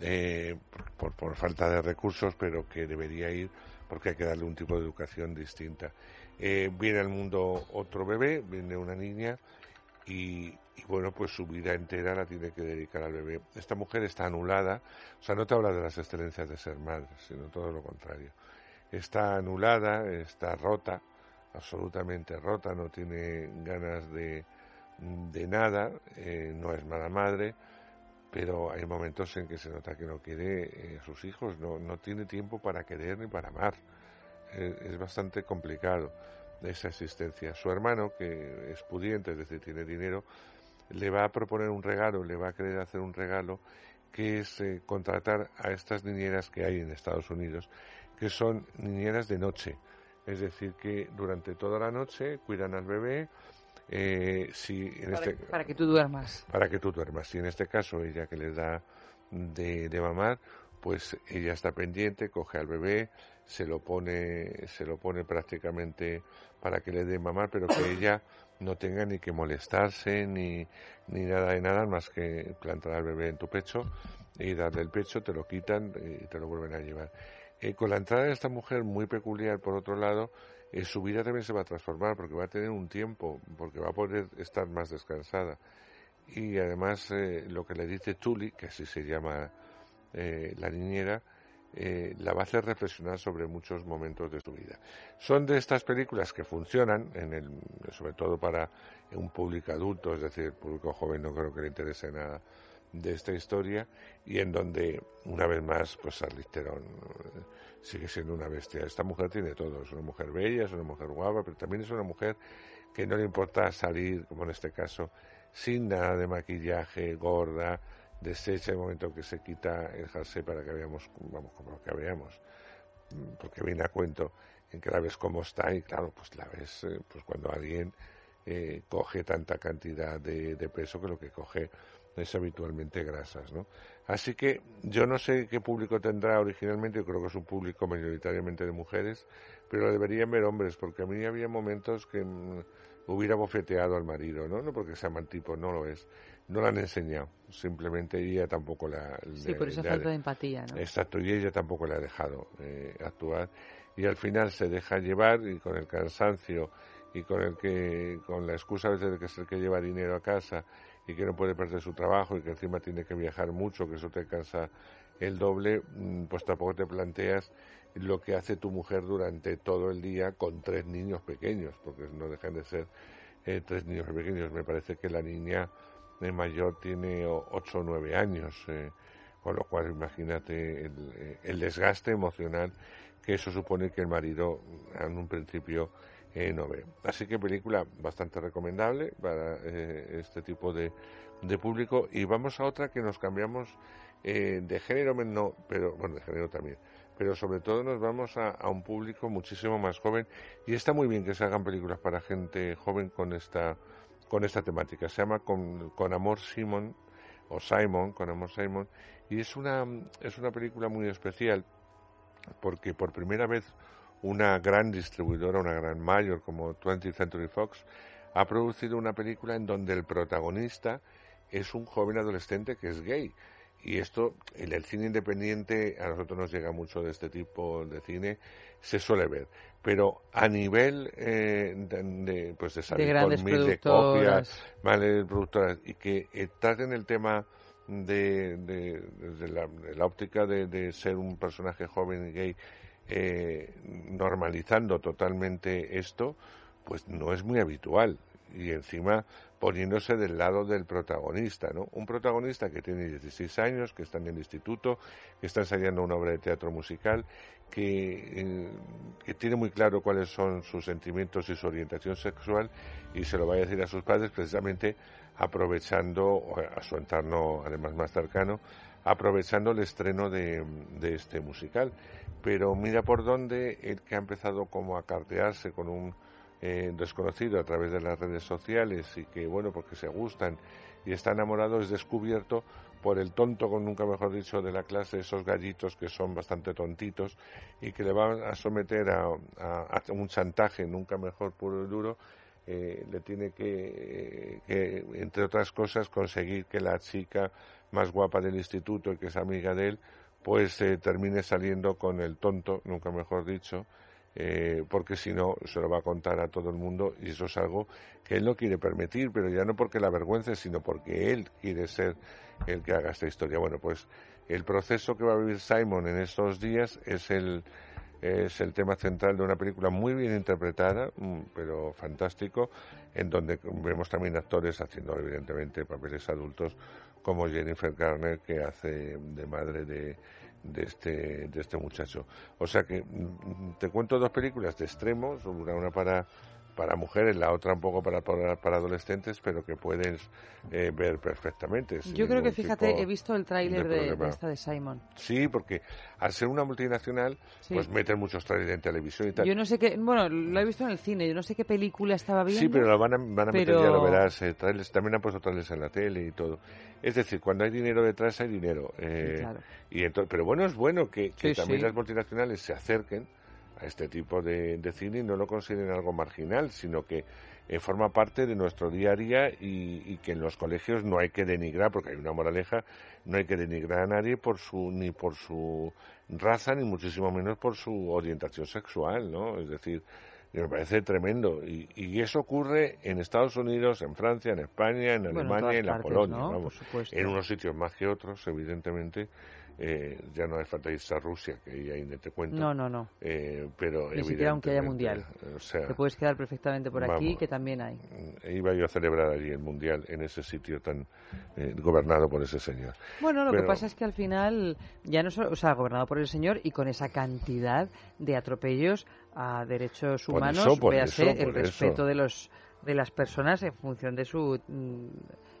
eh, por, por falta de recursos, pero que debería ir porque hay que darle un tipo de educación distinta. Eh, viene al mundo otro bebé, viene una niña y, bueno, pues su vida entera la tiene que dedicar al bebé. Esta mujer está anulada, o sea, no te habla de las excelencias de ser madre, sino todo lo contrario. Está anulada, está rota, absolutamente rota, no tiene ganas de, de nada, eh, no es mala madre, pero hay momentos en que se nota que no quiere eh, a sus hijos, no, no tiene tiempo para querer ni para amar. Es bastante complicado. esa existencia. Su hermano, que es pudiente, es decir, tiene dinero, le va a proponer un regalo, le va a querer hacer un regalo, que es eh, contratar a estas niñeras que hay en Estados Unidos, que son niñeras de noche. Es decir, que durante toda la noche cuidan al bebé. Eh, si en Para, este, para que tú duermas. para que tú duermas. Si en este caso ella que les da de, de mamar, pues ella está pendiente, coge al bebé, se lo pone, se lo pone prácticamente para que le dé mamar, pero que ella no tenga ni que molestarse ni, ni nada de nada más que plantar al bebé en tu pecho y darle el pecho, te lo quitan y te lo vuelven a llevar. Eh, con la entrada de esta mujer muy peculiar, por otro lado, eh, su vida también se va a transformar porque va a tener un tiempo, porque va a poder estar más descansada. Y además eh, lo que le dice Tuli, que así se llama eh, la niñera, eh, la va a hacer reflexionar sobre muchos momentos de su vida. Son de estas películas que funcionan, en el, sobre todo para un público adulto, es decir, el público joven no creo que le interese nada de esta historia, y en donde, una vez más, pues Charlize Theron eh, sigue siendo una bestia. Esta mujer tiene todo, es una mujer bella, es una mujer guapa, pero también es una mujer que no le importa salir, como en este caso, sin nada de maquillaje, gorda, deshecha el momento que se quita el jersey para que veamos, vamos, como que veamos, Mm, porque viene a cuento en que la ves cómo está y claro, pues la ves eh, pues cuando alguien eh, coge tanta cantidad de, peso que lo que coge es habitualmente grasas, ¿no? Así que yo no sé qué público tendrá originalmente, yo creo que es un público mayoritariamente de mujeres, pero deberían ver hombres, porque a mí había momentos que mm, hubiera bofeteado al marido, ¿no? No porque sea mal tipo, no lo es. No la han enseñado, simplemente ella tampoco la... Sí, le- por esa ha falta de- empatía, ¿no? Exacto, y ella tampoco le ha dejado eh, actuar. Y al final se deja llevar y con el cansancio y con el que con la excusa a veces de que es el que lleva dinero a casa y que no puede perder su trabajo y que encima tiene que viajar mucho, que eso te cansa el doble, mm, pues tampoco te planteas lo que hace tu mujer durante todo el día con tres niños pequeños, porque no dejan de ser eh, tres niños pequeños. Me parece que la niña mayor tiene o- ocho o nueve años, eh, con lo cual imagínate el, eh, el desgaste emocional que eso supone que el marido en un principio eh, no ve. Así que película bastante recomendable para eh, este tipo de, de público. Y vamos a otra que nos cambiamos de género, no, pero bueno, de género también. Pero sobre todo nos vamos a, a un público muchísimo más joven y está muy bien que se hagan películas para gente joven con esta con esta temática. Se llama Con, con Amor Simon o Simon, con Amor Simon y es una es una película muy especial porque por primera vez una gran distribuidora, una gran mayor como 20th Century Fox, ha producido una película en donde el protagonista es un joven adolescente que es gay. Y esto, en el cine independiente, a nosotros nos llega mucho de este tipo de cine, se suele ver. Pero a nivel eh, de, de, pues de salir grandes con mil de copias, de productoras, y que eh, traten el tema de, de, la, de la óptica de, de ser un personaje joven y gay, eh, normalizando totalmente esto, pues no es muy habitual. Y encima poniéndose del lado del protagonista, ¿no? Un protagonista que tiene 16 años, que está en el instituto, que está ensayando una obra de teatro musical, que, eh, que tiene muy claro cuáles son sus sentimientos y su orientación sexual y se lo va a decir a sus padres precisamente aprovechando a su entorno además más cercano, aprovechando el estreno de este musical. Pero mira por dónde el que ha empezado como a cartearse con un eh, desconocido a través de las redes sociales y que, bueno, porque se gustan y está enamorado, es descubierto por el tonto, con nunca mejor dicho, de la clase, esos gallitos que son bastante tontitos y que le van a someter a un chantaje, nunca mejor puro y duro, eh, le tiene que, que, entre otras cosas, conseguir que la chica más guapa del instituto y que es amiga de él, pues eh, termine saliendo con el tonto, nunca mejor dicho, eh, porque si no se lo va a contar a todo el mundo y eso es algo que él no quiere permitir, pero ya no porque la avergüence, sino porque él quiere ser el que haga esta historia. Bueno, pues el proceso que va a vivir Simon en estos días es el es el tema central de una película muy bien interpretada, mm, pero fantástico, en donde vemos también actores haciendo evidentemente papeles adultos como Jennifer Garner que hace de madre de, de este de este muchacho. O sea que mm, te cuento dos películas de extremos, una, una para para mujeres, la otra un poco para, para, para adolescentes, pero que puedes eh, ver perfectamente. Yo creo que, fíjate, he visto el tráiler de, esta de Simon. Sí, porque al ser una multinacional, Sí. pues meten muchos trailers en televisión y tal. Yo no sé qué, bueno, lo he visto en el cine, yo no sé qué película estaba viendo. Sí, pero lo van a, van a meter, ya lo verás, eh, trailers, también han puesto trailers en la tele y todo. Es decir, cuando hay dinero detrás hay dinero. eh, claro. y entonces, pero bueno, es bueno que, que Sí, también las multinacionales se acerquen a este tipo de, de cine y no lo consideren algo marginal, sino que eh, forma parte de nuestro día a día y, y que en los colegios no hay que denigrar, porque hay una moraleja, no hay que denigrar a nadie por su ni por su raza ni muchísimo menos por su orientación sexual, ¿no? Es decir, me parece tremendo. Y, y eso ocurre en Estados Unidos, en Francia, en España, en Bueno, en Alemania y en la partes, Polonia. ¿no? Vamos. En unos sitios más que otros, evidentemente. Eh, ya no hace falta irse a Rusia, que ahí ahí te cuento. No, no, no. Eh, pero Ni siquiera aunque haya mundial. O sea, Te puedes quedar perfectamente por aquí, que también hay. iba yo a celebrar allí el mundial en ese sitio tan eh, gobernado por ese señor. Bueno, lo que pasa es que al final, ya no solo, o sea, gobernado por el señor y con esa cantidad de atropellos a derechos Por humanos, eso, por véase eso, el eso. respeto de los de las personas en función de su mm,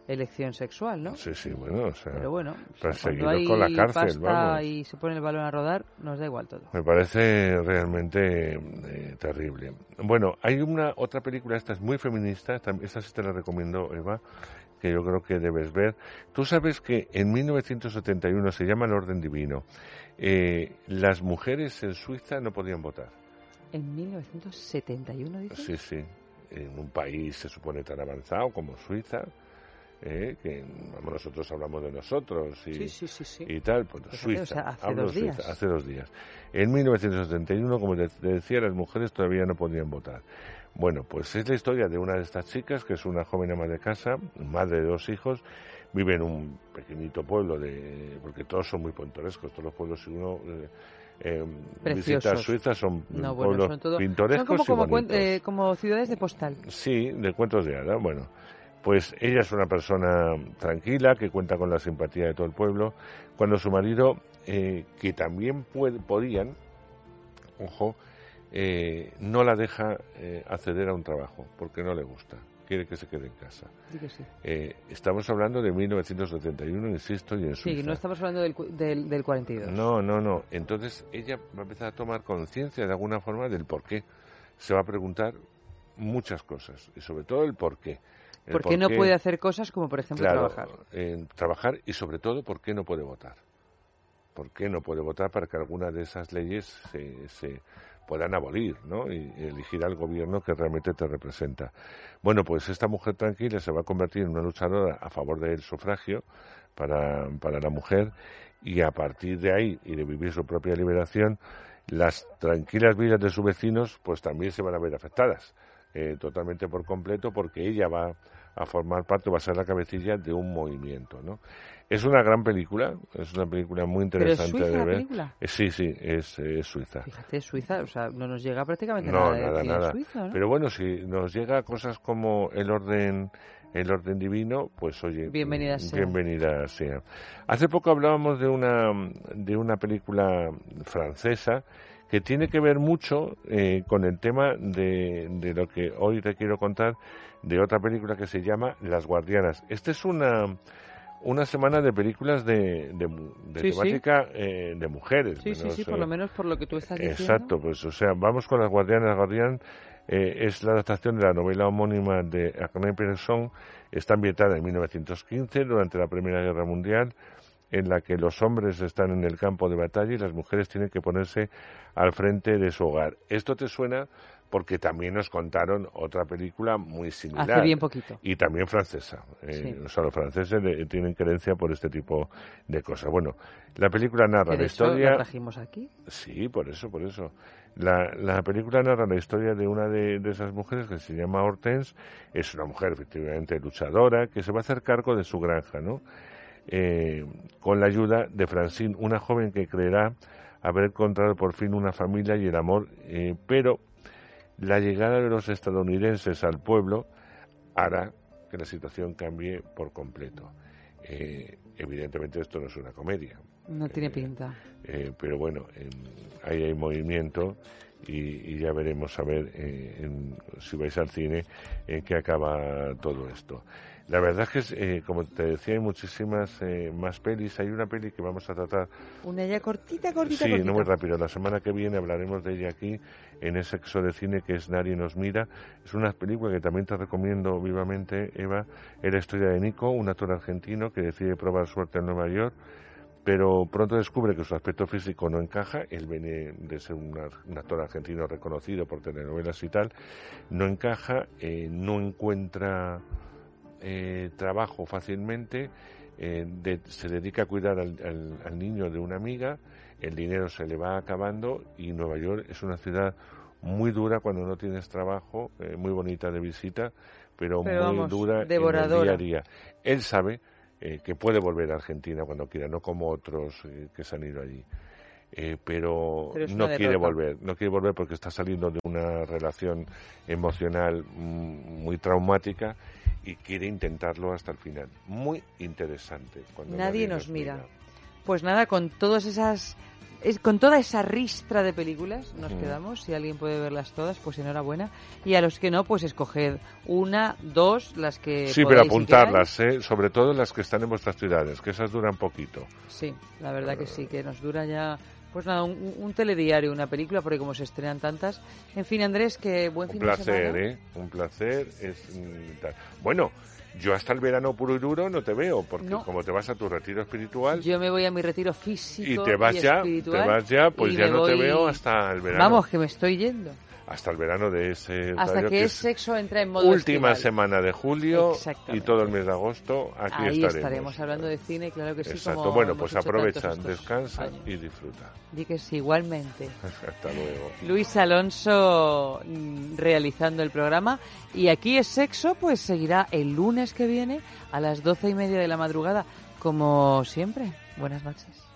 elección sexual, ¿no? Sí, sí, bueno, o sea, Pero bueno, o sea, cuando perseguidos hay con la cárcel, vamos. y se pone el balón a rodar, nos da igual todo. Me parece realmente eh, terrible. Bueno, hay una otra película, esta es muy feminista, esta, esta sí te la recomiendo, Eva, que yo creo que debes ver. Tú sabes que en 1971 se llama el orden divino. eh, las mujeres en Suiza no podían votar. En 1971, dice. Sí, sí. En un país se supone tan avanzado como Suiza, eh, que nosotros hablamos de nosotros y, Sí, sí, sí, sí. y tal, pues Fíjate, Suiza. o sea, hace hablo dos Suiza, días. hace dos días. En 1971, como te decía, las mujeres todavía no podían votar. Bueno, pues es la historia de una de estas chicas, que es una joven ama de casa, madre de dos hijos, vive en un pequeñito pueblo, de porque todos son muy pintorescos, todos los pueblos, si uno eh, eh, visita Preciosos. Suiza, son No, bueno, pueblos todo. pintorescos Son como, como, y bonitos. eh, como ciudades de postal. Sí, de cuentos de hada. Bueno, pues ella es una persona tranquila que cuenta con la simpatía de todo el pueblo. Cuando su marido, eh, que también puede, podían, ojo, eh, no la deja eh, acceder a un trabajo porque no le gusta. Quiere que se quede en casa. Sí. Eh, estamos hablando de 1971, insisto, y en Sí, Suiza. no estamos hablando del, del 42. No, no, no. Entonces ella va a empezar a tomar conciencia de alguna forma del por qué. Se va a preguntar muchas cosas y sobre todo el por qué. ¿Por qué no puede hacer cosas como, por ejemplo, Claro, trabajar? eh, trabajar y sobre todo por qué no puede votar. ¿Por qué no puede votar para que alguna de esas leyes se, se puedan abolir ¿no? y elegir al gobierno que realmente te representa? Bueno, pues esta mujer tranquila se va a convertir en una luchadora a favor del sufragio para, para la mujer y a partir de ahí y de vivir su propia liberación, las tranquilas vidas de sus vecinos pues también se van a ver afectadas eh, totalmente por completo porque ella va a formar parte, va a ser la cabecilla de un movimiento, ¿no? Es una gran película, es una película muy ¿Pero es interesante suiza de la ver. película? Eh, sí, sí, es, es suiza. Fíjate, Suiza, o sea, no nos llega prácticamente No, nada aquí de nada. Suiza, ¿no? Pero bueno, si nos llega cosas como el orden el orden divino, pues oye, Bienvenida sea. bienvenida sea. Hace poco hablábamos de una de una película francesa que tiene que ver mucho eh, con el tema de, de lo que hoy te quiero contar de otra película que se llama Las Guardianas. Esta es una una semana de películas de, de, de Sí, sí. temática eh, de mujeres. Sí, sí, menos, sí, por eh, lo menos por lo que tú estás diciendo. Exacto, pues o sea, vamos con las guardianas. Las Guardián eh, es la adaptación de la novela homónima de Agnès Persson. Está ambientada en 1915, durante la Primera Guerra Mundial, en la que los hombres están en el campo de batalla y las mujeres tienen que ponerse al frente de su hogar. Esto te suena porque también nos contaron otra película muy similar. Hace bien poquito. Y también francesa. Eh, Sí. O sea, los franceses le- tienen creencia por este tipo de cosas. Bueno, la película narra la historia... la trajimos aquí. Sí, por eso, por eso. La, la película narra la historia de una de, de esas mujeres que se llama Hortense. Es una mujer efectivamente luchadora que se va a hacer cargo de su granja, ¿no? Eh, con la ayuda de Francine, una joven que creerá haber encontrado por fin una familia y el amor, eh, pero la llegada de los estadounidenses al pueblo hará que la situación cambie por completo. Eh, evidentemente esto no es una comedia. No tiene pinta. Eh, pero bueno, ahí hay movimiento y, ya veremos a ver eh, si vais al cine en qué acaba todo esto. La verdad es que, eh, como te decía, hay muchísimas eh, más pelis. Hay una peli que vamos a tratar. Una ya cortita, cortita, Sí, no muy rápido. La semana que viene hablaremos de ella aquí en ese sexo de cine que es Nadie nos mira. Es una película que también te recomiendo vivamente, Eva. Es la historia de Nico, un actor argentino que decide probar suerte en Nueva York pero pronto descubre que su aspecto físico no encaja, él viene de ser un, actor argentino reconocido por telenovelas y tal, no encaja, eh, no encuentra eh, trabajo fácilmente, eh, se dedica a cuidar al, niño de una amiga, el dinero se le va acabando y Nueva York es una ciudad muy dura cuando no tienes trabajo, muy bonita de visita, pero, muy dura en el día a día. Él sabe eh, que puede volver a Argentina cuando quiera, no como otros eh, que se han ido allí. Eh, pero, no quiere volver, no quiere volver porque está saliendo de una relación emocional mm, muy traumática y quiere intentarlo hasta el final. Muy interesante. nadie, nos, mira. Pues nada, con todas esas es, con toda esa ristra de películas nos quedamos. Si alguien puede verlas todas, pues enhorabuena. Y a los que no, pues escoged una, dos, las que. Sí, pero apuntarlas, ¿eh? sobre todo las que están en vuestras ciudades, que esas duran poquito. Sí, la verdad que sí, que nos dura ya. Pues nada, un, telediario, una película, porque como se estrenan tantas. En fin, Andrés, que buen fin de semana. Un placer, ¿eh? Un placer. Es, mm, bueno, yo hasta el verano puro y duro no te veo, porque como te vas a tu retiro espiritual... Yo me voy a mi retiro físico y te vas ya, te vas ya, pues ya no te veo hasta el verano. Vamos, que me estoy yendo hasta el verano de ese hasta que, el sexo entra en modo última semana de julio y todo el mes de agosto aquí Ahí estaremos. hablando de cine claro que sí exacto. bueno pues aprovecha descansa y disfruta. Di que sí igualmente. Hasta luego. Luis Alonso mm, realizando el programa. Y aquí es sexo pues seguirá el lunes que viene a las doce y media de la madrugada como siempre. Buenas noches